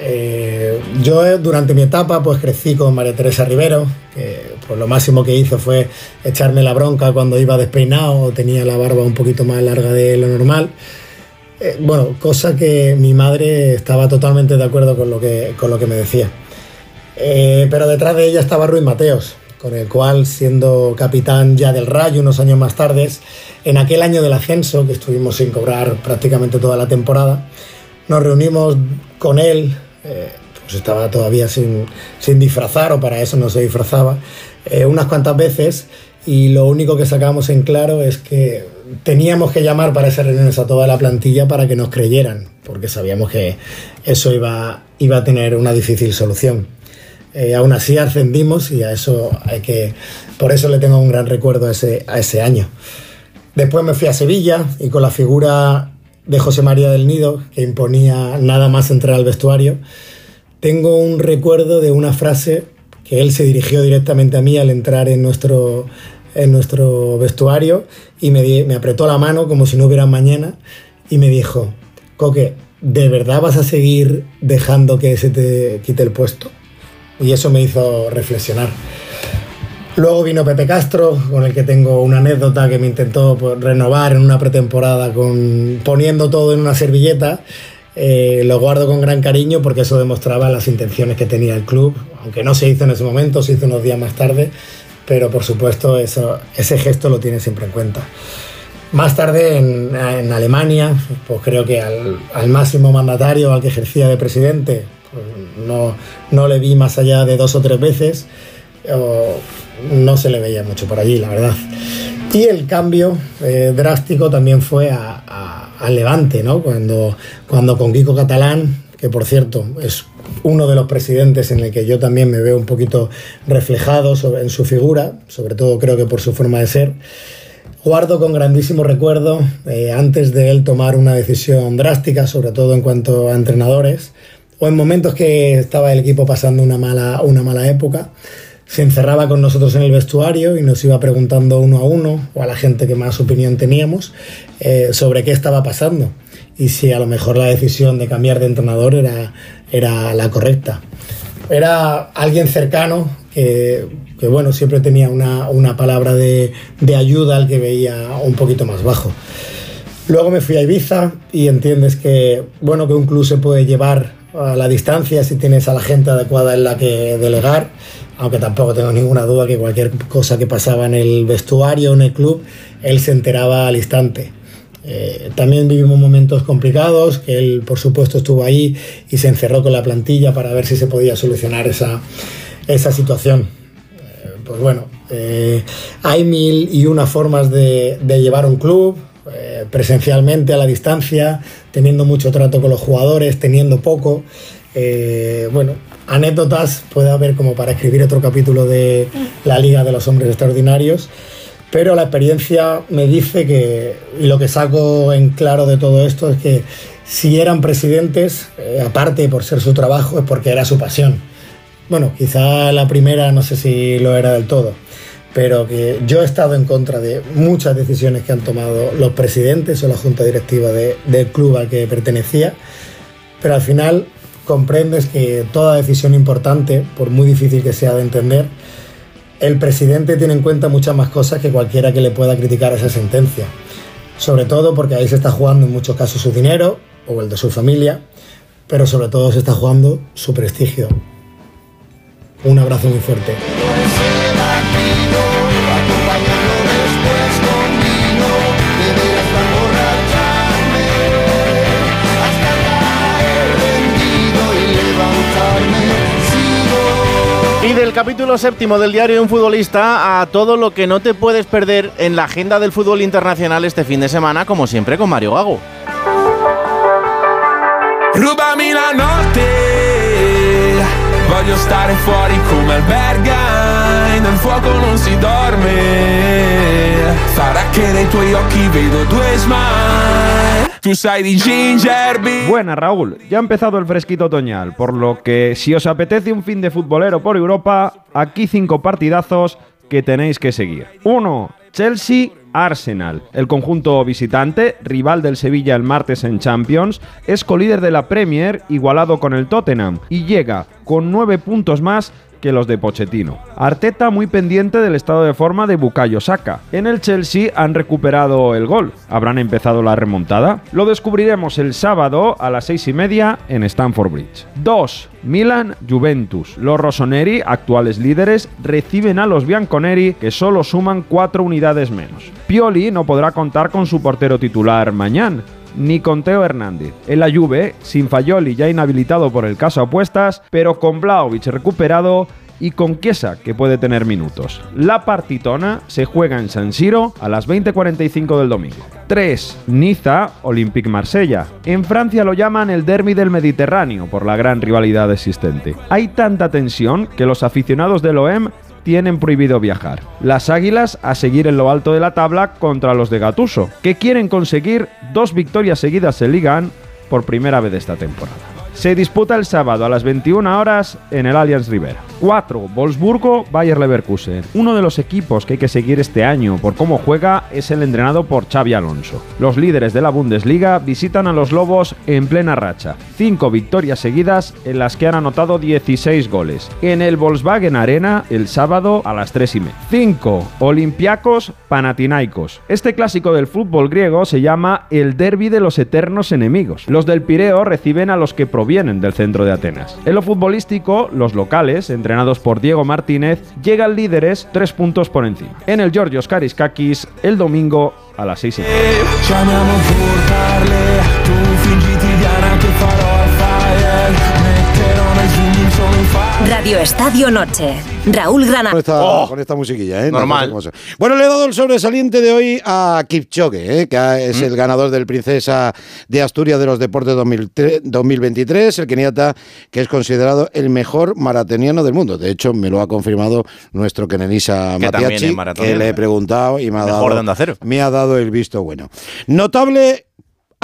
[SPEAKER 23] Eh, yo eh, durante mi etapa pues crecí con María Teresa Rivero, que pues, lo máximo que hizo fue echarme la bronca cuando iba despeinado o tenía la barba un poquito más larga de lo normal. Eh, bueno, cosa que mi madre estaba totalmente de acuerdo con lo que, con lo que me decía. Eh, pero detrás de ella estaba Ruiz Mateos, con el cual, siendo capitán ya del Rayo unos años más tarde, en aquel año del ascenso, que estuvimos sin cobrar prácticamente toda la temporada, nos reunimos con él, eh, pues estaba todavía sin, sin, disfrazar, o para eso no se disfrazaba, unas cuantas veces, y lo único que sacamos en claro es que teníamos que llamar para esas reuniones a toda la plantilla para que nos creyeran, porque sabíamos que eso iba, iba a tener una difícil solución. Eh, aún así ascendimos y a eso hay que, por eso le tengo un gran recuerdo a ese, a ese año. Después me fui a Sevilla y con la figura de José María del Nido, que imponía nada más entrar al vestuario, tengo un recuerdo de una frase que él se dirigió directamente a mí al entrar en nuestro, en nuestro vestuario y me, apretó la mano como si no hubiera mañana y me dijo, Coque, ¿de verdad vas a seguir dejando que se te quite el puesto? Y eso me hizo reflexionar. Luego vino Pepe Castro, con el que tengo una anécdota que me intentó pues, renovar en una pretemporada con, poniendo todo en una servilleta. Eh, lo guardo con gran cariño porque eso demostraba las intenciones que tenía el club, aunque no se hizo en ese momento, se hizo unos días más tarde, pero por supuesto eso, ese gesto lo tiene siempre en cuenta. Más tarde en, en Alemania, pues creo que al, al, máximo mandatario, al que ejercía de presidente, pues no, no, le vi más allá de dos o tres veces, o no se le veía mucho por allí, la verdad. Y el cambio eh, drástico también fue a, a, a Levante, ¿no? cuando, cuando con Kiko Catalán, que por cierto es uno de los presidentes en el que yo también me veo un poquito reflejado en su figura, sobre todo creo que por su forma de ser. Guardo con grandísimo recuerdo, eh, antes de él tomar una decisión drástica, sobre todo en cuanto a entrenadores, o en momentos que estaba el equipo pasando una mala, una mala época, se encerraba con nosotros en el vestuario y nos iba preguntando uno a uno, o a la gente que más opinión teníamos, eh, sobre qué estaba pasando y si a lo mejor la decisión de cambiar de entrenador era, era la correcta. Era alguien cercano que, bueno, siempre tenía una, una palabra de, de, ayuda al que veía un poquito más bajo. Luego me fui a Ibiza y entiendes que, bueno, que un club se puede llevar a la distancia si tienes a la gente adecuada en la que delegar, aunque tampoco tengo ninguna duda que cualquier cosa que pasaba en el vestuario o en el club, él se enteraba al instante. Eh, también vivimos momentos complicados, que él por supuesto estuvo ahí y se encerró con la plantilla para ver si se podía solucionar esa, esa situación. Eh, pues bueno, eh, hay mil y una formas de, de llevar un club, presencialmente, a la distancia, teniendo mucho trato con los jugadores, teniendo poco. bueno, anécdotas puede haber como para escribir otro capítulo de la Liga de los Hombres Extraordinarios, pero la experiencia me dice que, y lo que saco en claro de todo esto es que si eran presidentes, eh, aparte por ser su trabajo, es porque era su pasión. Bueno, quizá la primera no sé si lo era del todo, pero que yo he estado en contra de muchas decisiones que han tomado los presidentes o la junta directiva de- del club al que pertenecía, pero al final comprendes que toda decisión importante, por muy difícil que sea de entender, el presidente tiene en cuenta muchas más cosas que cualquiera que le pueda criticar esa sentencia. Sobre todo porque ahí se está jugando en muchos casos su dinero o el de su familia, pero sobre todo se está jugando su prestigio. Un abrazo muy fuerte.
[SPEAKER 2] Y del capítulo séptimo del diario de un futbolista a todo lo que no te puedes perder en la agenda del fútbol internacional este fin de semana, como siempre con Mario Gago.
[SPEAKER 9] La alberga, dorme,
[SPEAKER 24] Buenas, Raúl. Ya ha empezado el fresquito otoñal, por lo que si os apetece un fin de futbolero por Europa, aquí cinco partidazos que tenéis que seguir. 1. Chelsea. Arsenal. El conjunto visitante, rival del Sevilla el martes en Champions, es colíder de la Premier, igualado con el Tottenham, y llega con nueve puntos más que los de Pochettino. Arteta muy pendiente del estado de forma de Bukayo Saka. En el Chelsea han recuperado el gol. ¿Habrán empezado la remontada? Lo descubriremos el sábado a las seis y media en Stamford Bridge. 2. Milan Juventus. Los Rossoneri, actuales líderes, reciben a los Bianconeri que solo suman cuatro unidades menos. Pioli no podrá contar con su portero titular mañana ni con Teo Hernández. En la Juve, sin Fayoli ya inhabilitado por el caso apuestas, pero con Blaovic recuperado y con Chiesa, que puede tener minutos. La partitona se juega en San Siro a las 20.45 del domingo. 3. Niza, Olympique Marsella. En Francia lo llaman el derby del Mediterráneo por la gran rivalidad existente. Hay tanta tensión que los aficionados del OEM tienen prohibido viajar. Las Águilas a seguir en lo alto de la tabla contra los de Gatuso, que quieren conseguir dos victorias seguidas en Liga 1 por primera vez esta temporada. Se disputa el sábado a las 21 horas en el Allianz Rivera. 4. Wolfsburgo, Bayer Leverkusen. Uno de los equipos que hay que seguir este año por cómo juega es el entrenado por Xavi Alonso. Los líderes de la Bundesliga visitan a los Lobos en plena racha. Cinco victorias seguidas en las que han anotado 16 goles. En el Volkswagen Arena el sábado a las 3 y media. 5. Olympiacos Panathinaikos. Este clásico del fútbol griego se llama el derby de los eternos enemigos. Los del Pireo reciben a los que provienen del centro de Atenas. En lo futbolístico, los locales, entrenados por Diego Martínez, llegan líderes tres puntos por encima. En el Georgios Kariskakis, el domingo a las 6 y.
[SPEAKER 1] Radio Estadio Noche. Raúl Granado.
[SPEAKER 5] Con esta,
[SPEAKER 2] Oh.
[SPEAKER 5] con esta musiquilla, ¿eh? No
[SPEAKER 2] Normal.
[SPEAKER 5] sé Bueno, le he dado el sobresaliente de hoy a Kipchoge, ¿eh? que es
[SPEAKER 2] Mm.
[SPEAKER 5] el ganador del Princesa de Asturias de los Deportes 2003 2023, el keniata que es considerado el mejor maratoniano del mundo. De hecho, me lo ha confirmado nuestro kenenisa
[SPEAKER 2] Que también
[SPEAKER 5] Matiachi,
[SPEAKER 2] es maratoniano.
[SPEAKER 5] que le he preguntado y me ha,
[SPEAKER 2] Mejor
[SPEAKER 5] dado, me ha dado el visto bueno. Notable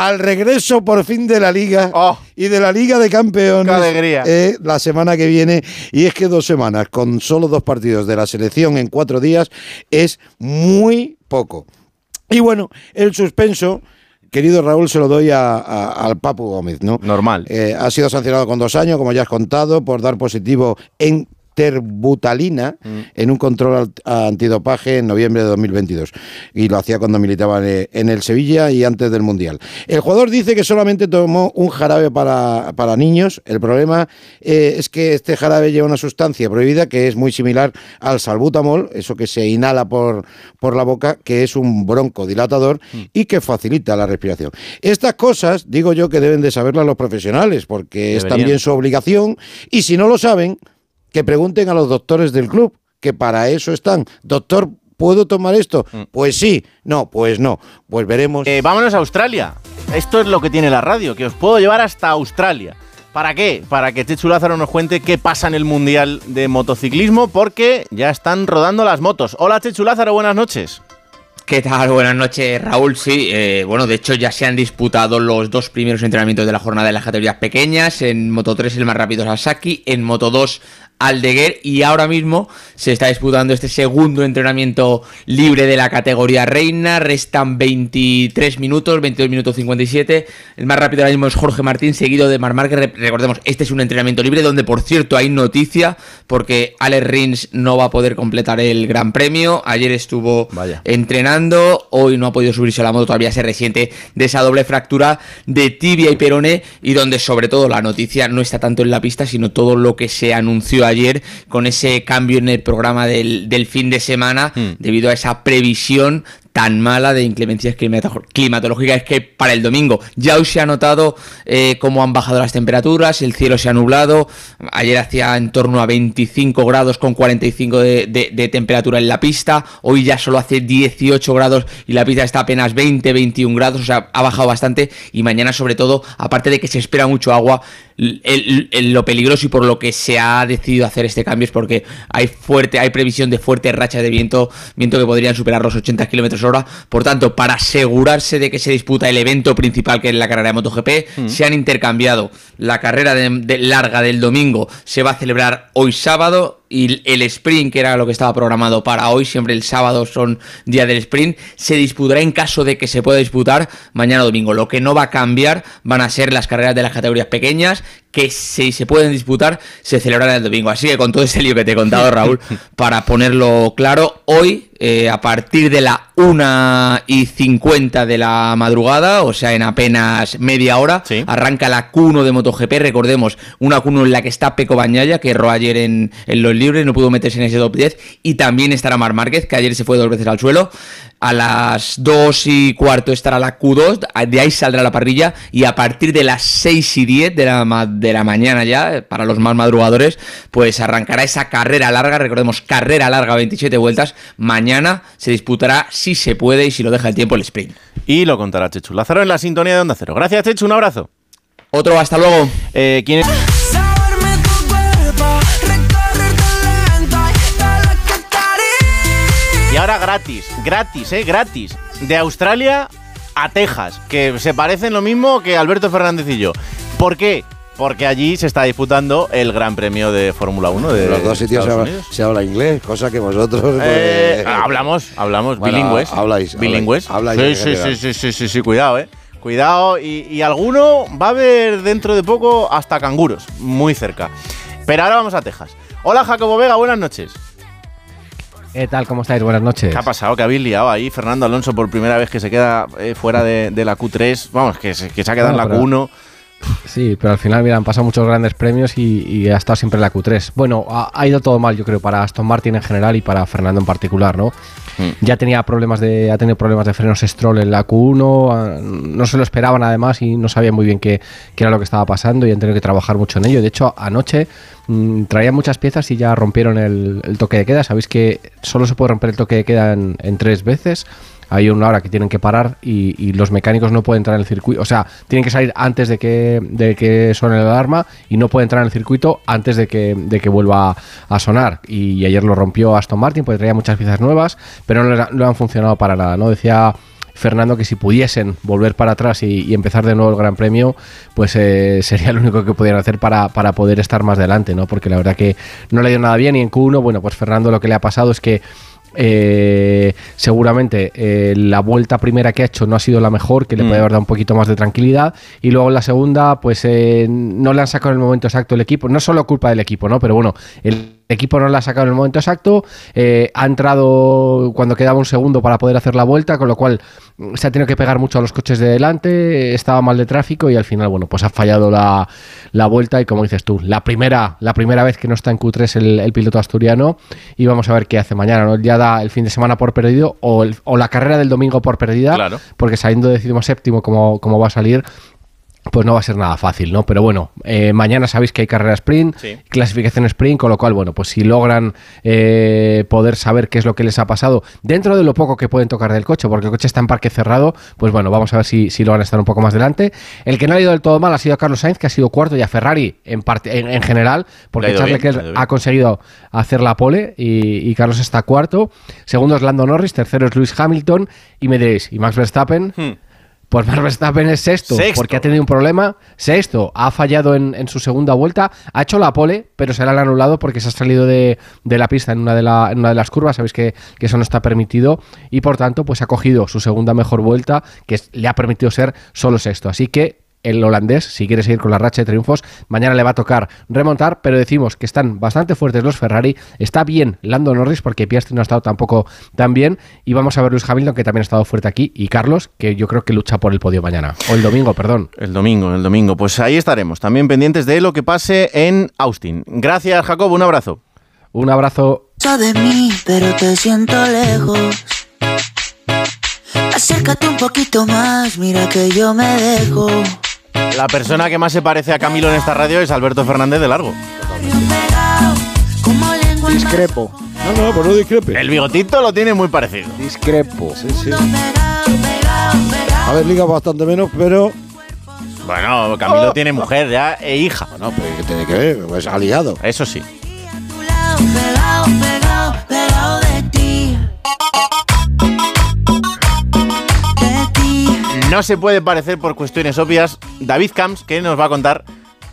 [SPEAKER 5] al regreso por fin de la Liga y de la Liga de Campeones
[SPEAKER 2] Oh. ¡Qué alegría!
[SPEAKER 5] eh, la semana que viene. Y es que dos semanas con solo dos partidos de la selección en cuatro días es muy poco. Y bueno, el suspenso. Querido Raúl, se lo doy a- a- al Papu Gómez, ¿no?
[SPEAKER 2] Normal.
[SPEAKER 5] Eh, ha sido sancionado con dos años, como ya has contado, por dar positivo en terbutalina
[SPEAKER 2] Mm.
[SPEAKER 5] en un control antidopaje en noviembre de 2022. Y lo hacía cuando militaba en el- Sevilla y antes del Mundial. El jugador dice que solamente tomó un jarabe para, para niños. El problema eh, es que este jarabe lleva una sustancia prohibida que es muy similar al salbutamol, eso que se inhala por, por la boca, que es un broncodilatador y que facilita la respiración. Estas cosas, digo yo, que deben de saberlas los profesionales, porque es también su obligación. Y si no lo saben, que pregunten a los doctores del club, que para eso están. Doctor, ¿puedo tomar esto? Pues sí, no, pues no. Pues veremos.
[SPEAKER 2] Eh, vámonos a Australia. Esto es lo que tiene la radio, que os puedo llevar hasta Australia. ¿Para qué? Para que Chechu Lázaro nos cuente qué pasa en el Mundial de Motociclismo, porque ya están rodando las motos. Hola Chechu Lázaro, buenas noches.
[SPEAKER 25] ¿Qué tal? Buenas noches, Raúl. Sí, eh, bueno, de hecho ya se han disputado los dos primeros entrenamientos de la jornada de las categorías pequeñas. En Moto 3 el más rápido es Asaki, en Moto 2 Aldeguer y ahora mismo se está disputando este segundo entrenamiento libre de la categoría reina. Restan 23 minutos, 22 minutos 57. El más rápido ahora mismo es Jorge Martín, seguido de Mar Márquez. Recordemos, este es un entrenamiento libre donde, por cierto, hay noticia porque Alex Rins no va a poder completar el Gran Premio. Ayer estuvo entrenando, hoy no ha podido subirse a la moto, todavía se resiente de esa doble fractura de tibia y perone y donde sobre todo la noticia no está tanto en la pista, sino todo lo que se anunció ayer con ese cambio en el programa del, del fin de semana
[SPEAKER 2] Hmm.
[SPEAKER 25] debido a esa previsión tan mala de inclemencias climato- climatológicas es que para el domingo. Ya hoy se ha notado eh, cómo han bajado las temperaturas, el cielo se ha nublado, ayer hacía en torno a 25 grados con 45 de, de- temperatura en la pista, hoy ya solo hace 18 grados y la pista está apenas 20, 21 grados, o sea, ha bajado bastante. Y mañana sobre todo, aparte de que se espera mucho agua, lo peligroso y por lo que se ha decidido hacer este cambio es porque hay fuerte, hay previsión de fuertes rachas de viento, viento que podrían superar los 80 kilómetros hora. Por tanto, para asegurarse de que se disputa el evento principal que es la carrera de MotoGP, se han intercambiado la carrera de, de larga del domingo se va a celebrar hoy sábado y el sprint, que era lo que estaba programado para hoy, siempre el sábado son día del sprint, se disputará en caso de que se pueda disputar mañana domingo. Lo que no va a cambiar van a ser las carreras de las categorías pequeñas, que si se pueden disputar, se celebrarán el domingo. Así que con todo ese lío que te he contado, Raúl, para ponerlo claro, hoy, eh, a partir de la 1 y 50 de la madrugada, o sea, en apenas media hora, arranca la Q1 de MotoGP. Recordemos, una Q1 en la que está Peco Bañaya, que erró ayer en, en los libres, no pudo meterse en ese top 10, y también estará Mar Márquez, que ayer se fue dos veces al suelo. A las 2 y cuarto estará la Q2, de ahí saldrá la parrilla, y a partir de las 6 y 10 de la, de la mañana ya, para los más madrugadores, pues arrancará esa carrera larga, recordemos, carrera larga, 27 vueltas. Mañana se disputará, si se puede y si lo deja el tiempo, el sprint.
[SPEAKER 2] Y lo contará Chechu Lázaro en la sintonía de Onda Cero. Gracias, Chechu, un abrazo.
[SPEAKER 25] Otro, hasta luego.
[SPEAKER 2] Eh, ¿quién es? Gratis, gratis, eh, gratis. De Australia a Texas, que se parecen lo mismo que Alberto Fernández y yo. ¿Por qué? Porque allí se está disputando el Gran Premio de Fórmula 1 de
[SPEAKER 26] En los dos sitios se habla, se habla inglés, cosa que vosotros.
[SPEAKER 2] Eh,
[SPEAKER 26] pues,
[SPEAKER 2] hablamos, hablamos,
[SPEAKER 26] Bueno,
[SPEAKER 2] bilingües.
[SPEAKER 26] habláis,
[SPEAKER 2] bilingües.
[SPEAKER 26] habláis
[SPEAKER 2] sí, sí, sí, sí, cuidado, eh. Cuidado, y, y alguno va a haber dentro de poco hasta canguros, muy cerca. Pero ahora vamos a Texas. Hola, Jacobo Vega, buenas noches.
[SPEAKER 27] ¿Qué tal? ¿Cómo estáis? Buenas noches.
[SPEAKER 2] ¿Qué ha pasado? ¿Qué habéis liado ahí? Fernando Alonso por primera vez que se queda eh, fuera de, de la Q3. Vamos, que se, que se ha quedado en la
[SPEAKER 27] pero-
[SPEAKER 2] Q1.
[SPEAKER 27] Sí, pero al final, mira, han pasado muchos grandes premios y, y ha estado siempre en la Q3. Bueno, ha, ha ido todo mal, yo creo, para Aston Martin en general y para Fernando en particular, ¿no? Ya tenía problemas de, ha tenido problemas de frenos Stroll en la Q1, ah, no se lo esperaban además y no sabían muy bien qué, qué era lo que estaba pasando y han tenido que trabajar mucho en ello. De hecho, anoche mm, traían muchas piezas y ya rompieron el, toque de queda. Sabéis que solo se puede romper el toque de queda en tres veces. Hay una hora que tienen que parar y, y los mecánicos no pueden entrar en el circuito. O sea, tienen que salir antes de que, de que suene la alarma y no pueden entrar en el circuito antes de que, de que vuelva a sonar. Y, ayer lo rompió Aston Martin, pues traía muchas piezas nuevas, pero no, han funcionado para nada. ¿no? Decía Fernando que si pudiesen volver para atrás y, empezar de nuevo el Gran Premio, pues eh, sería lo único que pudieran hacer para, para poder estar más delante, ¿no? Porque la verdad que no le ido nada bien y en Q1, bueno, pues Fernando lo que le ha pasado es que eh, seguramente eh, la vuelta primera que ha hecho no ha sido la mejor, que le
[SPEAKER 2] Mm.
[SPEAKER 27] puede haber dado un poquito más de tranquilidad. Y luego la segunda, pues eh, no le han sacado en el momento exacto el equipo. No solo culpa del equipo, ¿no? Pero bueno, el equipo no le ha sacado en el momento exacto. eh, ha entrado cuando quedaba un segundo para poder hacer la vuelta, con lo cual mm, se ha tenido que pegar mucho a los coches de delante. Estaba mal de tráfico y al final, bueno, pues ha fallado la, la vuelta. Y como dices tú, la primera, la primera vez que no está en Q3 el, el piloto asturiano. Y vamos a ver qué hace mañana, ¿no? Ya da el fin de semana por perdido o, el- o la carrera del domingo por perdida.
[SPEAKER 2] Claro.
[SPEAKER 27] Porque saliendo décimo séptimo como, como va a salir, pues no va a ser nada fácil, ¿no? Pero bueno, eh, mañana sabéis que hay carrera sprint, clasificación sprint, con lo cual, bueno, pues si logran eh, poder saber qué es lo que les ha pasado dentro de lo poco que pueden tocar del coche, porque el coche está en parque cerrado, pues bueno, vamos a ver si, si logran estar un poco más delante. El que no ha ido del todo mal ha sido Carlos Sainz, que ha sido cuarto, y a Ferrari en, parte, en, general, porque Charles Leclerc ha conseguido hacer la pole y, Carlos está cuarto. Segundo es Lando Norris, tercero es Lewis Hamilton, y me diréis, ¿y Max Verstappen? Hmm. Pues Max Verstappen es sexto, porque ha tenido un problema. Sexto, ha fallado en, su segunda vuelta. Ha hecho la pole, pero se la han anulado porque se ha salido de, la pista en una de, una de, las curvas. Sabéis que, que, eso no está permitido. Y por tanto, pues ha cogido su segunda mejor vuelta, que le ha permitido ser solo sexto. Así que el holandés, si quiere seguir con la racha de triunfos, mañana le va a tocar remontar, pero decimos que están bastante fuertes los Ferrari, está bien Lando Norris porque Piastri no ha estado tampoco tan bien y vamos a ver Luis Hamilton que también ha estado fuerte aquí y Carlos que yo creo que lucha por el podio mañana o el domingo, perdón.
[SPEAKER 2] El domingo, el domingo, pues ahí estaremos, también pendientes de lo que pase en Austin. Gracias Jacob, un abrazo.
[SPEAKER 27] Un abrazo.
[SPEAKER 28] de mí, pero te siento lejos. Acércate un poquito más, mira que yo me dejo.
[SPEAKER 2] La persona que más se parece a Camilo en esta radio es Alberto Fernández de Largo.
[SPEAKER 5] Discrepo. No, no, pues no discrepe.
[SPEAKER 2] El bigotito lo tiene muy parecido.
[SPEAKER 5] Discrepo. Sí, sí. A ver, liga bastante menos, pero.
[SPEAKER 2] Bueno, Camilo oh. tiene mujer ya e hija.
[SPEAKER 5] Bueno, pero ¿qué tiene que ver? Pues aliado.
[SPEAKER 2] Eso sí. No se puede parecer por cuestiones obvias David Camps, que nos va a contar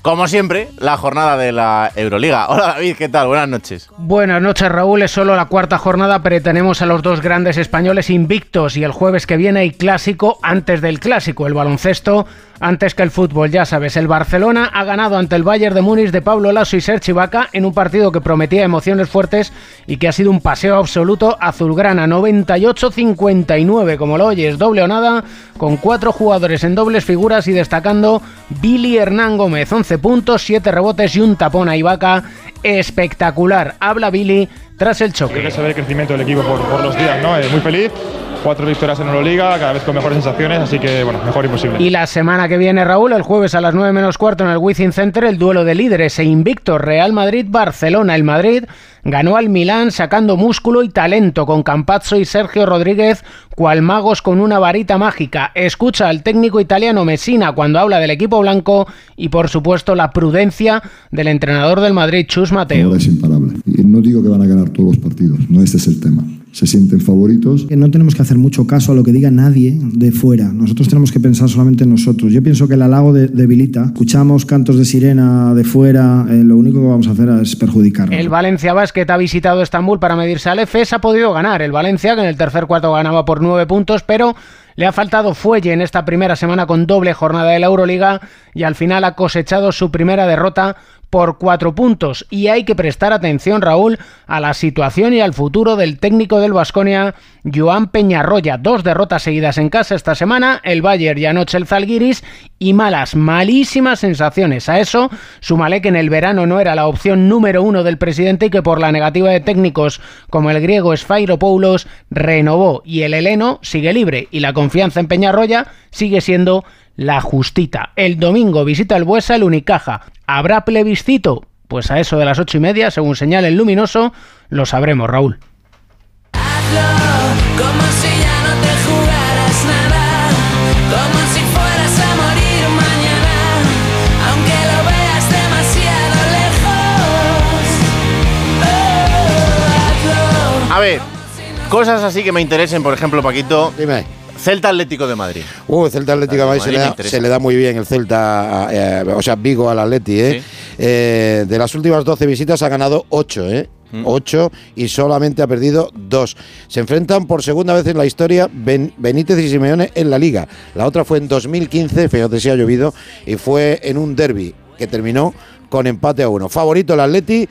[SPEAKER 2] como siempre, la jornada de la Euroliga. Hola David, ¿qué tal? Buenas noches.
[SPEAKER 29] Buenas noches Raúl, es solo la cuarta jornada, pero tenemos a los dos grandes españoles invictos y el jueves que viene hay clásico antes del clásico, el baloncesto antes que el fútbol. Ya sabes, el Barcelona ha ganado ante el Bayern de Múnich de Pablo Lasso y Serge Ibaka en un partido que prometía emociones fuertes y que ha sido un paseo absoluto azulgrana. 98-59, como lo oyes, doble o nada, con cuatro jugadores en dobles figuras y destacando Billy Hernán Gómez. 11 puntos, 7 rebotes y un tapón a Ibaka espectacular. Habla Billy tras el choque.
[SPEAKER 30] ve el crecimiento del equipo por, los días, ¿no? muy feliz cuatro victorias en Euroliga, cada vez con mejores sensaciones, así que bueno, mejor imposible.
[SPEAKER 29] Y la semana que viene, Raúl, el jueves a las 9 menos cuarto en el Wizzing Center, el duelo de líderes e invicto Real Madrid-Barcelona. El Madrid ganó al Milán sacando músculo y talento con Campazzo y Sergio Rodríguez, cual magos con una varita mágica. Escucha al técnico italiano Messina cuando habla del equipo blanco y por supuesto la prudencia del entrenador del Madrid, Chus Mateo.
[SPEAKER 31] Es imparable. Y no digo que van a ganar todos los partidos, no este es el tema se sienten favoritos.
[SPEAKER 32] No tenemos que hacer mucho caso a lo que diga nadie de fuera. Nosotros tenemos que pensar solamente en nosotros. Yo pienso que el halago debilita. Escuchamos cantos de sirena de fuera. Eh, lo único que vamos a hacer es perjudicarnos.
[SPEAKER 29] El Valencia Basket ha visitado Estambul para medirse al EFES. Ha podido ganar. El Valencia, que en el tercer cuarto ganaba por nueve puntos, pero le ha faltado fuelle en esta primera semana con doble jornada de la Euroliga y al final ha cosechado su primera derrota por cuatro puntos. Y hay que prestar atención, Raúl, a la situación y al futuro del técnico del Vasconia, Joan Peñarroya. Dos derrotas seguidas en casa esta semana, el Bayern y anoche el Zalgiris, y malas, malísimas sensaciones. A eso, súmale que en el verano no era la opción número uno del presidente y que por la negativa de técnicos como el griego Poulos renovó y el heleno sigue libre y la confianza en Peñarroya sigue siendo la justita. El domingo visita el Buesa el Unicaja. ¿Habrá plebiscito? Pues a eso de las ocho y media, según señala el luminoso, lo sabremos, Raúl.
[SPEAKER 2] A ver, cosas así que me interesen, por ejemplo, Paquito.
[SPEAKER 5] Dime.
[SPEAKER 2] Celta Atlético de Madrid.
[SPEAKER 5] Uh, Celta Atlético de Madrid, se, le da, muy bien el Celta, eh, o sea, Vigo al Atleti. ¿eh? ¿eh? de las últimas 12 visitas ha ganado 8, ¿eh? 8 mm. y solamente ha perdido 2. Se enfrentan por segunda vez en la historia Benítez y Simeone en la liga. La otra fue en 2015, fíjate si ha llovido, y fue en un derby que terminó con empate a uno. Favorito el Atleti,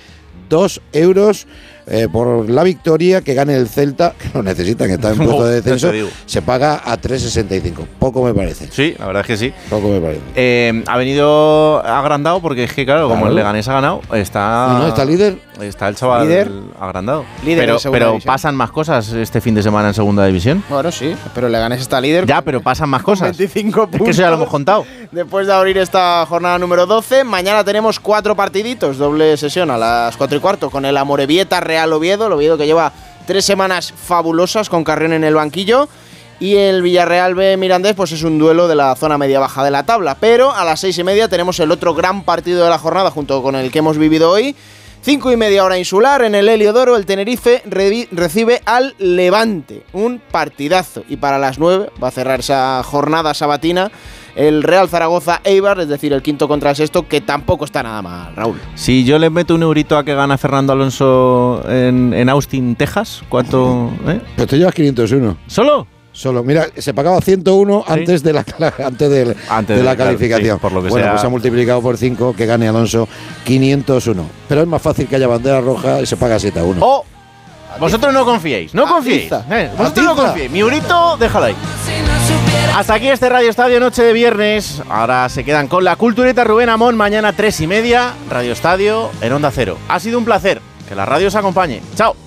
[SPEAKER 5] 2 euros eh, por la victoria, que gane el Celta, que lo necesitan, que está en puesto de descenso, se paga a 3,65. Poco me parece.
[SPEAKER 2] Sí, la verdad es que sí.
[SPEAKER 5] Poco me parece.
[SPEAKER 2] Eh, ha venido agrandado porque es que, claro, como el Leganés ha ganado, está.
[SPEAKER 5] No, no, está líder.
[SPEAKER 2] Está el chaval
[SPEAKER 33] Líder.
[SPEAKER 2] agrandado.
[SPEAKER 33] Líder
[SPEAKER 2] pero pero
[SPEAKER 33] división.
[SPEAKER 2] pasan más cosas este fin de semana en segunda división.
[SPEAKER 33] Bueno, sí, pero Leganés está líder.
[SPEAKER 2] Ya, pero pasan más cosas.
[SPEAKER 33] 25
[SPEAKER 2] Es que eso ya lo hemos contado.
[SPEAKER 33] Después de abrir esta jornada número 12, mañana tenemos cuatro partiditos, doble sesión a las 4 y cuarto con el Amorebieta Real Oviedo, el Oviedo que lleva tres semanas fabulosas con Carrión en el banquillo. Y el Villarreal B Mirandés, pues es un duelo de la zona media-baja de la tabla. Pero a las seis y media tenemos el otro gran partido de la jornada junto con el que hemos vivido hoy. Cinco y media hora insular en el Heliodoro, el Tenerife recibe al Levante. Un partidazo. Y para las nueve va a cerrar esa jornada sabatina el Real Zaragoza Eibar, es decir, el quinto contra el sexto, que tampoco está nada mal, Raúl.
[SPEAKER 2] Si yo le meto un eurito a que gana Fernando Alonso en, en Austin, Texas, ¿cuánto? eh?
[SPEAKER 5] Pues te llevas 501.
[SPEAKER 2] ¿Solo?
[SPEAKER 5] Solo. Mira, se pagaba 101 antes de la antes del-
[SPEAKER 2] Antes
[SPEAKER 5] de la
[SPEAKER 2] de- claro,
[SPEAKER 5] calificación.
[SPEAKER 2] sí, por lo que
[SPEAKER 5] bueno,
[SPEAKER 2] sea.
[SPEAKER 5] pues ha multiplicado por 5 que gane Alonso 501. Pero es más fácil que haya bandera roja y se paga 7 a 1.
[SPEAKER 2] ¡Oh! Vosotros no confiéis, no confiéis. Eh, vosotros no confiéis. Mi eurito, déjalo ahí. Hasta aquí este Radio Estadio Noche de Viernes. Ahora se quedan con la cultureta Rubén Amón. Mañana tres y media, Radio Estadio en Onda Cero. Ha sido un placer. Que la radio os acompañe. Chao.